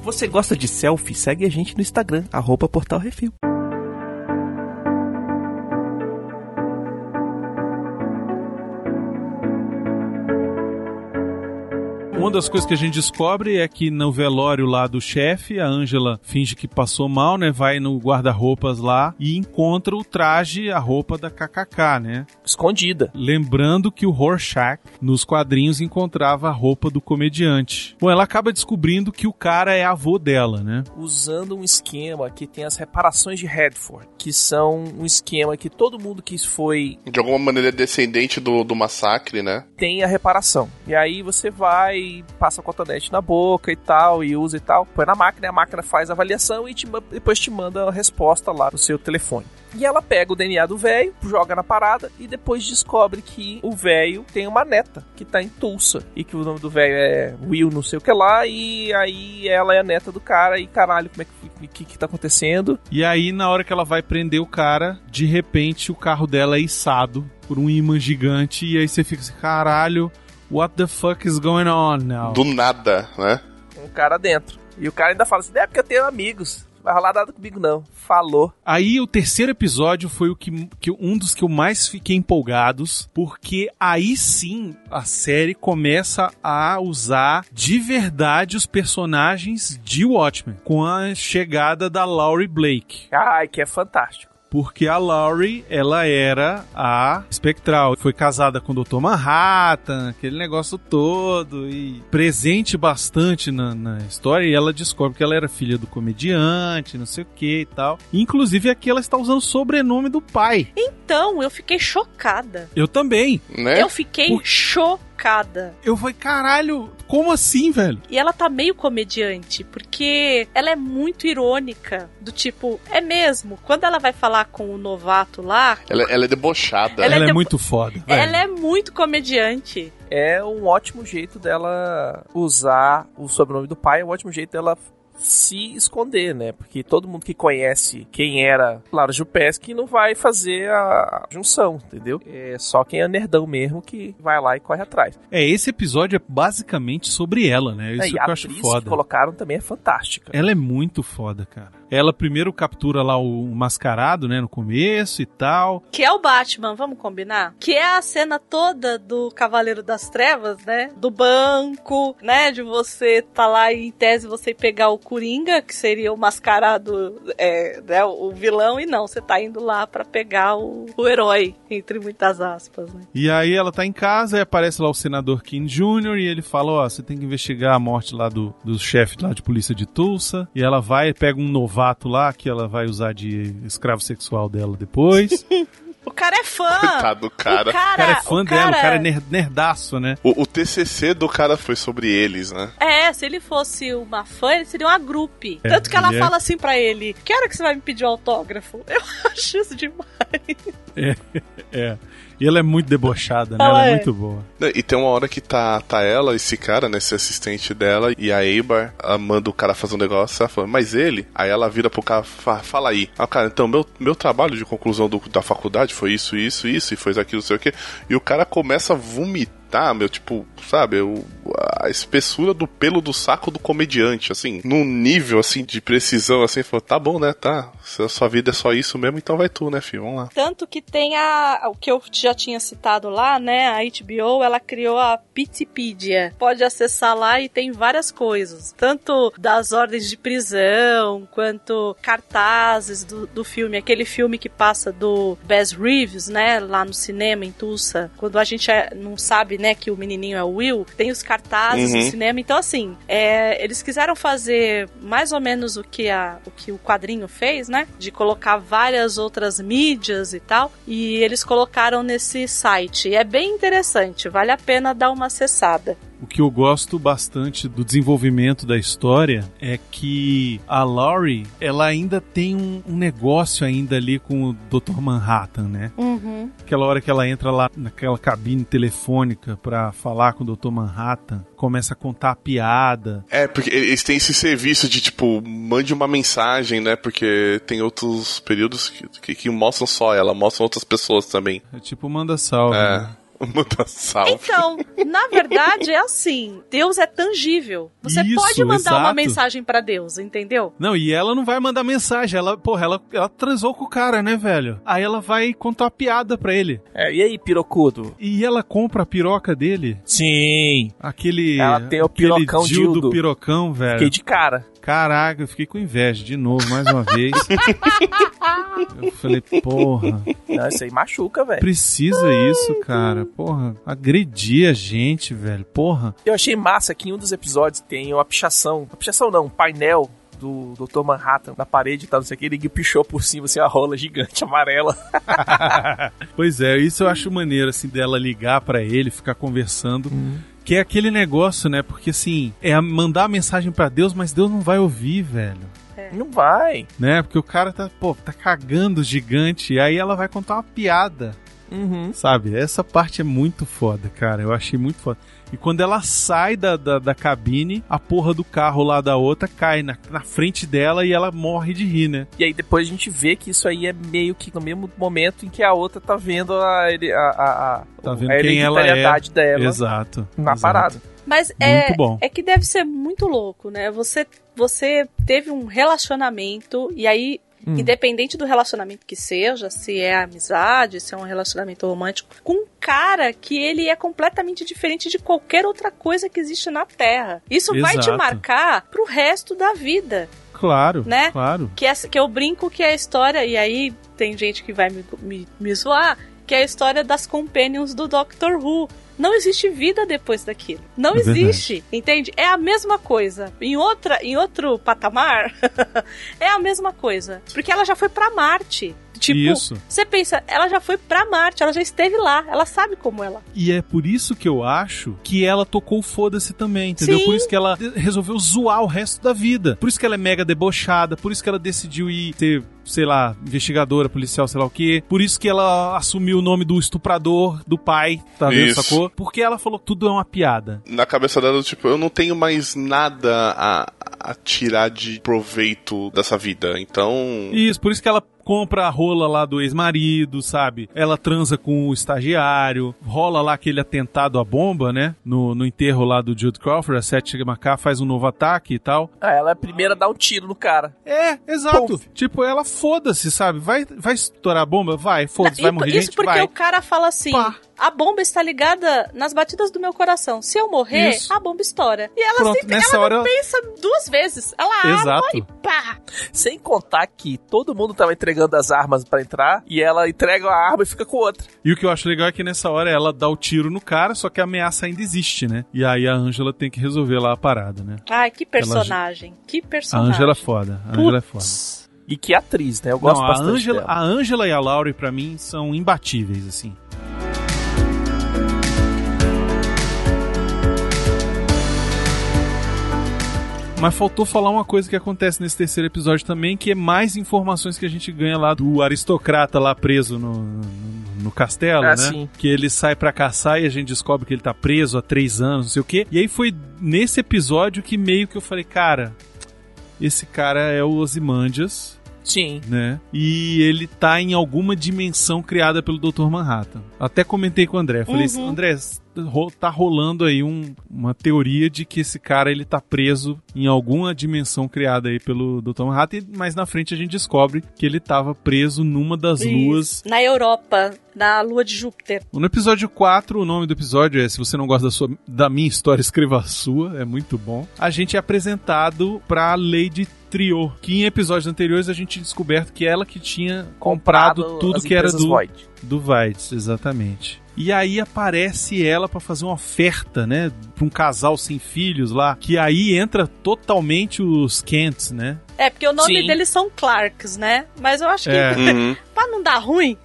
D: Você gosta de selfie? Segue a gente no Instagram, arroba Portal Refil.
A: Uma das coisas que a gente descobre é que no velório lá do chefe, a Angela finge que passou mal, né? Vai no guarda-roupas lá e encontra o traje, a roupa da KKK, né?
D: Escondida.
A: Lembrando que o Rorschach, nos quadrinhos, encontrava a roupa do comediante. Bom, ela acaba descobrindo que o cara é avô dela, né?
D: usando um esquema que tem as reparações de Redford, que são um esquema que todo mundo que foi
C: De alguma maneira descendente do, do massacre, né?
D: tem a reparação. E aí você vai, passa a cotonete na boca e tal, e usa e tal, põe na máquina, e a máquina faz a avaliação e te depois te manda a resposta lá no seu telefone. E ela pega o DNA do velho, joga na parada e depois descobre que o velho tem uma neta que tá em Tulsa. E que o nome do velho é Will, não sei o que lá. E aí ela é a neta do cara. E caralho, como é que, que, que tá acontecendo?
A: E aí, na hora que ela vai prender o cara, de repente o carro dela é içado por um imã gigante. E aí você fica assim, caralho, what the fuck is going on now?
C: Do nada, né?
D: O cara dentro. E o cara ainda fala assim: é porque eu tenho amigos. Vai rolar nada comigo, não. Falou.
A: Aí o terceiro episódio foi o que, que um dos que eu mais fiquei empolgados, porque aí sim a série começa a usar de verdade os personagens de Watchmen, com a chegada da Laurie Blake.
D: Ai, que é fantástico.
A: Porque a Laurie, ela era a espectral. Foi casada com o Dr. Manhattan, aquele negócio todo. E presente bastante na, na história. E ela descobre que ela era filha do comediante, não sei o que e tal. Inclusive aqui ela está usando o sobrenome do pai.
B: Então, eu fiquei chocada.
A: Eu também.
C: Né?
B: Eu fiquei
A: Por-
B: chocada.
A: Eu falei, caralho, como assim, velho?
B: E ela tá meio comediante, porque ela é muito irônica. Do tipo, é mesmo? Quando ela vai falar com o novato lá,
C: Ela, ela é debochada.
B: Ela
A: Ela,
B: é
A: é muito foda. velho.
B: ela é muito comediante.
D: É um ótimo jeito dela usar o sobrenome do pai, é um ótimo jeito dela se esconder, né? Porque todo mundo que conhece quem era Lara Jupeschi não vai fazer a junção, entendeu? É só quem é nerdão mesmo que vai lá e corre atrás.
A: É, esse episódio é basicamente sobre ela, né? Isso
D: É, e
A: que
D: a
A: eu acho foda.
D: que colocaram também é fantástica.
A: Ela é muito foda, cara. Ela primeiro captura lá o mascarado, né, no começo e tal.
B: Que é o Batman, vamos combinar? Que é a cena toda do Cavaleiro das Trevas, né? Do banco, né? De você tá lá e em tese você pegar o Coringa, que seria o mascarado, é, né? O vilão, e não, você tá indo lá pra pegar o, o herói, entre muitas aspas, né?
A: E aí ela tá em casa e aparece lá o senador Kim Jr. e ele fala, ó, você tem que investigar a morte lá do, do chefe lá de polícia de Tulsa. E ela vai, pega um novato lá que ela vai usar de escravo sexual dela depois.
B: O cara é fã.
C: Coitado do cara.
B: O cara,
A: O cara é fã
B: o
A: dela, o
B: cara-
A: cara é ner- nerdaço, né?
C: O, o TCC do cara foi sobre eles, né?
B: É, se ele fosse uma fã, ele seria uma grupe.
A: É,
B: Tanto que ela
A: é-
B: fala assim pra ele: Que hora que você vai me pedir um autógrafo? Eu acho isso demais.
A: É. E ela é muito debochada, né?
B: Ela
A: Ela é
B: é.
A: muito boa.
C: E tem uma hora que tá, tá ela, esse cara, né, esse assistente dela, e a Eibar ela manda o cara fazer um negócio, ela fala, mas ele? Aí ela vira pro cara, fa- fala aí. Aí o cara, então, meu, meu trabalho de conclusão do- da faculdade foi isso, isso, isso, e foi aquilo, não sei o quê. E o cara começa a vomitar, meu, tipo, sabe, o- a espessura do pelo do saco do comediante, assim, num nível, assim, de precisão, assim, falou, tá bom, né, tá, se a sua vida é só isso mesmo, então vai tu, né, filho, vamos lá.
B: Tanto que tem a. O que eu já tinha citado lá, né? A HBO, ela criou a Pitipedia. Pode acessar lá e tem várias coisas. Tanto das ordens de prisão, quanto cartazes do, do filme. Aquele filme que passa do Bess Reeves, né? Lá no cinema, em Tulsa. Quando a gente é- não sabe, né, que o menininho é o Will, tem os cartazes
C: Uhum.
B: no cinema. Então, assim, é, eles quiseram fazer mais ou menos o que, a, o que o quadrinho fez, né? De colocar várias outras mídias e tal. E eles colocaram nesse site. E é bem interessante, vale a pena dar uma acessada.
A: O que eu gosto bastante do desenvolvimento da história é que a Laurie, ela ainda tem um, um negócio ainda ali com o Dr. Manhattan, né?
B: Uhum.
A: Aquela hora que ela entra lá naquela cabine telefônica pra falar com o Dr. Manhattan, começa a contar a piada.
C: É, porque eles têm esse serviço de, tipo, mande uma mensagem, né? Porque tem outros períodos que, que, que mostram só ela, mostram outras pessoas também.
A: É tipo, manda salve.
C: É.
A: né?
C: Manda salve.
B: Então, na verdade, é assim: Deus é tangível. Você
A: Isso,
B: pode mandar uma
A: exato.
B: mensagem pra Deus, entendeu?
A: Não, e ela não vai mandar mensagem. Ela, porra, ela, ela transou com o cara, né, velho? Aí ela vai contar uma piada pra ele.
D: É, e aí, pirocudo?
A: E ela compra a piroca dele.
D: Sim.
A: Aquele.
D: Ela tem o pirocão
A: dildo
D: dildo.
A: pirocão, velho.
D: Fiquei de cara.
A: Caraca, eu fiquei com inveja de novo, mais uma vez. eu falei, porra,
D: Não, isso aí machuca, velho.
A: precisa isso, cara. Porra, agredir a gente, velho. Porra.
D: Eu achei massa que em um dos episódios tem uma pichação. Uma pichação não, um painel do Dr. Manhattan na parede e tal, não sei o que. Ele pichou por cima, assim, a rola gigante amarela.
A: Pois é, isso eu acho maneiro, assim, dela ligar pra ele, ficar conversando. Que é aquele negócio, né? Porque assim, é mandar a mensagem pra Deus, mas Deus não vai ouvir, velho.
D: Não vai.
A: Né? Porque o cara tá, pô, tá cagando gigante. E aí ela vai contar uma piada.
D: Uhum.
A: Sabe? Essa parte é muito foda, cara. Eu achei muito foda. E quando ela sai da, da, da cabine, a porra do carro lá da outra cai na, na frente dela e ela morre de rir, né?
D: E aí depois a gente vê que isso aí é meio que no mesmo momento em que a outra tá vendo a, a, a, a,
A: Tá vendo
D: a
A: quem ela é.
D: dela
A: Exato.
D: na
A: exato.
D: parada.
B: Mas é,
A: Muito bom.
B: é que deve ser muito louco, né? Você, você teve um relacionamento e aí,
A: Hum.
B: independente do relacionamento que seja, se é amizade, se é um relacionamento romântico, com um cara que ele é completamente diferente de qualquer outra coisa que existe na Terra. Isso vai te
A: Exato.
B: marcar pro resto da vida.
A: Claro,
B: Né?
A: claro.
B: Que, é, que eu brinco que é a história, e aí tem gente que vai me, me, me zoar, que é a história das companions do Doctor Who. Não existe vida depois daquilo. Não
A: É verdade.
B: existe, entende? É a mesma coisa. Em outra, em outro patamar, é a mesma coisa. Porque ela já foi pra Marte. Tipo,
A: Isso.
B: você pensa, ela já foi pra Marte, ela já esteve lá, ela sabe como ela.
A: E é por isso que eu acho que ela tocou o foda-se também, entendeu?
B: Sim.
A: Por isso que ela resolveu zoar o resto da vida. Por isso que ela é mega debochada, por isso que ela decidiu ir ser, sei lá, investigadora, policial, sei lá o quê. Por isso que ela assumiu o nome do estuprador do pai, tá vendo,
C: Isso.
A: sacou? Porque ela falou que tudo é uma piada.
C: Na cabeça dela, tipo, eu não tenho mais nada a, a tirar de proveito dessa vida. Então.
A: Isso, por isso que ela compra a rola lá do ex-marido, sabe? Ela transa com o estagiário, rola lá aquele atentado à bomba, né? No, no enterro lá do Jude Crawford, a Seth Macá faz um novo ataque e tal.
D: Ah, ela é a primeira a dar um tiro no cara.
A: É, exato. Tipo, ela foda-se, sabe? Vai, vai estourar a bomba? Vai, foda-se, vai morrer
B: Isso
A: gente?
B: porque
A: Vai.
B: o cara fala assim:
A: Pá.
B: A bomba está ligada nas batidas do meu coração. Se eu morrer,
A: Isso.
B: a bomba estoura. E ela
A: Pronto,
B: sempre
A: nessa
B: ela
A: hora
B: não
A: ela-
B: pensa duas vezes. Ela arma
A: Exato.
B: e pá.
D: Sem contar que todo mundo tava entregando as armas pra entrar e ela entrega a arma e fica com outra.
A: E o que eu acho legal é que nessa hora ela dá o tiro no cara, só que a ameaça ainda existe, né? E aí a Angela tem que resolver lá a parada, né?
B: Ai, que personagem. Que
A: A
B: personagem.
A: Angela é foda. A Angela é foda.
D: E que atriz, né? Eu gosto
A: Não, a
D: bastante
A: Angela,
D: dela.
A: a Angela e a Laurie, pra mim, são imbatíveis, assim. Mas faltou falar uma coisa que acontece nesse terceiro episódio também, que é mais informações que a gente ganha lá do aristocrata lá preso no, no, no castelo,
D: Ah,
A: né?
D: sim.
A: Que ele sai pra caçar e a gente descobre que ele tá preso há três anos, não sei o quê. E aí foi nesse episódio que meio que eu falei, cara, esse cara é o Ozymandias,
D: Sim.
A: né? E ele tá em alguma dimensão criada pelo Dr. Manhattan. Até comentei com o André. Falei,
B: Uhum.
A: André, ro- tá rolando aí um- uma teoria de que esse cara ele tá preso em alguma dimensão criada aí pelo Dr. Manhattan, e mais na frente a gente descobre que ele tava preso numa das
B: Isso.
A: luas.
B: Na Europa, na lua de Júpiter.
A: No episódio 4, o nome do episódio é Se você não gosta da, sua, da minha história, escreva a sua. É muito bom. A gente é apresentado pra Lady Trio, que em episódios anteriores a gente tinha descoberto que ela que tinha comprado, tudo
D: as
A: que era do,
D: Void.
A: do Vides, exatamente. E aí aparece ela pra fazer uma oferta, né, pra um casal sem filhos lá, que aí entra totalmente os Kents, né?
B: É, porque o nome
D: Sim.
B: deles são Clarks, né? Mas eu acho que
A: É.
C: Uhum.
B: pra não dar ruim,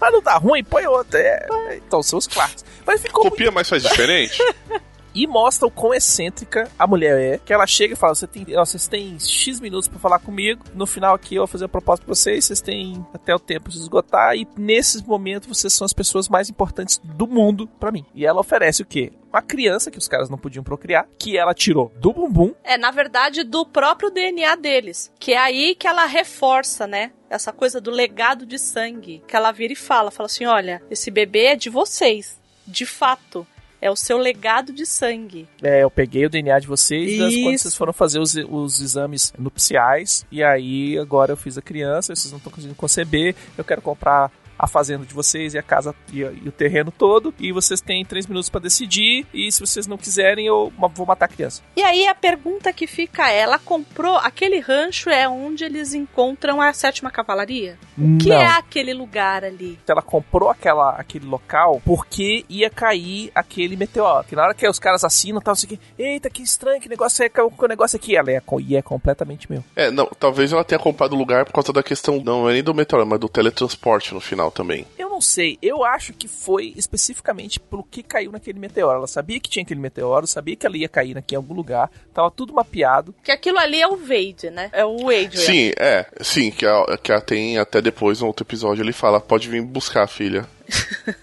D: Mas não tá ruim, põe outra. É, então, são os Clarks. Mas ficou
C: Copia, mas faz diferente?
D: e mostra o quão excêntrica a mulher é. Que ela chega e fala: você tem, vocês têm X minutos pra falar comigo. No final aqui eu vou fazer a proposta pra vocês. Vocês têm até o tempo de esgotar. E nesses momentos vocês são as pessoas mais importantes do mundo pra mim. E ela oferece o quê? Uma criança que os caras não podiam procriar, que ela tirou do bumbum.
B: é na verdade do próprio DNA deles. Que é aí que ela reforça, né? Essa coisa do legado de sangue. Que ela vira e fala: fala assim: olha, esse bebê é de vocês. De fato. É o seu legado de sangue.
D: É, eu peguei o DNA de vocês das, quando vocês foram fazer os, os exames nupciais. E aí agora eu fiz a criança, vocês não estão conseguindo conceber. Eu quero comprar a fazenda de vocês e a casa e, e o terreno todo. E vocês têm três minutos pra decidir. E se vocês não quiserem, eu vou matar a criança.
B: E aí a pergunta que fica é: ela comprou aquele rancho é onde eles encontram a sétima cavalaria? O que
D: não.
B: é aquele lugar ali?
D: Ela comprou aquela, aquele local porque ia cair aquele meteoro. Que na hora que os caras assinam, tal, assim, eita, que estranho, que negócio é que o negócio aqui. Ela é, e é completamente meu.
C: É, não, talvez ela tenha comprado o lugar por causa da questão, não é nem do meteoro, mas do teletransporte no final também.
D: Eu não sei, eu acho que foi especificamente pelo que caiu naquele meteoro. Ela sabia que tinha aquele meteoro, sabia que ela ia cair aqui em algum lugar, tava tudo mapeado.
B: Que aquilo ali é o Vade, né? É o Adrian.
C: Sim, é, sim, que a, que a tem até depois, no outro episódio, ele fala, pode vir buscar a filha.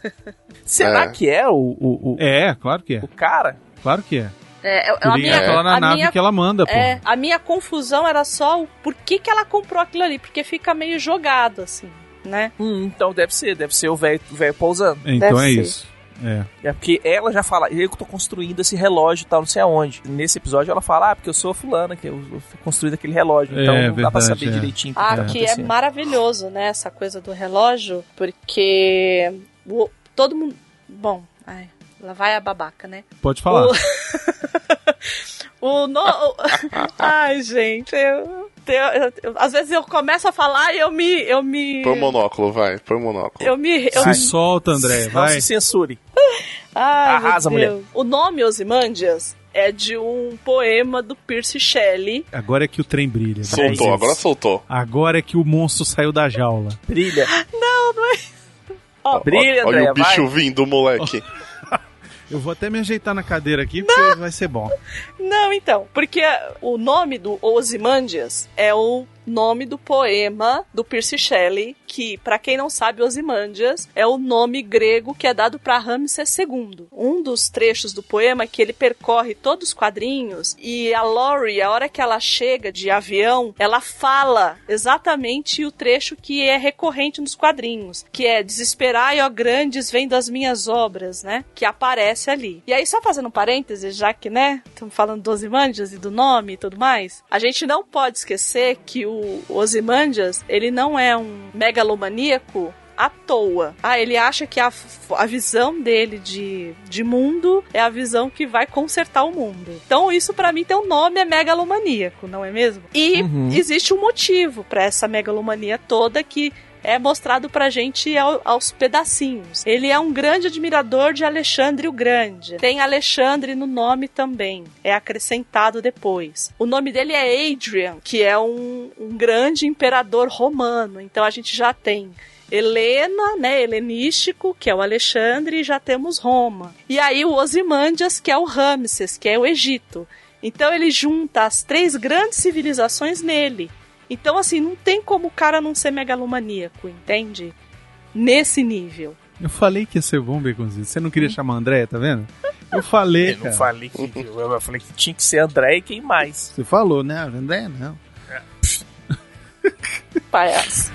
D: Será
C: É.
D: que é o, o, o,
A: É, claro que é.
D: o cara?
A: Claro que é.
B: É, é, a
A: Ele
B: minha,
A: lá na
B: a
A: nave
B: minha-
A: que ela manda, pô.
B: é, a minha confusão era só o por que, que ela comprou aquilo ali, porque fica meio jogado, assim, né?
D: Hum, então deve ser, deve ser o velho pousando.
A: Então
B: Deve
A: é
B: ser.
A: isso. É.
D: É porque ela já fala, eu que tô construindo esse relógio e tal, não sei aonde. Nesse episódio ela fala, ah, porque eu sou a fulana, que eu, construindo aquele relógio. Então
A: É,
D: não dá pra
A: verdade,
D: saber
A: é.
D: direitinho o que
B: Ah,
D: tá
B: que é maravilhoso, né? Essa coisa do relógio, porque o- todo mundo. Bom, ai, lá vai a babaca, né?
A: Pode falar.
B: O, o no... Ai, gente, eu, eu- eu- às vezes eu começo a falar e eu me. Eu me.
C: Põe o monóculo, vai, põe o monóculo.
B: Eu me. Eu
A: Se
B: me
A: solta, André,
D: Não
A: vai.
D: se censure.
B: Ai,
D: Arrasa,
B: meu Deus. O nome Osimandias é de um poema do Percy Shelley.
A: Agora é que o trem brilha.
C: Soltou, agora soltou.
A: Agora é que o monstro saiu da jaula.
D: Brilha.
B: Ó,
D: Brilha,
C: Olha
D: André,
C: o bicho
D: vai.
C: vindo, moleque.
A: Eu vou até me ajeitar na cadeira aqui, porque vai ser bom.
B: Não, então, porque o nome do Osimandias é o nome do poema do Percy Shelley, que, para quem não sabe, Ozymandias é o nome grego que é dado para Ramsés II. Um dos trechos do poema que ele percorre todos os quadrinhos e a Laurie, a hora que ela chega de avião, ela fala exatamente o trecho que é recorrente nos quadrinhos, que é desesperai, ó grandes, vem das minhas obras, né? Que aparece ali. E aí, só fazendo um parênteses, já que, né, estamos falando do Ozymandias e do nome e tudo mais, a gente não pode esquecer que o Ozymandias, ele não é um megalomaníaco à toa. Ah, ele acha que a, a visão dele de, de mundo é a visão que vai consertar o mundo. Então, isso para mim tem um nome, é megalomaníaco, não é mesmo? E
D: Uhum.
B: existe um motivo para essa megalomania toda que é mostrado pra gente ao- aos pedacinhos. Ele é um grande admirador de Alexandre o Grande. Tem Alexandre no nome também. É acrescentado depois. O nome dele é Adrian, que é um, um grande imperador romano. Então a gente já tem Helena, né, helenístico, que é o Alexandre, e já temos Roma. E aí o Ozymandias, que é o Ramses, que é o Egito. Então ele junta as três grandes civilizações nele. Então, assim, não tem como o cara não ser megalomaníaco, entende? Nesse nível.
A: Eu falei que ia ser bom, Baconzinho. Você não queria chamar André, tá vendo? Eu falei,
D: Eu não
A: cara.
D: falei que. Eu, falei que tinha que ser André e quem mais.
A: Você falou, né? André, não.
B: Palhaço.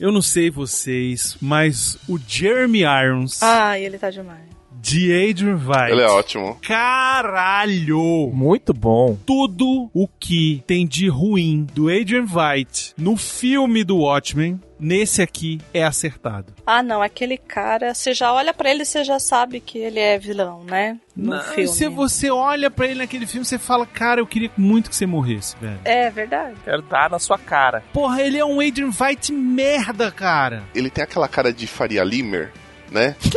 A: Eu não sei vocês, mas o Jeremy Irons
B: Ai, ele tá demais.
A: De Adrian Veidt.
C: Ele é ótimo.
A: Caralho!
D: Muito bom.
A: Tudo o que tem de ruim do Adrian Veidt no filme do Watchmen, nesse aqui é acertado.
B: Ah, não, aquele cara, você já olha pra ele e você já sabe que ele é vilão, né? No
A: Não,
B: filme.
A: Se você olha pra ele naquele filme, você fala, cara, eu queria muito que você morresse, velho.
B: É verdade.
D: Quero dar na sua cara.
A: Porra, ele é um Adrian Veidt merda, cara.
C: Ele tem aquela cara de Faria Limer, né? Que,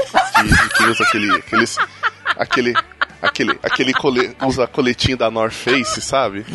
C: que usa aquele. Aqueles, aquele. Aquele, aquele cole, usa coletinho da North Face, sabe?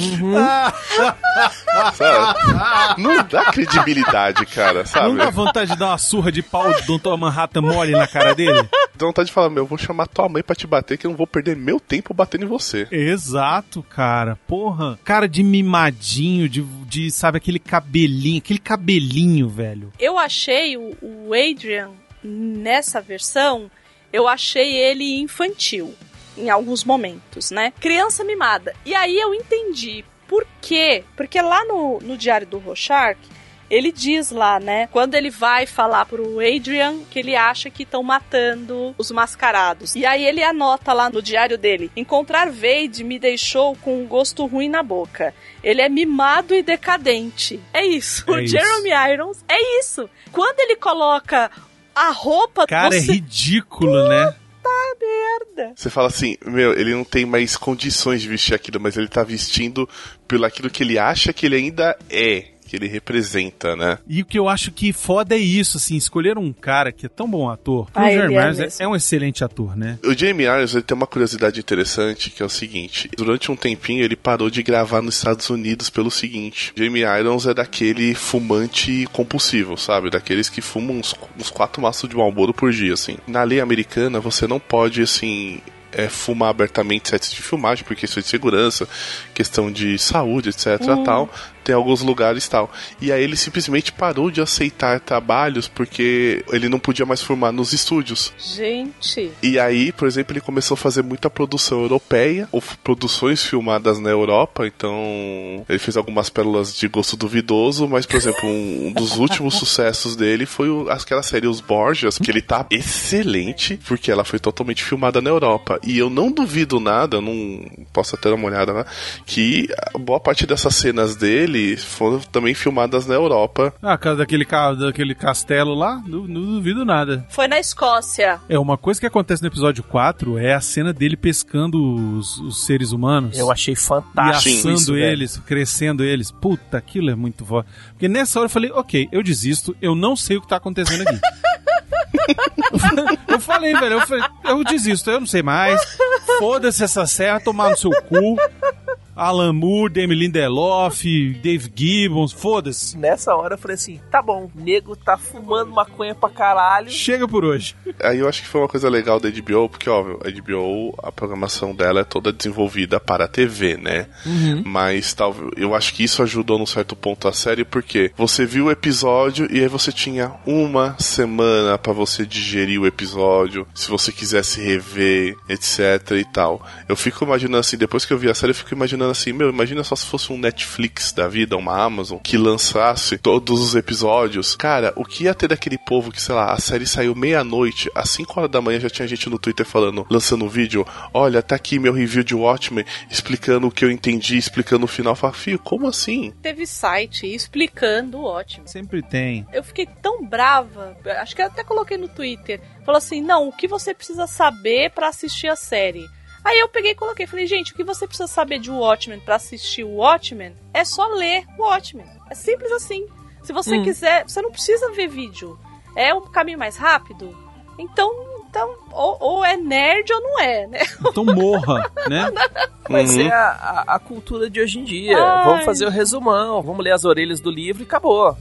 C: sabe? Não dá credibilidade, cara, sabe?
A: Não dá vontade de dar uma surra de pau do Dr. Manhattan mole na cara dele?
C: Dá vontade de falar, meu, eu vou chamar tua mãe pra te bater, que eu não vou perder meu tempo batendo em você.
A: Exato, cara. Porra. Cara de mimadinho, de, de sabe, aquele cabelinho, aquele cabelinho, velho.
B: Eu achei o, o Adrian nessa versão, eu achei ele infantil em alguns momentos, né? Criança mimada. E aí eu entendi por quê? Porque lá no, no Diário do Rorschach, ele diz lá, né? Quando ele vai falar pro Adrian que ele acha que estão matando os mascarados. E aí ele anota lá no diário dele: Encontrar Vade me deixou com um gosto ruim na boca. Ele é mimado e decadente. É isso.
A: É
B: o
A: isso.
B: Jeremy Irons é isso. Quando ele coloca a roupa
A: Cara, é
B: você
A: ridículo, né?
B: merda.
C: Você fala assim, meu, ele não tem mais condições de vestir aquilo, mas ele tá vestindo pelo aquilo que ele acha que ele ainda é, que ele representa, né?
A: E o que eu acho que foda é isso, assim, escolher um cara que é tão bom ator.
B: Ah,
A: o Jeremy
B: é
A: Irons é,
B: mesmo.
A: é um excelente ator, né?
C: O Jamie Irons ele tem uma curiosidade interessante, que é o seguinte: durante um tempinho ele parou de gravar nos Estados Unidos pelo seguinte: Jamie Irons é daquele fumante compulsivo, sabe? Daqueles que fumam uns, uns quatro maços de Marlboro por dia, assim. Na lei americana você não pode, assim. é, fumar abertamente sets de filmagem por questão de segurança, questão de saúde, etc. tal. Tem alguns lugares tal. E aí ele simplesmente parou de aceitar trabalhos porque ele não podia mais filmar nos estúdios.
B: Gente.
C: E aí, por exemplo, ele começou a fazer muita produção europeia, ou produções filmadas na Europa, então ele fez algumas pérolas de gosto duvidoso, mas, por exemplo, um, um dos últimos sucessos dele foi o- aquela série Os Borgias, que ele tá excelente, porque ela foi totalmente filmada na Europa. E eu não duvido nada, não posso até dar uma olhada lá, que a boa parte dessas cenas dele foram também filmadas na Europa.
A: Ah, casa daquele, daquele castelo lá, não, não duvido nada.
B: Foi na Escócia.
A: É, uma coisa que acontece no episódio 4 é a cena dele pescando os, os seres humanos.
D: Eu achei
A: E
D: fantástico
A: assando
D: isso, velho.
A: eles, crescendo eles. Puta, aquilo é muito foda. Porque nessa hora eu falei, ok, eu desisto, eu não sei o que tá acontecendo aqui. eu falei, velho, eu, falei, eu desisto, eu não sei mais. Foda-se essa serra, tomar no seu cu. Alan Moore, Demi Lindelof, Dave Gibbons, foda-se.
D: Nessa hora eu falei assim: tá bom, nego tá fumando maconha pra caralho.
A: Chega por hoje.
C: Aí eu acho que foi uma coisa legal da HBO, porque, óbvio, a HBO, a programação dela é toda desenvolvida para a TV, né? Mas talvez eu acho que isso ajudou num certo ponto a série, porque você viu o episódio e aí você tinha uma semana pra você digerir o episódio, se você quisesse rever, etc e tal. Eu fico imaginando assim, depois que eu vi a série, eu fico imaginando assim, meu, imagina só se fosse um Netflix da vida, uma Amazon, que lançasse todos os episódios. Cara, o que ia ter daquele povo que, sei lá, a série saiu meia-noite, às 5 horas da manhã já tinha gente no Twitter falando, lançando um vídeo, olha, tá aqui meu review de Watchmen, explicando o que eu entendi, explicando o final. Eu falo, fio, como assim?
B: Teve site explicando o ótimo.
A: Sempre tem.
B: Eu fiquei tão brava, acho que eu até coloquei no Twitter. Falou assim: não, o que você precisa saber pra assistir a série? Aí eu peguei e coloquei, falei, gente, o que você precisa saber de Watchmen pra assistir o Watchmen é só ler o Watchmen. É simples assim. Se você quiser, você não precisa ver vídeo. É um caminho mais rápido. Então, então ou, ou é nerd ou não é, né?
A: Então morra, né?
D: Mas
C: Uhum.
D: é a, a- a cultura de hoje em dia.
B: Ai.
D: Vamos fazer o resumão, vamos ler as orelhas do livro e acabou.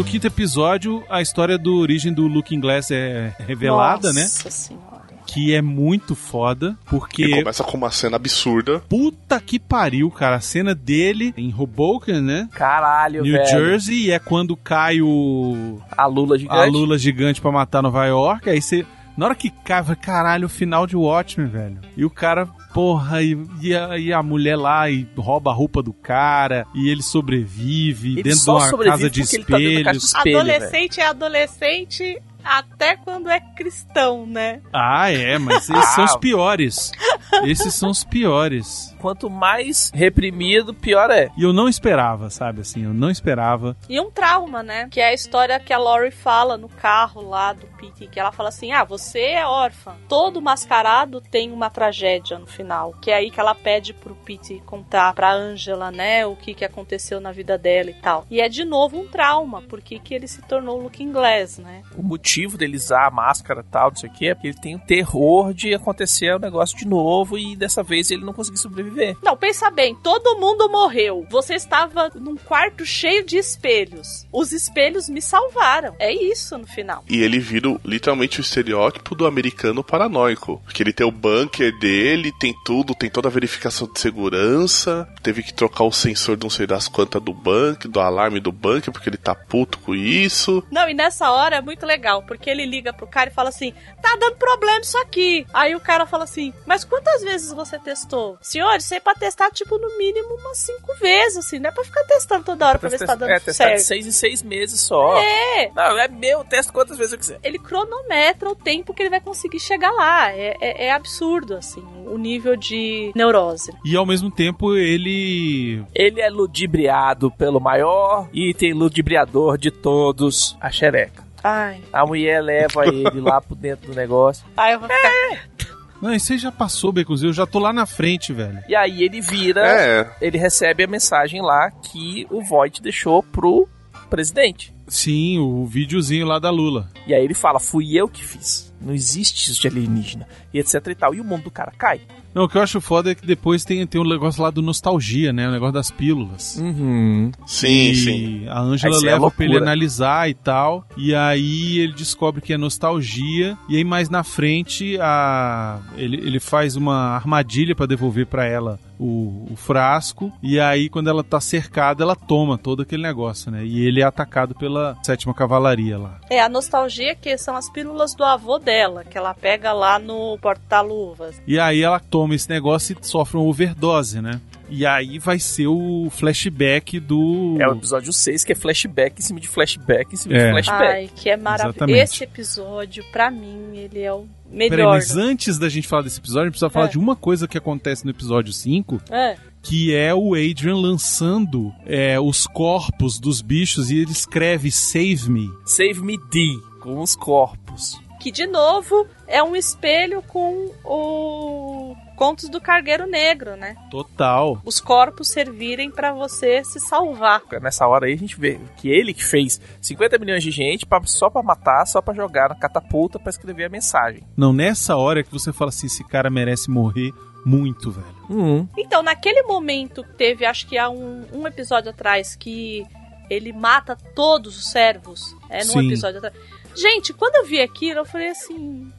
A: No quinto episódio, a história do origem do Looking Glass é revelada, né?
B: Nossa senhora.
A: Que é muito foda,
C: E
A: porque
C: começa com uma cena absurda.
A: puta que pariu, cara. A cena dele em Hoboken, né?
D: Caralho,
A: New
D: velho.
A: Jersey, e é quando cai o
D: A Lula gigante.
A: a Lula gigante pra matar Nova York. Aí você. Na hora que cai, vai, caralho, o final de Watchmen, velho. E o cara, porra, e, e, a, e a mulher lá e rouba a roupa do cara, e ele sobrevive
D: Ele
A: dentro de
D: só
A: uma
D: sobrevive
A: casa de
D: tá
A: espelhos.
D: espelho,
B: adolescente é adolescente até quando é cristão, né?
A: Ah, é, mas esses são os
D: Ah.
A: piores. Esses são os piores.
D: Quanto mais reprimido, pior é.
A: E eu não esperava, sabe assim, eu não esperava.
B: E um trauma, né? Que é a história que a Lori fala no carro lá do Pete, que ela fala assim: "Ah, você é órfã. Todo mascarado tem uma tragédia no final". Que é aí que ela pede pro Pete contar pra Angela, né, o que que aconteceu na vida dela e tal. E é de novo um trauma, porque que ele se tornou Looking Glass, né?
D: O motivo dele usar a máscara e tal, não sei o que, é porque ele tem o terror de acontecer o negócio de novo e dessa vez ele não conseguir sobreviver.
B: Não, pensa bem, todo mundo morreu. Você estava num quarto cheio de espelhos. Os espelhos me salvaram. É isso no final.
C: E ele vira literalmente o estereótipo do americano paranoico. Porque ele tem o bunker dele, tem tudo, tem toda a verificação de segurança. Teve que trocar o sensor de não sei das quantas do bunker, do alarme do bunker, porque ele tá puto com isso.
B: Não, e nessa hora é muito legal, porque ele liga pro cara e fala assim: tá dando problema isso aqui. Aí o cara fala assim: mas quantas vezes você testou? Senhor, isso aí é pra testar, tipo, no mínimo umas cinco vezes, assim, não é pra ficar testando toda hora pra ver se tá dando
D: é, testar de
B: certo.
D: seis em seis meses só.
B: É,
D: Não, é meu, testo quantas vezes eu quiser.
B: ele cronometra o tempo que ele vai conseguir chegar lá. É, é- é absurdo, assim, o nível de neurose.
A: E ao mesmo tempo ele.
D: Ele é ludibriado pelo maior item ludibriador de todos, a xereca.
B: Ai,
D: A mulher leva ele lá pro dentro do negócio.
B: ai, eu vou ficar.
A: Não, isso aí já passou, Becos. Eu já tô lá na frente, velho.
D: E aí ele vira,
C: É,
D: ele recebe a mensagem lá que o Void deixou pro presidente.
A: Sim, o videozinho lá da Lula.
D: E aí ele fala, fui eu que fiz. Não existe isso de alienígena. E etc e tal. E o mundo do cara cai.
A: Não, o que eu acho foda é que depois tem, tem um negócio lá do nostalgia, né? O negócio das pílulas.
D: Uhum.
C: sim,
A: e
C: sim.
A: a Ângela
D: é
A: leva pra ele analisar e tal. E aí ele descobre que é nostalgia. E aí mais na frente a ele, ele faz uma armadilha pra devolver pra ela o, o frasco. E aí quando ela tá cercada, ela toma todo aquele negócio, né? E ele é atacado pela sétima cavalaria lá.
B: É, a nostalgia que são as pílulas do avô dela, que ela pega lá no porta-luvas.
A: E aí ela toma esse negócio e sofre uma overdose, né? E aí vai ser o flashback do.
D: É o episódio 6, que é flashback em cima de flashback em cima
A: É.
D: de flashback.
B: Ai, que é maravilhoso. Esse episódio, pra mim, ele é o
A: Peraí,
B: melhor.
A: mas antes da gente falar desse episódio, a gente precisa falar
B: É.
A: de uma coisa que acontece no episódio 5,
B: É.
A: que é o Adrian lançando é, os corpos dos bichos e ele escreve Save Me.
D: Save me D, com os corpos.
B: Que, de novo, é um espelho com o contos do Cargueiro Negro, né?
A: Total.
B: Os corpos servirem pra você se salvar.
D: Nessa hora aí a gente vê que ele que fez 50 milhões de gente pra, só pra matar, só pra jogar na catapulta pra escrever a mensagem.
A: Não, nessa hora é que você fala assim, esse cara merece morrer muito, velho.
D: Uhum.
B: Então, naquele momento que teve, acho que há um, um episódio atrás, que ele mata todos os servos. É, num
A: Sim.
B: episódio atrás. Gente, quando eu vi aquilo, eu falei assim.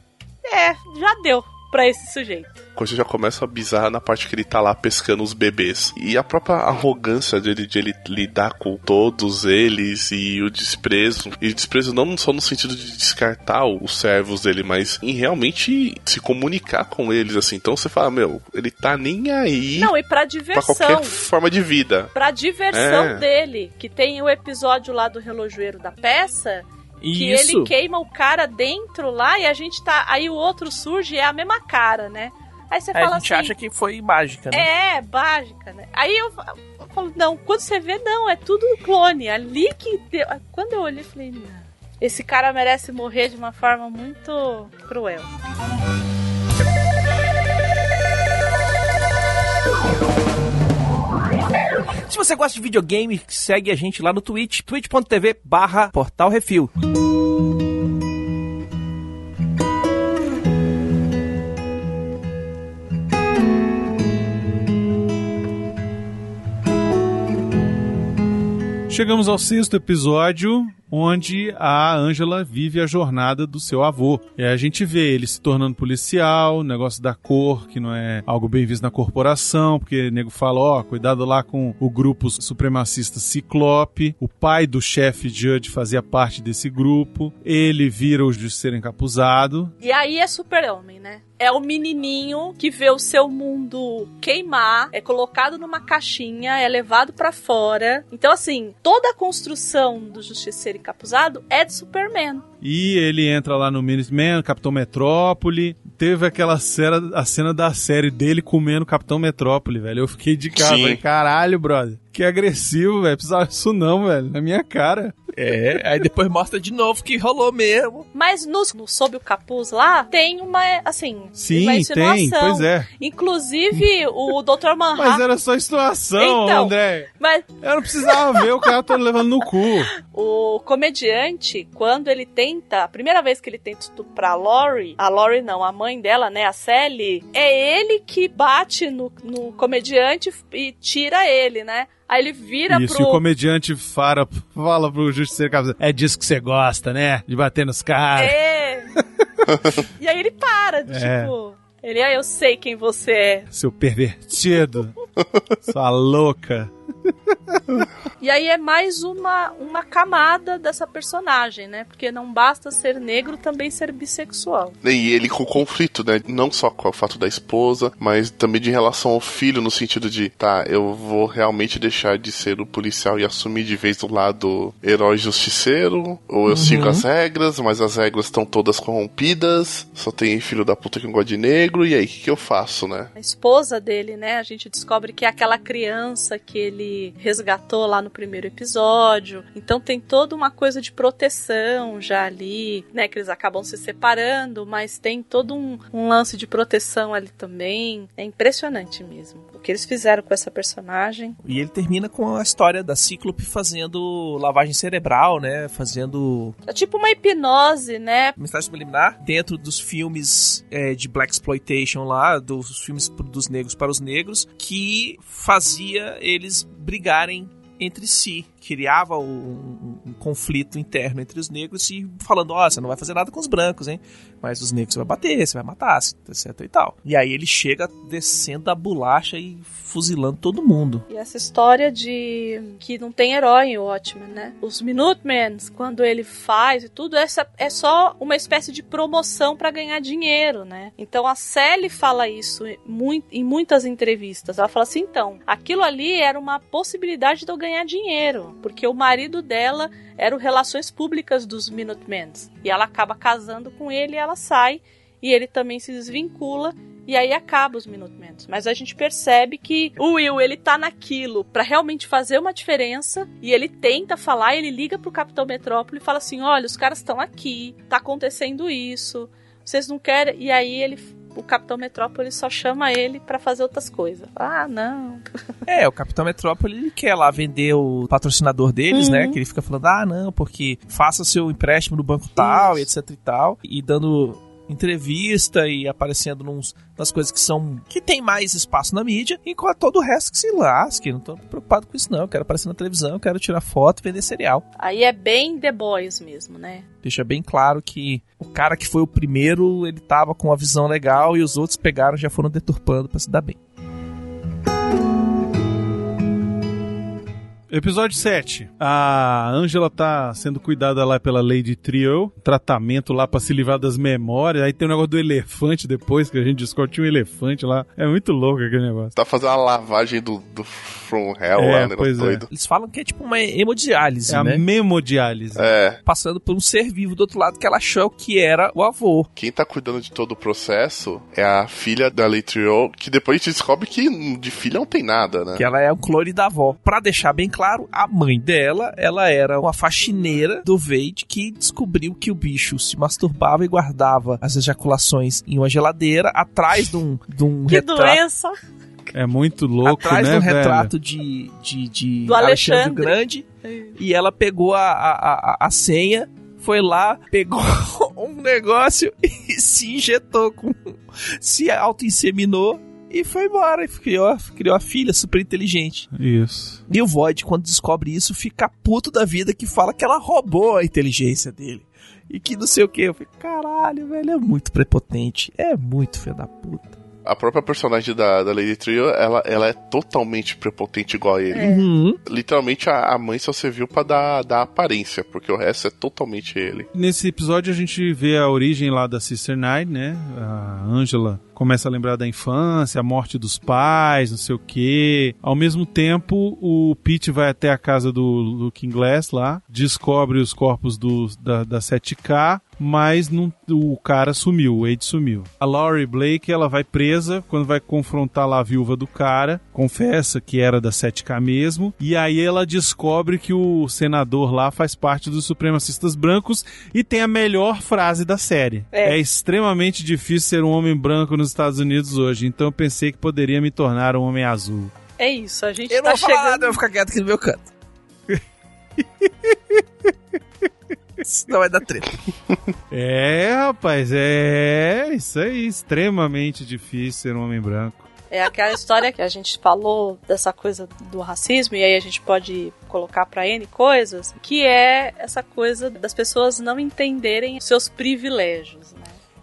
B: É, já deu pra esse sujeito.
C: A coisa já começa a bizarra na parte que ele tá lá pescando os bebês. E a própria arrogância dele de ele lidar com todos eles e o desprezo. E o desprezo não só no sentido de descartar os servos dele, mas em realmente se comunicar com eles, assim. Então você fala, meu, ele tá nem aí
B: Não, e pra
C: pra
B: diversão.
C: qualquer forma de vida.
B: Pra diversão
C: É.
B: dele. Que tem o episódio lá do relojoeiro da peça. Que
D: Isso.
B: ele queima o cara dentro lá e a gente tá. Aí o outro surge e é a mesma cara, né? Aí você
D: Aí
B: fala
D: a gente
B: assim.
D: acha que foi mágica, né?
B: É, mágica, né? Aí eu, eu falo, não, quando você vê, não, é tudo clone. Ali que deu. Quando eu olhei, falei, não. Esse cara merece morrer de uma forma muito cruel.
D: Se você gosta de videogame, segue a gente lá no Twitch, twitch.tv barra Portal Refil.
A: Chegamos ao sexto episódio, onde a Angela vive a jornada do seu avô. E a gente vê ele se tornando policial, negócio da cor, que não é algo bem visto na corporação, porque o nego fala, ó, cuidado lá com o grupo supremacista Ciclope. O pai do chefe Judge fazia parte desse grupo. Ele vira o justiceiro encapuzado.
B: E aí é super-homem, né? É o menininho que vê o seu mundo queimar, é colocado numa caixinha, é levado pra fora. Então, assim, toda a construção do Justiceiro Encapuzado é de Superman.
A: E ele entra lá no Minuteman, Capitão Metrópole. Teve aquela cena, a cena da série dele comendo Capitão Metrópole, velho. Eu fiquei de cara,
C: Sim.
A: falei, caralho, brother. Que agressivo, velho. Precisava disso não, velho. Na minha cara.
D: É, aí depois mostra de novo que rolou mesmo.
B: Mas no, no Sob o Capuz lá, tem uma, assim, uma
A: Sim, tem.
B: insinuação.
A: Pois é.
B: Inclusive, o Dr. Manhattan...
A: Mas era só situação,
B: Então.
A: André.
B: Mas
A: Eu não precisava ver o cara todo levando no cu.
B: o comediante, quando ele tenta, a primeira vez que ele tenta estuprar a Lori, a Lori não, a mãe dela, né, a Sally, é ele que bate no, no comediante e tira ele, né? Aí ele vira
A: Isso, e
B: pro.
A: o comediante fala, fala pro Justiceiro Capuzado, é disso que você gosta, né? De bater nos caras.
B: É. e aí ele para,
A: É.
B: tipo. Ele, ah, eu sei quem você é.
A: Seu pervertido. Sua louca.
B: E aí é mais uma, uma camada dessa personagem, né? Porque não basta ser negro, também ser bissexual.
C: E ele com conflito, né? Não só com o fato da esposa, mas também de relação ao filho, no sentido de, tá, eu vou realmente deixar de ser o policial e assumir de vez do lado herói justiceiro, ou eu sigo as regras, mas as regras estão todas corrompidas, só tem filho da puta que não gosta de negro, e aí, o que, que eu faço, né?
B: A esposa dele, né? A gente descobre que é aquela criança que ele resgatou lá no primeiro episódio. Então tem toda uma coisa de proteção já ali, né? Que eles acabam se separando, mas tem todo um, um lance de proteção ali também. É impressionante mesmo. O que eles fizeram com essa personagem.
D: E ele termina com a história da Cíclope fazendo lavagem cerebral, né? Fazendo
B: É tipo uma hipnose, né?
D: mensagem subliminar dentro dos filmes é, de Black Exploitation lá, dos filmes dos negros para os negros, que fazia eles brigarem entre si, criava um, um- um conflito interno entre os negros e falando, ó, você não vai fazer nada com os brancos, hein? Mas os negros você vai bater, você vai matar, etc e tal. E aí ele chega descendo a bolacha e fuzilando todo mundo.
B: E essa história de que não tem herói em Watchmen, né? Os Minutemen, quando ele faz e tudo, essa é só uma espécie de promoção para ganhar dinheiro, né? Então a Sally fala isso em muitas entrevistas. Ela fala assim: então, aquilo ali era uma possibilidade de eu ganhar dinheiro, porque o marido dela era o Relações Públicas dos Minutemen. E ela acaba casando com ele ela sai. E ele também se desvincula e aí acaba os Minutemen. Mas a gente percebe que o Will, ele tá naquilo pra realmente fazer uma diferença. E ele tenta falar, ele liga pro Capitão Metrópole e fala assim: olha, os caras estão aqui, tá acontecendo isso. Vocês não querem. E aí ele o Capitão Metrópole só chama ele pra fazer outras coisas. Ah, não.
D: É, o Capitão Metrópole ele quer lá vender o patrocinador deles,
B: Uhum.
D: né? Que ele fica falando, ah, não, porque faça seu empréstimo no banco tal, e etc e tal. E dando entrevista e aparecendo nos, nas coisas que são. que tem mais espaço na mídia, enquanto todo o resto que se lasque. Não tô preocupado com isso, não. Eu quero aparecer na televisão, eu quero tirar foto e vender cereal.
B: Aí é bem The Boys mesmo, né?
D: Deixa bem claro que o cara que foi o primeiro, ele tava com uma visão legal e os outros pegaram e já foram deturpando pra se dar bem.
A: Episódio 7. A Angela tá sendo cuidada lá pela Lady Trio. Tratamento lá pra se livrar das memórias. Aí tem o negócio do elefante depois, que a gente descobre tinha um elefante lá. É muito louco aquele negócio.
C: Tá fazendo uma lavagem do, do From Hell
A: É,
C: lá, negócio
A: pois é.
C: doido.
D: Eles falam que é tipo uma hemodiálise,
A: É a
D: né?
A: memodiálise.
C: É,
D: passando por um ser vivo do outro lado que ela achou que era o avô.
C: quem tá cuidando de todo o processo é a filha da Leitrio, que depois a gente descobre que de filha não tem nada, né?
D: Que ela é o clone da avó. Pra deixar bem claro, a mãe dela, ela era uma faxineira do Vade que descobriu que o bicho se masturbava e guardava as ejaculações em uma geladeira atrás de um, de um
B: Que
D: retrato.
B: doença.
A: É muito louco,
D: atrás
A: né,
D: de um
A: velho?
D: retrato de, de, de
B: Do
D: Alexandre
B: Alexandre.
D: Grande. E ela pegou a, a, a, a senha, foi lá, pegou um negócio e se injetou com. se auto-inseminou e foi embora. E criou, criou a filha super inteligente.
A: Isso.
D: E o Void, quando descobre isso, fica puto da vida que fala que ela roubou a inteligência dele. E que não sei o que. Eu falei, caralho, velho, é muito prepotente. É muito filho da puta.
C: A própria personagem da, da Lady Trio, ela, ela é totalmente prepotente igual a ele.
D: Uhum.
C: Literalmente a, a mãe só serviu pra dar, dar aparência, porque o resto é totalmente ele.
A: Nesse episódio a gente vê a origem lá da Sister Nine, né? A Angela começa a lembrar da infância, a morte dos pais, não sei o quê. Ao mesmo tempo, o Pete vai até a casa do Looking Glass lá, descobre os corpos do, da, da 7K, mas não, o cara sumiu, o Wade sumiu. A Laurie Blake, ela vai presa quando vai confrontar lá a viúva do cara, confessa que era da 7K mesmo, e aí ela descobre que o senador lá faz parte dos supremacistas brancos e tem a melhor frase da série.
B: É.
A: É, extremamente difícil ser um homem branco nos Estados Unidos hoje, então eu pensei que poderia me tornar um homem azul.
B: É isso, a gente
D: Eu não
B: tá
D: vou falar nada, eu vou ficar quieto aqui no meu canto. Senão vai dar treta.
A: É, rapaz, é isso aí, extremamente difícil ser um homem branco.
B: É aquela história que a gente falou dessa coisa do racismo, e aí a gente pode colocar pra N coisas, que é essa coisa das pessoas não entenderem seus privilégios,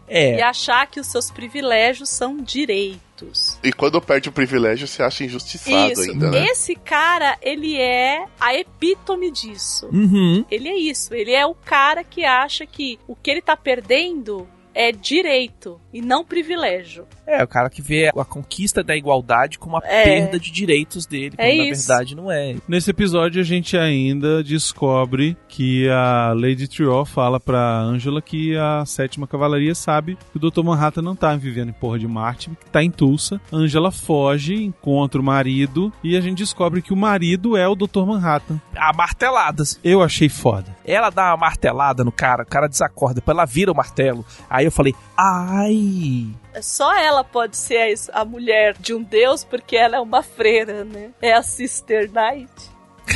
B: né? E
D: É,
B: achar que os seus privilégios são direitos.
C: E quando perde o privilégio, você acha injustiçado
B: Isso.
C: ainda, né?
B: Esse cara, ele é a epítome disso.
D: uhum.
B: Ele é isso. Ele é o cara que acha que o que ele tá perdendo é direito e não privilégio.
D: É o cara que vê a conquista da igualdade como uma
B: É.
D: perda de direitos dele, quando
B: É
D: na
B: isso.
D: verdade não é.
A: Nesse episódio a gente ainda descobre que a Lady Triol fala pra Angela que a sétima cavalaria sabe que o Dr. Manhattan não tá vivendo em porra de Marte, que tá em Tulsa. Angela foge, encontra o marido e a gente descobre que o marido é o Dr. Manhattan.
D: A marteladas.
A: Eu achei foda.
D: Ela dá uma martelada no cara, o cara desacorda, depois ela vira o martelo. Aí eu falei, ai.
B: Só ela pode ser a, a mulher de um deus porque ela é uma freira, né? É a Sister Knight.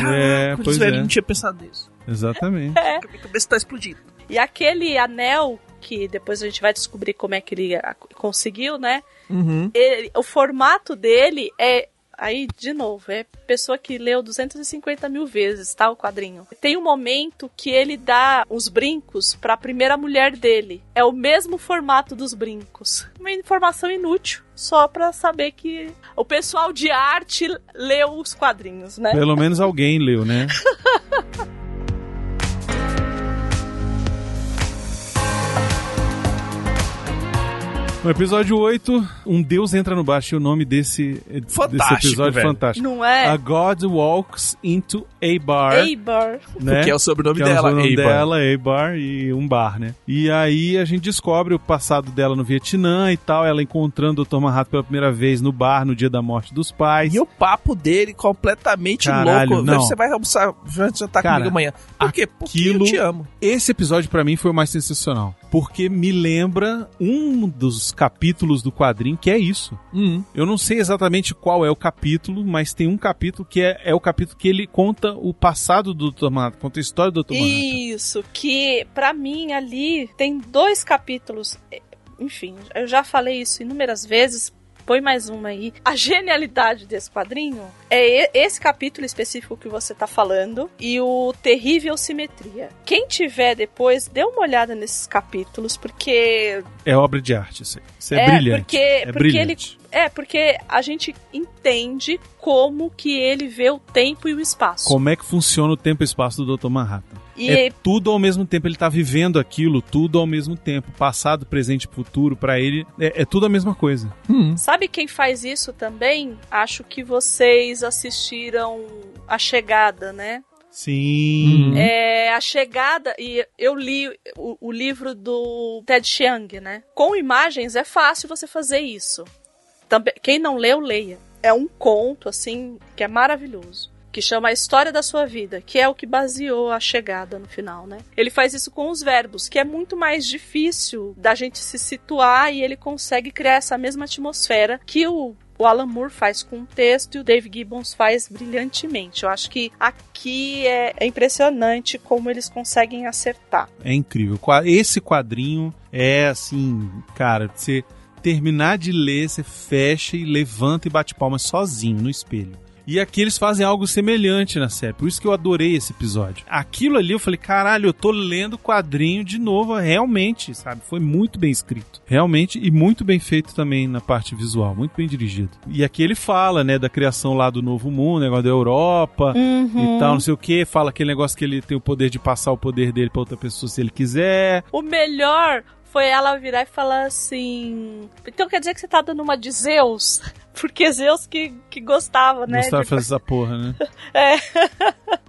A: É, pois
D: velho,
A: é.
D: não tinha pensado nisso.
A: Exatamente.
B: É.
D: Minha cabeça tá explodindo.
B: E aquele anel que depois a gente vai descobrir como é que ele conseguiu, né?
D: Uhum.
B: Ele- o formato dele é. Aí, de novo, é pessoa que leu 250 mil vezes, tá? O quadrinho. Tem um momento que ele dá os brincos pra primeira mulher dele. É o mesmo formato dos brincos. Uma informação inútil, só pra saber que o pessoal de arte leu os quadrinhos, né?
A: Pelo menos alguém leu, né? No episódio 8, um deus entra no bar. Achei o nome desse, desse
D: Fantástico,
A: episódio
D: velho.
A: fantástico.
B: Não é?
A: A God walks into a bar.
B: Eibar.
A: né?
D: Porque é o sobrenome
A: Que é o
D: dela,
A: sobrenome
D: Eibar.
A: dela, A-Bar e um bar, né? E aí a gente descobre o passado dela no Vietnã e tal, ela encontrando o Dr. Manhattan pela primeira vez no bar no dia da morte dos pais.
D: E o papo dele completamente
A: Caralho,
D: louco.
A: não.
D: Você vai almoçar, vai jantar
A: Cara,
D: comigo amanhã. Por quê? Porque
A: aquilo-
D: eu te amo.
A: Esse episódio pra mim foi o mais sensacional. Porque me lembra um dos capítulos do quadrinho que é isso.
D: Uhum.
A: Eu não sei exatamente qual é o capítulo, mas tem um capítulo que é, é o capítulo que ele conta o passado do Dr. Manhattan, conta a história do Dr. Manhattan.
B: Isso, que pra mim ali tem dois capítulos. Enfim, eu já falei isso inúmeras vezes. Põe mais uma aí. A genialidade desse quadrinho é esse capítulo específico que você tá falando e o Terrível Simetria. Quem tiver depois, dê uma olhada nesses capítulos, porque
A: É obra de arte, isso aí. Isso é,
B: É,
A: brilhante.
B: porque-
A: é
B: porque
A: brilhante.
B: é porque a gente entende como que ele vê o tempo e o espaço.
A: Como é que funciona o tempo e espaço do Dr. Manhattan?
B: E
A: É tudo ao mesmo tempo, ele tá vivendo aquilo, tudo ao mesmo tempo. Passado, presente e futuro, pra ele, é, é tudo a mesma coisa.
D: Uhum.
B: Sabe quem faz isso também? Acho que vocês assistiram A Chegada, né?
A: Sim.
D: Uhum.
B: É, a Chegada, e eu li o, o livro do Ted Chiang, né? Com imagens é fácil você fazer isso. Também, quem não leu, leia. É um conto, assim, que é maravilhoso. Que chama A História da Sua Vida, que é o que baseou a chegada no final, né? Ele faz isso com os verbos, que é muito mais difícil da gente se situar e ele consegue criar essa mesma atmosfera que o o Alan Moore faz com o texto e o Dave Gibbons faz brilhantemente. Eu acho que aqui é, é impressionante como eles conseguem acertar.
A: É incrível. Esse quadrinho é assim, cara, você terminar de ler, você fecha e levanta e bate palmas sozinho no espelho. E aqui eles fazem algo semelhante na série, por isso que eu adorei esse episódio. Aquilo ali eu falei, caralho, eu tô lendo o quadrinho de novo, realmente, sabe? Foi muito bem escrito. Realmente, e muito bem feito também na parte visual, muito bem dirigido. E aqui ele fala, né, da criação lá do Novo Mundo, negócio da Europa,
B: Uhum.
A: e tal, não sei o que. Fala aquele negócio que ele tem o poder de passar o poder dele pra outra pessoa se ele quiser.
B: O melhor foi ela virar e falar assim: Então quer dizer que você tá dando uma de Zeus? Porque Zeus que, que gostava, né?
A: Gostava
B: de-
A: fazer essa porra, né?
B: É.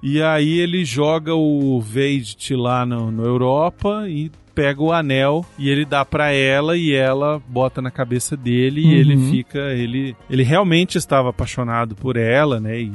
A: E aí ele joga o Vade lá no, no Europa e pega o anel e ele dá pra ela e ela bota na cabeça dele e
D: Uhum.
A: ele fica ele ele realmente estava apaixonado por ela, né? E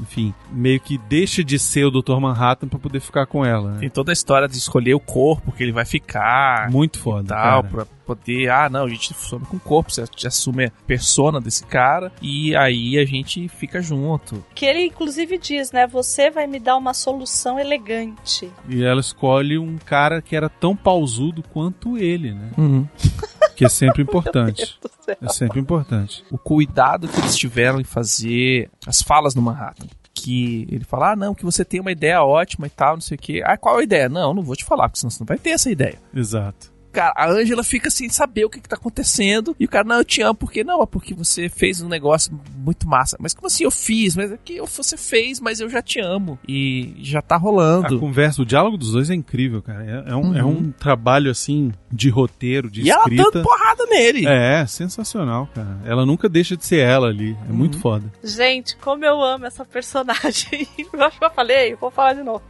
A: enfim, meio que deixa de ser o Dr. Manhattan pra poder ficar com ela, né?
D: Tem toda a história de escolher o corpo que ele vai ficar.
A: Muito
D: e
A: foda,
D: tal,
A: cara.
D: pra poder, ah, não, a gente some com o corpo, você assume a persona desse cara e aí a gente fica junto.
B: Que ele inclusive diz, né? Você vai me dar uma solução elegante.
A: E ela escolhe um cara que era tão pausudo quanto ele, né?
D: Uhum.
A: Que é sempre importante. É sempre importante.
D: O cuidado que eles tiveram em fazer as falas no Manhattan. Que ele fala, ah, não, que você tem uma ideia ótima e tal, não sei o quê. Ah, qual a ideia? Não, não vou te falar, porque senão você não vai ter essa ideia.
A: Exato.
D: Cara, a Angela fica sem saber o que, que tá acontecendo. E o cara, não, eu te amo, porque não, é porque você fez um negócio muito massa. Mas como assim eu fiz? Mas é que você fez, mas eu já te amo. E já tá
A: A
D: rolando.
A: conversa, o diálogo dos dois é incrível, cara. É, é um,
D: Uhum.
A: é um trabalho, assim, de roteiro, de
D: E ela
A: escrita.
D: dando porrada nele.
A: É, sensacional, cara. Ela nunca deixa de ser ela ali. É muito
D: Uhum.
A: foda.
B: Gente, como eu amo essa personagem. Eu acho que eu falei, vou falar de novo.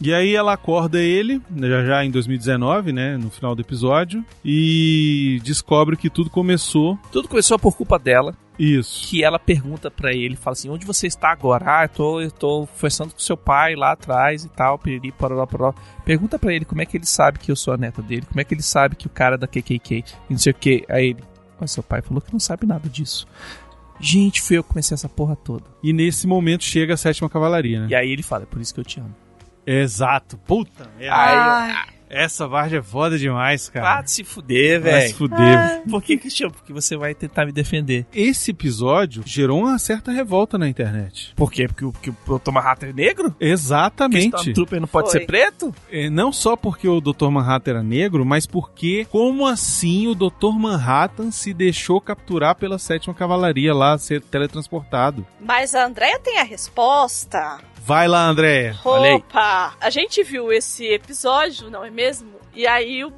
A: E aí ela acorda ele, já já em 2019, né, no final do episódio, e descobre que tudo começou
D: Tudo começou por culpa dela.
A: isso.
D: Que ela pergunta pra ele, fala assim, onde você está agora? Ah, eu tô, eu tô conversando com seu pai lá atrás e tal, piriri, pororó, pororó. Pergunta pra ele como é que ele sabe que eu sou a neta dele, como é que ele sabe que o cara é da KKK, e não sei o que. Aí ele, mas seu pai falou que não sabe nada disso. Gente, foi eu que comecei essa porra toda.
A: E nesse momento chega a sétima cavalaria, né?
D: E aí ele fala, é por isso que eu te amo.
A: Exato. Puta merda.
B: Ai,
A: Essa Varja é foda demais, cara.
D: Ah, se fuder,
A: Vai se
D: velho.
A: fuder.
D: Por que, Cristiano? Porque você vai tentar me defender.
A: Esse episódio gerou uma certa revolta na internet.
D: Por quê? Porque o, porque o Dr. Manhattan é negro?
A: Exatamente.
D: Stormtrooper não pode
B: Foi.
D: ser preto?
A: É, não só porque o Dr. Manhattan era negro, mas porque, como assim o Dr. Manhattan se deixou capturar pela sétima cavalaria lá, ser teletransportado?
B: mas a Andrea tem a resposta.
A: Vai lá, André.
D: Olha aí.
B: Opa! A gente viu esse episódio, não é mesmo? E aí eu,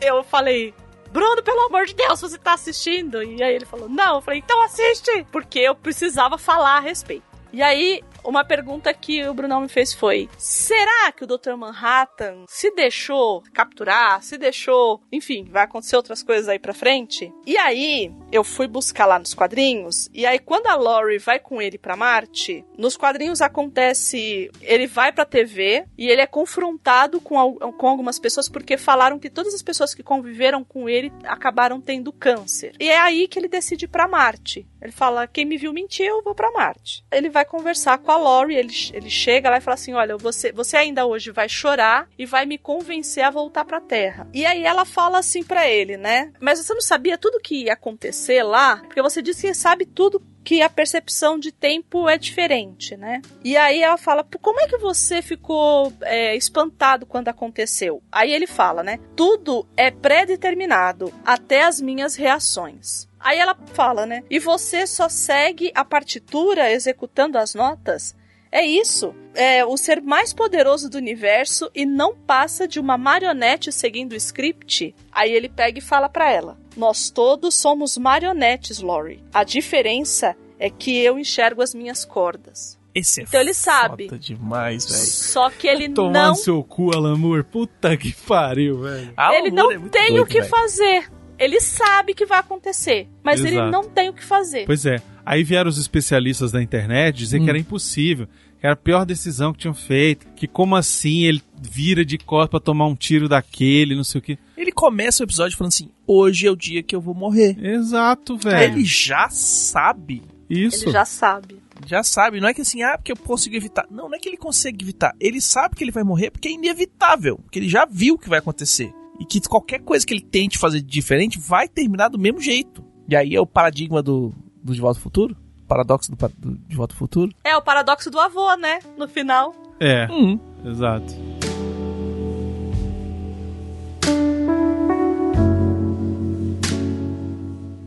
B: eu falei, Bruno, pelo amor de Deus, você tá assistindo? E aí ele falou, não. Eu falei, então assiste! Porque eu precisava falar a respeito. E aí, Uma pergunta que o Brunão me fez foi: será que o Dr. Manhattan se deixou capturar, se deixou, enfim, vai acontecer outras coisas aí pra frente? E aí, eu fui buscar lá nos quadrinhos, e aí quando a Lori vai com ele pra Marte, nos quadrinhos acontece, ele vai pra TV e ele é confrontado com, com algumas pessoas porque falaram que todas as pessoas que conviveram com ele acabaram tendo câncer. E é aí que ele decide ir pra Marte. Ele fala: quem me viu mentir, eu vou pra Marte. Ele vai conversar com a Lori, ele, ele chega lá e fala assim: olha, você, você ainda hoje vai chorar e vai me convencer a voltar pra Terra. E aí ela fala assim pra ele, né? Mas você não sabia tudo que ia acontecer lá? Porque você disse que sabe tudo que a percepção de tempo é diferente, né? E aí ela fala, "Pô, como é que você ficou é, espantado quando aconteceu? Aí ele fala, né? Tudo é pré-determinado, até as minhas reações. Aí ela fala, né? E você só segue a partitura executando as notas? É isso. É o ser mais poderoso do universo e não passa de uma marionete seguindo o script. Aí ele pega e fala pra ela: Nós todos somos marionetes, Lori. A diferença é que eu enxergo as minhas cordas.
D: Esse é
B: Então ele sabe.
D: foda demais, velho.
B: Só que ele
A: Tomar
B: não,
A: no seu cu, Alan Moore. Puta que pariu, velho.
D: Alan
B: ele não
D: é
B: tem
D: doido,
B: o que
D: velho.
B: fazer. Ele sabe que vai acontecer, mas ele
A: Exato.
B: não tem o que fazer.
A: Pois é. Aí vieram os especialistas da internet dizer
D: Hum.
A: que era impossível, que era a pior decisão que tinham feito, que como assim ele vira de costas pra tomar um tiro daquele, não sei o que.
D: Ele começa o episódio falando assim: hoje é o dia que eu vou morrer.
A: Exato, velho.
D: Ele já sabe.
A: Isso.
B: Ele já sabe.
D: Já sabe. Não é que assim, ah, porque eu consigo evitar. Não, não é que ele consegue evitar. Ele sabe que ele vai morrer porque é inevitável. Porque ele já viu o que vai acontecer. E que qualquer coisa que ele tente fazer de diferente vai terminar do mesmo jeito. E aí é o paradigma do, do De Volta ao Futuro? Paradoxo do, do De Volta ao Futuro?
B: É o paradoxo do avô, né? No final.
A: É,
D: Hum.
A: exato.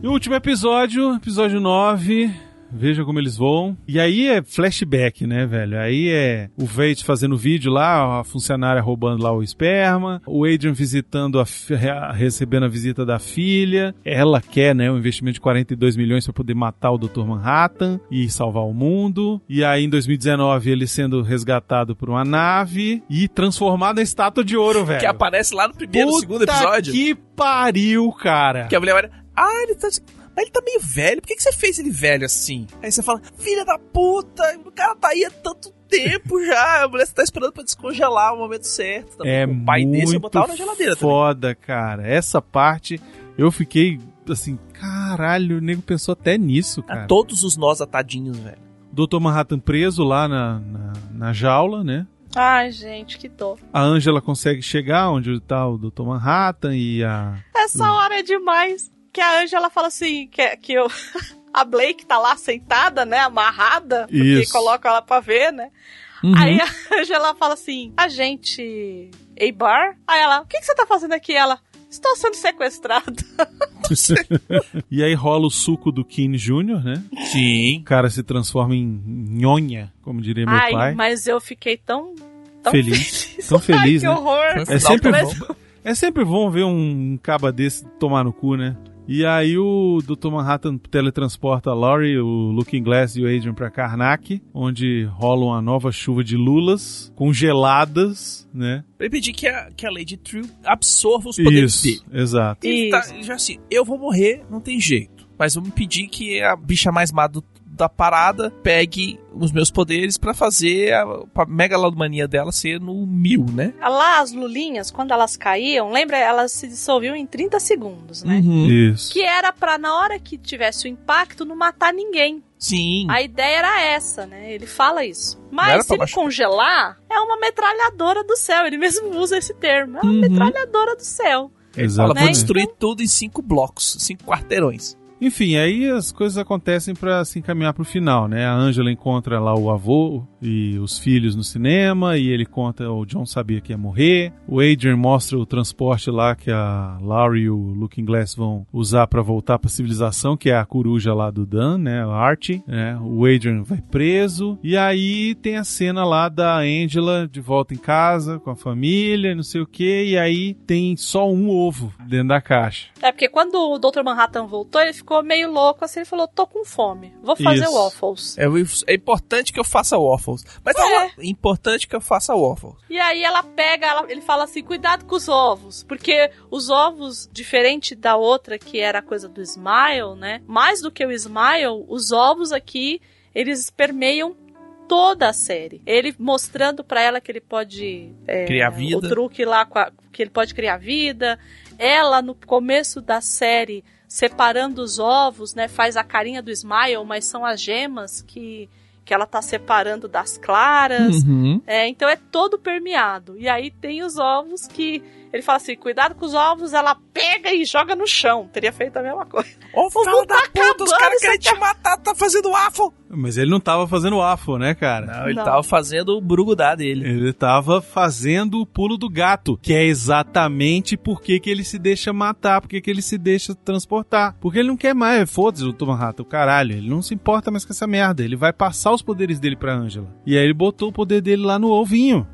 A: E o último episódio, episódio 9. Veja como eles voam. E aí é flashback, né, velho? Aí é o Veit fazendo vídeo lá, a funcionária roubando lá o esperma, o Adrian visitando a, recebendo a visita da filha. Ela quer, né, um investimento de 42 milhões para poder matar o Dr. Manhattan e salvar o mundo. E aí em 2019 ele sendo resgatado por uma nave e transformado em estátua de ouro, velho.
D: Que aparece lá no primeiro,
A: Puta
D: segundo episódio.
A: Que pariu, cara.
D: Que a mulher olha, ah, ele tá. Mas ele tá meio velho, por que, que você fez ele velho assim? Aí você fala, filha da puta, o cara tá aí há tanto tempo já, a mulher tá esperando pra descongelar o momento certo. Também.
A: É
D: o pai desse eu
A: muito
D: botava na geladeira também.
A: foda, cara. Essa parte eu fiquei assim, caralho, o nego pensou até nisso,
D: A
A: cara.
D: todos os nós atadinhos, velho.
A: Dr. Manhattan preso lá na, na, na jaula, né?
B: Ai, gente, que dó.
A: A Angela consegue chegar onde tá o Dr. Manhattan e a.
B: Essa hora é demais. Que a Angela fala assim, que, que eu... A Blake tá lá sentada, né, amarrada, porque
A: Isso.
B: coloca ela pra ver, né?
D: Uhum.
B: Aí a Angela fala assim, a gente... Eibar? Aí ela, o que, que você tá fazendo aqui? Ela, estou sendo sequestrada.
A: e aí rola o suco do Kim Jr., né?
D: Sim.
A: O cara se transforma em nhonha, como diria meu
B: Ai,
A: pai.
B: mas eu fiquei tão... tão
A: Feliz.
B: feliz.
A: Tão feliz,
B: Ai,
A: né?
B: que horror.
A: É sempre, bom, é sempre bom ver um caba desse tomar no cu, né? E aí o Dr. Manhattan teletransporta a Laurie, o Looking Glass e o Adrian pra Karnak, onde rola uma nova chuva de lulas congeladas, né?
D: Pra impedir que a, que a Lady True absorva os poderes
A: Isso,
D: dele.
A: exato.
D: Ele tá,
B: Isso.
D: já assim, eu vou morrer, não tem jeito. Mas vamos impedir que a bicha mais má do- da parada pegue os meus poderes pra fazer a, a megalomania dela ser no mil, né?
B: Lá, as lulinhas, quando elas caíam, lembra? Elas se dissolviam em 30 segundos, né?
D: Uhum.
A: Isso.
B: Que era pra, na hora que tivesse o impacto, não matar ninguém.
D: Sim.
B: A ideia era essa, né? Ele fala isso. Mas se ele congelar, é uma metralhadora do céu. Ele mesmo usa esse termo. É uma
D: Uhum.
B: metralhadora do céu.
D: Ela
A: Exatamente.
D: vai
B: Né?
D: destruir tudo em cinco blocos, cinco quarteirões.
A: Enfim, aí as coisas acontecem pra se encaminhar pro final, né? A Angela encontra lá o avô e os filhos no cinema e ele conta o John sabia que ia morrer. O Adrian mostra o transporte lá que a Laurie e o Looking Glass vão usar pra voltar pra civilização, que é a coruja lá do Dan, né? O Archie, né? O Adrian vai preso e aí tem a cena lá da Angela de volta em casa com a família, não sei o que, e aí tem só um ovo dentro da caixa.
B: É porque quando o Dr. Manhattan voltou, ele ficou ficou meio louco, assim, ele falou, tô com fome, vou fazer
A: Isso.
B: waffles.
D: É, é importante que eu faça waffles. Mas
B: É.
D: é importante que eu faça waffles.
B: E aí ela pega, ela- ele fala assim, cuidado com os ovos, porque os ovos, diferente da outra que era a coisa do Smile, né? Mais do que o Smile, os ovos aqui, eles permeiam toda a série. Ele mostrando pra ela que ele pode é,
D: Criar vida.
B: O truque lá com a- que ele pode criar vida. Ela no começo da série separando os ovos, né? Faz a carinha do Smile, mas são as gemas que que ela tá separando das claras.
D: Uhum.
B: É, então é todo permeado. E aí tem os ovos que ele fala assim: cuidado com os ovos, ela pega e joga no chão. Teria feito a mesma coisa.
D: Ô,
B: O
D: filho
B: mundo
D: da
B: tá
D: puta, os caras querem te matar, tá fazendo waffle.
A: Mas ele não tava fazendo waffle, né, cara?
D: Não, ele
B: Não.
D: tava fazendo o brugudá dele.
A: Ele tava fazendo o pulo do gato, que é exatamente por que que ele se deixa matar, por que ele se deixa transportar. Porque ele não quer mais, foda-se o Manhattan, o caralho, ele não se importa mais com essa merda, ele vai passar os poderes dele pra Angela. E aí ele botou o poder dele lá no ovinho.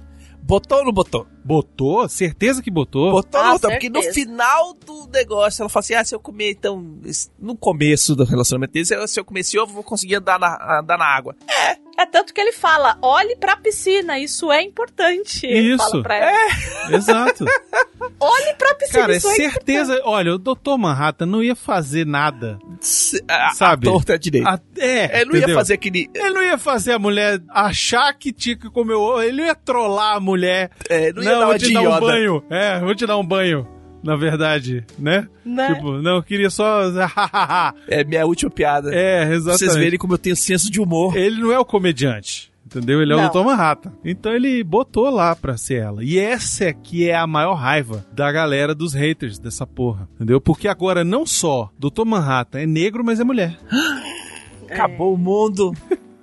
D: Botou ou não botou?
A: Botou? Certeza que botou.
D: Botou ou
B: Ah,
D: não botou? Porque no final do negócio, ela fala assim: ah, se eu comer, então. No começo do relacionamento dele, se eu- se eu comer esse ovo, eu vou conseguir andar na, andar na água.
B: É tanto que ele fala: olhe pra piscina, isso é importante. Ele
A: Isso.
B: fala pra ela.
A: Exato.
B: Olhe pra piscina,
A: Cara, é
B: isso é
A: certeza. Olha, o Dr. Manhattan não ia fazer nada.
D: Se- A,
A: Sabe?
D: A torta direito.
A: A- é,
D: Ele não ia
A: entendeu?
D: fazer aquele.
A: Ele não ia fazer a mulher achar que tinha que comer o ovo. Ele não ia trollar a mulher.
D: É, não
A: Não,
D: ia dar
A: vou te dar um banho. É, vou te dar um banho. Na verdade, né?
B: Né?
A: Tipo, não, eu queria só.
D: É minha última piada.
A: é,
D: Pra
A: exatamente.
D: vocês verem como eu tenho senso de humor.
A: Ele não é o comediante. Entendeu? Ele é o Dr. Manhattan. Então ele botou lá pra ser ela. E essa aqui é a maior raiva da galera dos haters dessa porra. Entendeu? Porque agora não só Dr. Manhattan é negro, mas é mulher.
D: Acabou o mundo.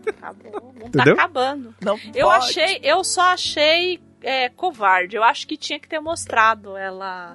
B: Acabou. O mundo tá
A: Entendeu?
B: acabando.
D: Não
B: Eu
D: pode.
B: achei, eu só achei é, covarde. Eu acho que tinha que ter mostrado ela.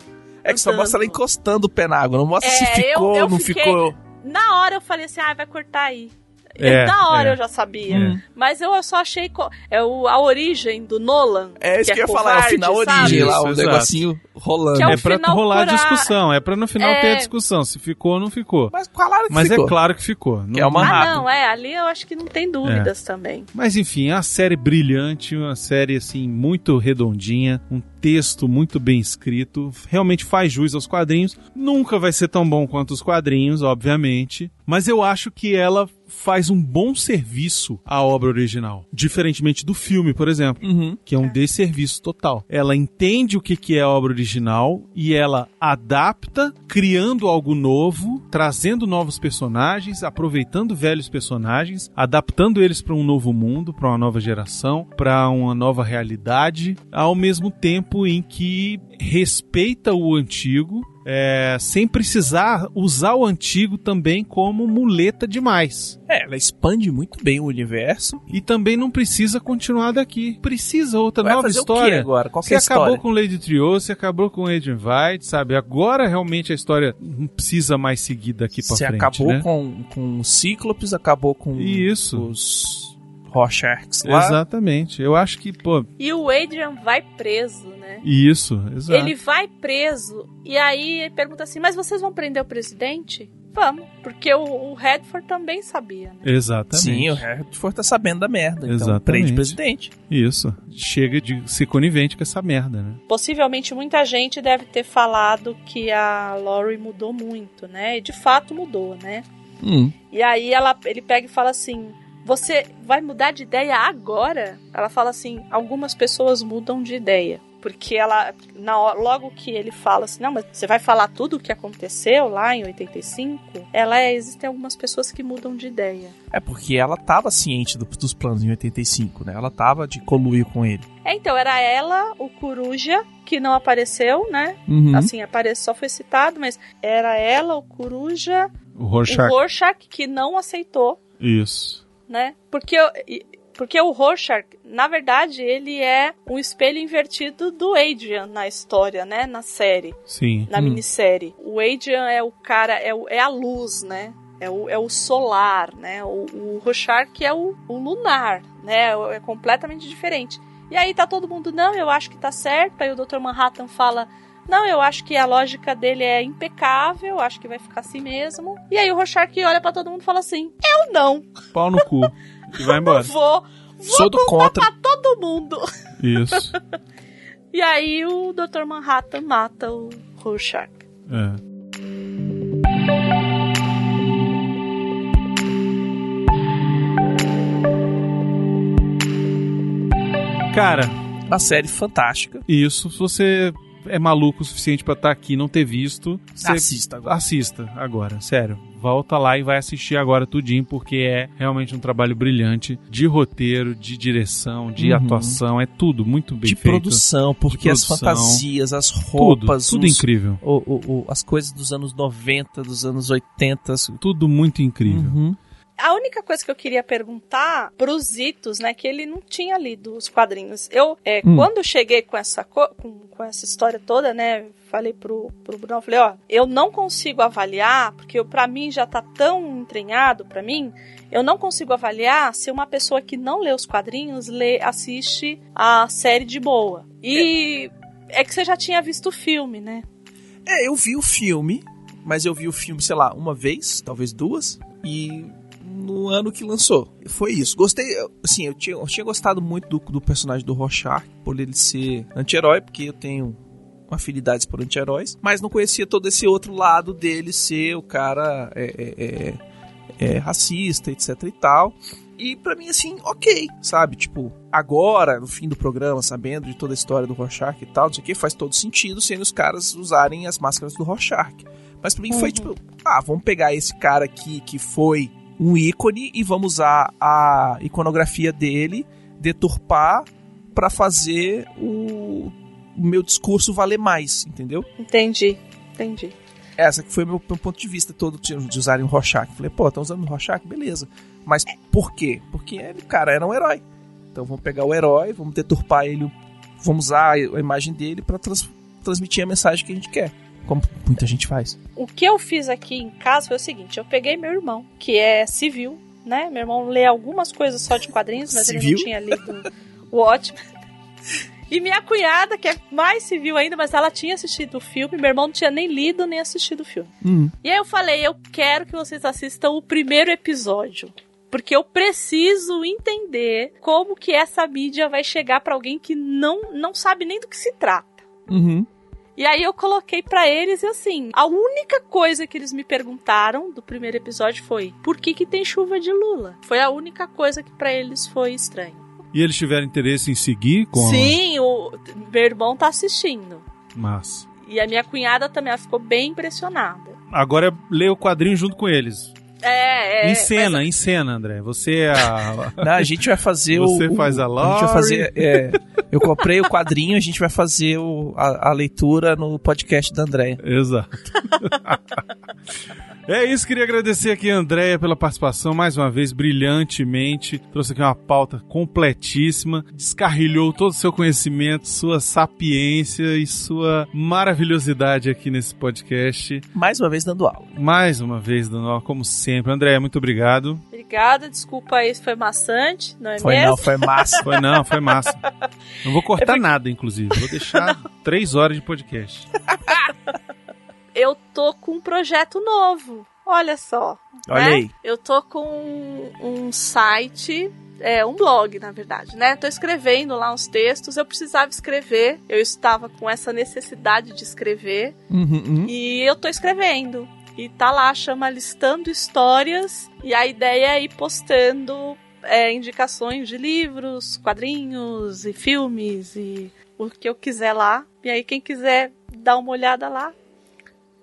D: É que só mostra ela encostando o pé na água. Não mostra
B: É,
D: se ficou,
B: eu
D: não
B: fiquei-
D: ficou.
B: Na hora eu falei assim, ah, vai cortar aí.
A: É,
B: Na hora
A: é.
B: eu já sabia.
A: É.
B: Mas eu só achei. co- É o, a origem do Nolan.
D: É isso que, eu ia falar, é o final
B: sabe?
D: origem lá, o
A: exato.
D: negocinho rolando.
B: Que é
A: É pra rolar a
B: curar-
A: discussão. É pra no final
B: É.
A: ter a discussão. Se ficou ou não ficou.
D: Mas claro que
A: Mas
D: ficou.
A: é claro que ficou.
D: Que é uma
B: Ah, não, é. Ali eu acho que não tem dúvidas também.
A: Mas enfim, é uma série brilhante, uma série assim muito redondinha, um texto muito bem escrito, realmente faz jus aos quadrinhos. Nunca vai ser tão bom quanto os quadrinhos, obviamente, mas eu acho que ela faz um bom serviço à obra original, diferentemente do filme, por exemplo,
D: Uhum.
A: que é um desserviço total. Ela entende o que que é a obra original e ela adapta, criando algo novo, trazendo novos personagens, aproveitando velhos personagens, adaptando eles para um novo mundo, para uma nova geração, para uma nova realidade, ao mesmo tempo em que respeita o antigo. É, sem precisar usar o antigo também como muleta demais.
D: É, ela expande muito bem o universo.
A: E também não precisa continuar daqui. Precisa outra
D: Vai
A: nova
D: fazer o
A: história.
D: quê agora? Qual que
A: Você
D: é a
A: acabou
D: história?
A: com Lady Trio, você acabou com Adrian White, sabe? Agora realmente a história não precisa mais seguir daqui pra
D: Você
A: frente,
D: acabou
A: né?
D: com, com os Cíclopes, acabou com
A: Isso.
D: os Rorschachs lá.
A: Exatamente. Eu acho que, pô,
B: E o Adrian vai preso, né?
A: isso, exato.
B: Ele vai preso e aí ele pergunta assim: Mas vocês vão prender o presidente? Vamos, porque o, o Redford também sabia. Né?
A: Exatamente.
D: Sim, o Redford tá sabendo da merda. Então
A: Exatamente.
D: prende o presidente.
A: Isso. Chega de ser conivente com essa merda, né?
B: Possivelmente muita gente deve ter falado que a Laurie mudou muito, né? E de fato mudou, né?
D: Hum.
B: E aí ela, ele pega e fala assim: Você vai mudar de ideia agora? Ela fala assim: Algumas pessoas mudam de ideia. Porque ela, na hora- logo que ele fala assim, não, mas você vai falar tudo o que aconteceu lá em 85? Ela é, existem algumas pessoas que mudam de ideia.
D: É porque ela tava ciente do- dos planos em 85, né? Ela tava de coluir com ele.
B: É, então, era ela, o Coruja, que não apareceu, né?
D: Uhum.
B: Assim, aparece, só foi citado, mas era ela, o Coruja,
A: O Rorschach.
B: o Rorschach, que não aceitou,
A: Isso.
B: né? Porque, e- porque o Rorschach, na verdade, ele é um espelho invertido do Adrian na história, né? Na série,
A: Sim.
B: na
D: Hum.
B: minissérie. O Adrian é o cara, é, o- é a luz, né? É o, é o solar, né? O, o Rorschach é o, o lunar, né? É completamente diferente. E aí tá todo mundo, não, eu acho que tá certo. Aí o Dr. Manhattan fala, Não, eu acho que a lógica dele é impecável, acho que vai ficar assim mesmo. E aí o Rorschach olha pra todo mundo e fala assim: Eu não.
A: Pau no cu. E vai embora.
B: Vou. Vou
D: Sou do
B: contar
D: contra.
B: pra todo mundo.
A: Isso.
B: E aí o Dr. Manhattan mata o Rorschach.
A: É. Cara,
D: Uma série fantástica.
A: isso, se você é maluco o suficiente pra estar aqui e não ter visto,
D: Assista agora.
A: assista agora, sério. Volta lá e vai assistir agora tudinho, porque é realmente um trabalho brilhante de roteiro, de direção, de
D: Uhum.
A: atuação, é tudo muito bem
D: de
A: feito.
D: produção, porque as
A: produção.
D: fantasias, as
A: Tudo,
D: roupas,
A: tudo
D: os-
A: incrível.
D: o- o- o- as coisas dos anos 90, dos anos 80. assim.
A: Tudo muito incrível.
D: Uhum.
B: A única coisa que eu queria perguntar pros Itos, né, que ele não tinha lido os quadrinhos. Eu, é,
D: Hum.
B: quando cheguei com essa, co- com, com essa história toda, né, falei pro, pro Bruno, falei, ó, eu não consigo avaliar, porque pra mim já tá tão entranhado pra mim, eu não consigo avaliar se uma pessoa que não lê os quadrinhos lê, assiste a série de boa. E é que você já tinha visto o filme, né?
D: É, eu vi o filme, mas eu vi o filme, sei lá, uma vez, talvez duas, e no ano que lançou. Foi isso. Gostei, assim, eu tinha, eu tinha gostado muito do, do personagem do Rorschach, por ele ser anti-herói, porque eu tenho afinidades por anti-heróis, mas não conhecia todo esse outro lado dele ser o cara é, é, é, é, racista, etc e tal. E pra mim, assim, ok, sabe? Tipo, agora, no fim do programa, sabendo de toda a história do Rorschach e tal, não sei o que, faz todo sentido sendo os caras usarem as máscaras do Rorschach. Mas pra mim foi
B: Uhum.
D: tipo, ah, vamos pegar esse cara aqui que foi um ícone e vamos usar a iconografia dele, deturpar pra fazer o, o meu discurso valer mais, entendeu?
B: Entendi, entendi.
D: Essa que foi meu, meu ponto de vista todo de usarem o Rorschach. Falei, pô, estão usando o Rorschach? Beleza. Mas por quê? Porque ele, cara, era um herói. Então vamos pegar o herói, vamos deturpar ele, vamos usar a imagem dele pra trans- transmitir a mensagem que a gente quer. Como muita gente faz.
B: O que eu fiz aqui em casa foi o seguinte: eu peguei meu irmão, que é civil, né? Meu irmão lê algumas coisas só de quadrinhos, mas ele
D: Civil?
B: não tinha lido o Watchmen. E minha cunhada, que é mais civil ainda, mas ela tinha assistido o filme. Meu irmão não tinha nem lido nem assistido o filme.
D: Hum.
B: E aí eu falei: eu quero que vocês assistam o primeiro episódio. Porque eu preciso entender como que essa mídia vai chegar pra alguém que não, não sabe nem do que se trata.
D: Uhum.
B: E aí eu coloquei pra eles e assim, a única coisa que eles me perguntaram do primeiro episódio foi: por que que tem chuva de lula? Foi a única coisa que pra eles foi estranho.
A: E eles tiveram interesse em seguir com a-
B: Sim, o meu irmão tá assistindo.
A: Massa.
B: E a minha cunhada também ela ficou bem impressionada.
A: Agora lê o quadrinho junto com eles.
B: É, é.
A: em cena,
B: mas-
A: em cena, André. Você é a.
D: Não, a gente vai fazer o.
A: Você
D: o-
A: faz a
D: A gente vai
A: Lori.
D: fazer. é, eu comprei o quadrinho, a gente vai fazer o- a, a leitura no podcast da Andréia.
A: Exato. É isso, queria agradecer aqui a Andréia pela participação mais uma vez, brilhantemente. Trouxe aqui uma pauta completíssima, descarrilhou todo o seu conhecimento, sua sapiência e sua maravilhosidade aqui nesse podcast.
D: Mais uma vez dando aula.
A: Mais uma vez, dando aula, como sempre. Andréia, muito obrigado.
B: Obrigada, desculpa aí se foi maçante, não é
D: Foi
B: mesmo?
D: não, foi massa.
A: Foi não, foi massa. Não vou cortar
B: É porque-
A: nada, inclusive. Vou deixar três horas de podcast.
B: Eu tô com um projeto novo. Olha só.
D: Olha
B: né?
D: aí.
B: Eu tô com um, um site, é um blog, na verdade, né? Tô escrevendo lá uns textos. Eu precisava escrever. Eu estava com essa necessidade de escrever
D: Uhum, uhum.
B: e eu tô escrevendo. E tá lá, chama Listando Histórias. E a ideia é ir postando é, indicações de livros, quadrinhos e filmes e o que eu quiser lá. E aí, quem quiser dar uma olhada lá,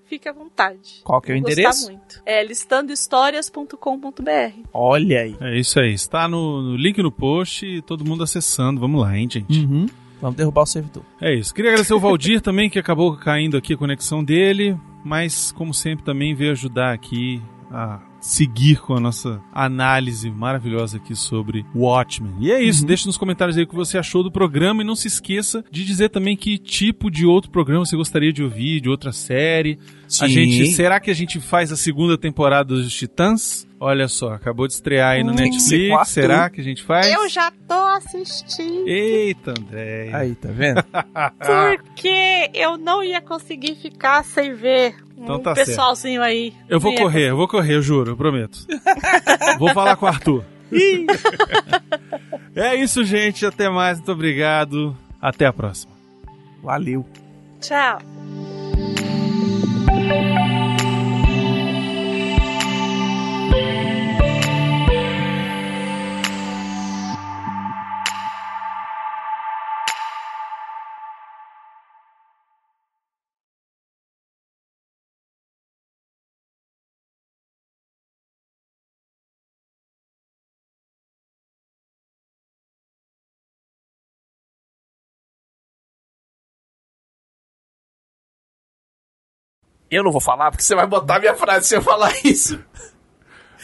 B: fique à vontade.
D: Qual que é o
B: Vou
D: endereço?
B: Muito. É listandohistórias.com.br.
D: Olha aí.
A: É isso aí. Está no, no link no post e todo mundo acessando. Vamos lá, hein, gente?
D: Uhum. Vamos derrubar o servidor.
A: É isso. Queria agradecer o Valdir também, que acabou caindo aqui a conexão dele, mas como sempre também veio ajudar aqui a seguir com a nossa análise maravilhosa aqui sobre Watchmen. E é isso, deixe nos comentários aí o que você achou do programa e não se esqueça de dizer também que tipo de outro programa você gostaria de ouvir, de outra série. A
D: Sim.
A: gente, será que a gente faz a segunda temporada dos Titãs? Olha só, acabou de estrear aí no
D: Hum,
A: Netflix. Será que a gente faz?
B: Eu já tô assistindo.
A: Eita, André.
D: Aí, tá vendo?
B: Porque eu não ia conseguir ficar sem ver
A: Então
B: um
A: tá
B: pessoalzinho aí.
A: Eu vou
B: ia
A: correr, eu vou correr, eu juro, eu prometo. vou falar com o Arthur. é isso, gente. Até mais. Muito obrigado. Até a próxima.
D: Valeu.
B: Tchau. Thank you.
D: Eu não vou falar porque você vai botar minha frase se eu falar isso.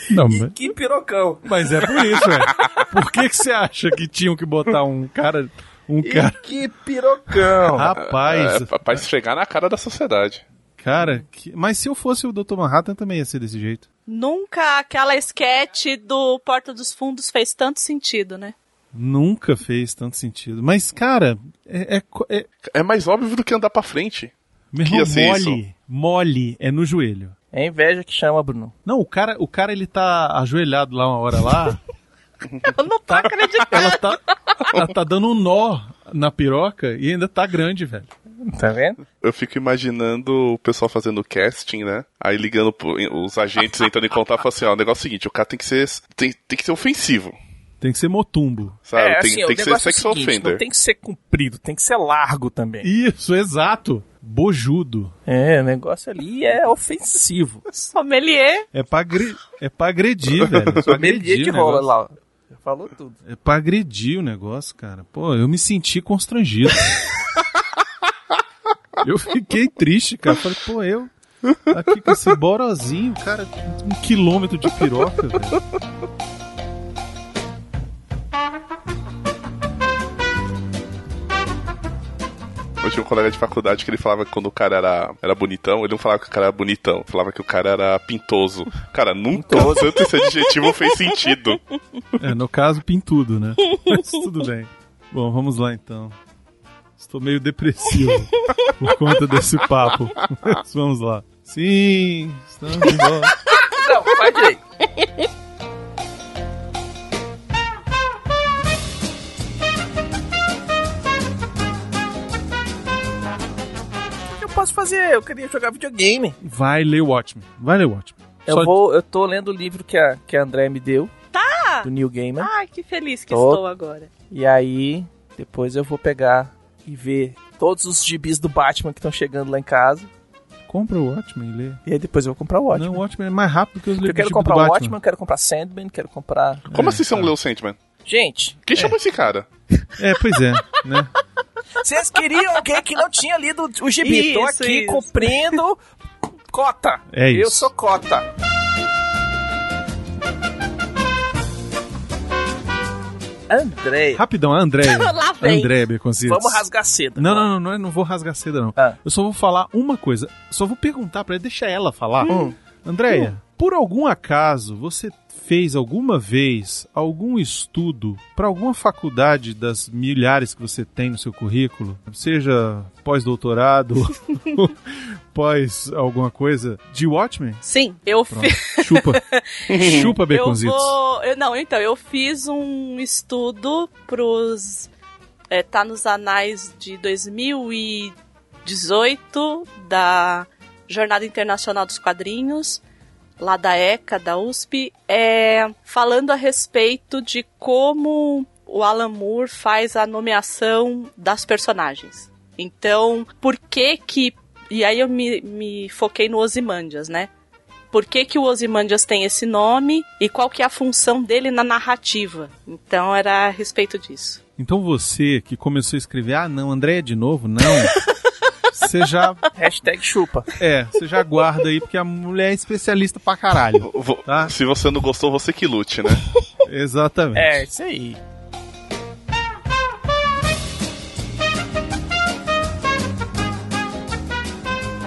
A: Não,
D: E
A: mas,
D: que pirocão.
A: mas é por isso, velho. Por que, que você acha que tinham que botar um cara. Um
D: E
A: cara.
D: que pirocão.
A: Rapaz,
C: É, pra- esfregar na cara da sociedade.
A: cara. que- Mas se eu fosse o Dr. Manhattan também ia ser desse jeito.
B: Nunca aquela sketch do Porta dos Fundos fez tanto sentido, né?
A: Nunca fez tanto sentido. Mas, cara, é, é, é,
C: É mais óbvio do que andar pra frente.
A: Meu irmão,
C: ia ser
A: mole, mole é no joelho.
D: É inveja que chama, Bruno.
A: Não, o cara, o cara ele tá ajoelhado lá uma hora lá.
B: Eu não tô acreditando.
A: ela tá, ela tá dando um nó na piroca e ainda tá grande, velho.
D: Tá vendo?
C: Eu fico imaginando o pessoal fazendo casting, né? Aí ligando pro, os agentes entrando em contato e falando assim, ó, o negócio é o seguinte, o cara tem que ser. Tem, tem que ser ofensivo.
A: Tem que ser motumbo.
C: Sabe?
D: é,
C: tem
D: assim,
C: tem
D: o
C: que ser
D: é
C: sex
D: seguinte,
C: offender.
D: Não tem que ser comprido, tem que ser largo também.
A: Isso, exato. Bojudo.
D: É, o negócio ali é ofensivo.
B: Sommelier.
A: É pra, agre... é pra agredir, velho. É
D: dia
A: agredir
D: que
A: o
D: rola
A: negócio.
D: lá. falou tudo.
A: É pra agredir o negócio, cara. Pô, eu me senti constrangido. eu fiquei triste, cara. Falei, pô, eu aqui com esse borozinho, cara, um quilômetro de piroca, velho.
C: Eu tinha um colega de faculdade que ele falava que quando o cara era, era bonitão, ele não falava que o cara era bonitão, falava que o cara era pintoso. Cara, nunca tanto esse adjetivo fez sentido.
A: É, no caso, pintudo, né? Mas tudo bem. Bom, vamos lá então. Estou meio depressivo por conta desse papo. Mas vamos lá. Sim, estamos de volta.
D: Não, faz direito. Posso fazer? Eu queria jogar videogame.
A: Vai ler o Watchmen. Vai ler o Watchmen.
D: Eu
A: Só-
D: vou, eu tô lendo o livro que a, que a André me deu.
B: Tá.
D: Do Neil Gaiman.
B: Ai, que feliz que
D: Tô.
B: estou agora.
D: E aí, depois eu vou pegar e ver todos os gibis do Batman que estão chegando lá em casa.
A: Compra o Watchmen e lê.
D: E aí depois eu vou comprar o Watchmen.
A: Não, o Watchmen é mais rápido que os
D: Porque eu
A: livros
D: quero
A: tipo
D: comprar o
A: Batman.
D: Watchmen, quero comprar Sandman, quero comprar.
C: Como
A: É,
C: assim você não leu Sandman?
D: Gente,
C: Quem chamou esse cara?
A: É, pois é, né?
D: vocês queriam alguém que não tinha lido o gibi. Tô
B: Isso,
D: aqui
B: isso.
D: cumprindo cota.
A: É
D: Eu
A: isso.
D: sou cota. André,
A: Rapidão, André.
B: Lá vem.
A: André Beconcitos.
D: vamos rasgar cedo.
A: Não, não, não, não, não vou rasgar seda, não.
D: Ah.
A: Eu só vou falar uma coisa. Só vou perguntar pra ela, deixa ela falar.
D: Hum.
A: Andréia, por algum acaso você fez alguma vez algum estudo para alguma faculdade das milhares que você tem no seu currículo? Seja pós-doutorado, pós alguma coisa de Watchmen?
B: Sim, eu fiz.
A: Chupa. Chupa,
B: Eu
A: Beconzitos.
B: vou. eu- não, então, eu fiz um estudo pros. É, tá nos anais de 2018 da Jornada Internacional dos Quadrinhos, lá da ECA, da USP, é, falando a respeito de como o Alan Moore faz a nomeação das personagens. Então, por que que. E aí eu me, me foquei no Ozymandias, né? por que, que o Ozymandias tem esse nome e qual que é a função dele na narrativa. Então era a respeito disso.
A: Então você que começou a escrever, ah não, Andréia de novo? Não. Você já,
D: Hashtag chupa.
A: é, você já guarda aí, porque a mulher é especialista pra caralho. Tá.
C: Se você não gostou, você que lute, né?
A: Exatamente.
D: É, isso aí.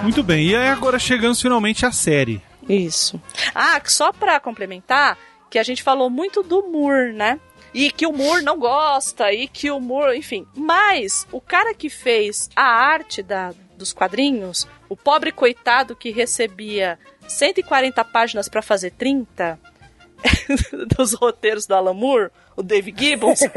A: Muito bem, e aí agora chegamos finalmente à série.
B: Isso. Ah, só pra complementar, que a gente falou muito do Moore, né? E que o Moore não gosta, e que o Moore, enfim. Mas o cara que fez a arte da, dos quadrinhos, o pobre coitado que recebia 140 páginas para fazer 30 dos roteiros do Alan Moore, o Dave Gibbons.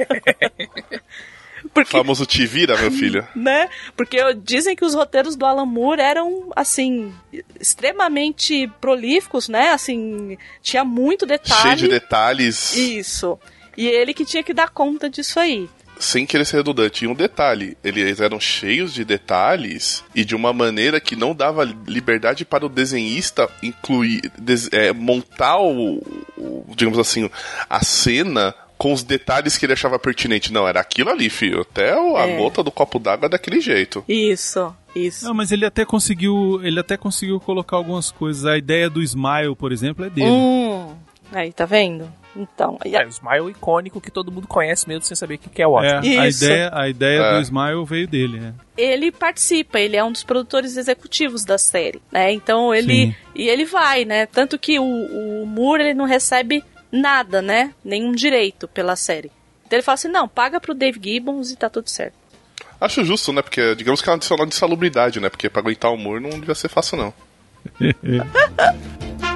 C: Porque, famoso te vira, meu filho.
B: Né? Porque dizem que os roteiros do Alan Moore eram, assim, extremamente prolíficos, né? Assim, tinha muito detalhe.
C: Cheio de detalhes.
B: Isso. E ele que tinha que dar conta disso aí
C: sem querer ser redundante, tinha um detalhe. Eles eram cheios de detalhes e de uma maneira que não dava liberdade para o desenhista incluir, des, é, montar o, o, digamos assim, a cena com os detalhes que ele achava pertinente. Não, era aquilo ali, filho. Até a é. gota do copo d'água daquele jeito.
B: Isso, isso.
A: Não, mas ele até conseguiu. Ele até conseguiu colocar algumas coisas. A ideia do Smile, por exemplo, é dele.
B: Hum, aí, tá vendo? Então.
D: É, o Smile icônico que todo mundo conhece mesmo sem saber o que é o Watchmen.
A: É, a ideia, a ideia é. do Smile veio dele, né?
B: Ele participa, ele é um dos produtores executivos da série, né? Então ele. Sim. E ele vai, né? Tanto que o, o Moore ele não recebe nada, né? Nenhum direito pela série. Então ele fala assim: não, paga pro Dave Gibbons e tá tudo certo.
C: Acho justo, né? Porque digamos que é um adicional de salubridade, né? Porque pra aguentar o Moore não devia ser fácil, não.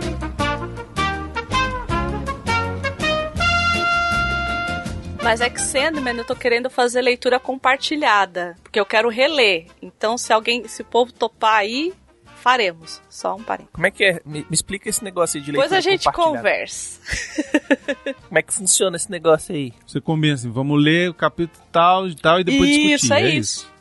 B: Mas é que Sandman eu tô querendo fazer leitura compartilhada, porque eu quero reler. Então, se alguém, se o povo topar aí, faremos. Só um parênteses.
D: Como é que é? Me, me, explica esse negócio aí de leitura
B: Depois a gente conversa.
D: Como é que funciona esse negócio aí?
A: Você combina assim, vamos ler o capítulo tal e tal e depois
B: isso,
A: discutir.
B: É,
A: é
B: isso,
A: isso.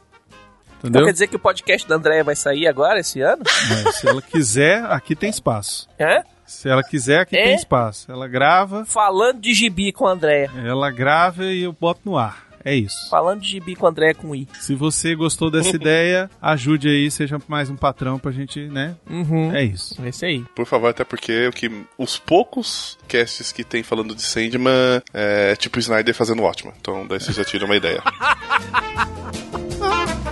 D: Entendeu? Então quer dizer que o podcast da Andréia vai sair agora, esse ano?
A: Mas, se ela quiser, aqui tem espaço.
D: É?
A: Se ela quiser, aqui é? tem espaço. Ela grava.
D: Falando de gibi com a Andréia.
A: Ela grava e eu boto no ar. É isso.
D: Falando de gibi com a Andréia com I.
A: Se você gostou dessa ideia, ajude aí, seja mais um patrão pra gente, né?
D: Uhum.
A: É isso.
D: É isso aí.
C: Por favor, até porque o que, os poucos casts que tem falando de Sandman é tipo Snyder fazendo ótimo. Então daí você já tira uma ideia.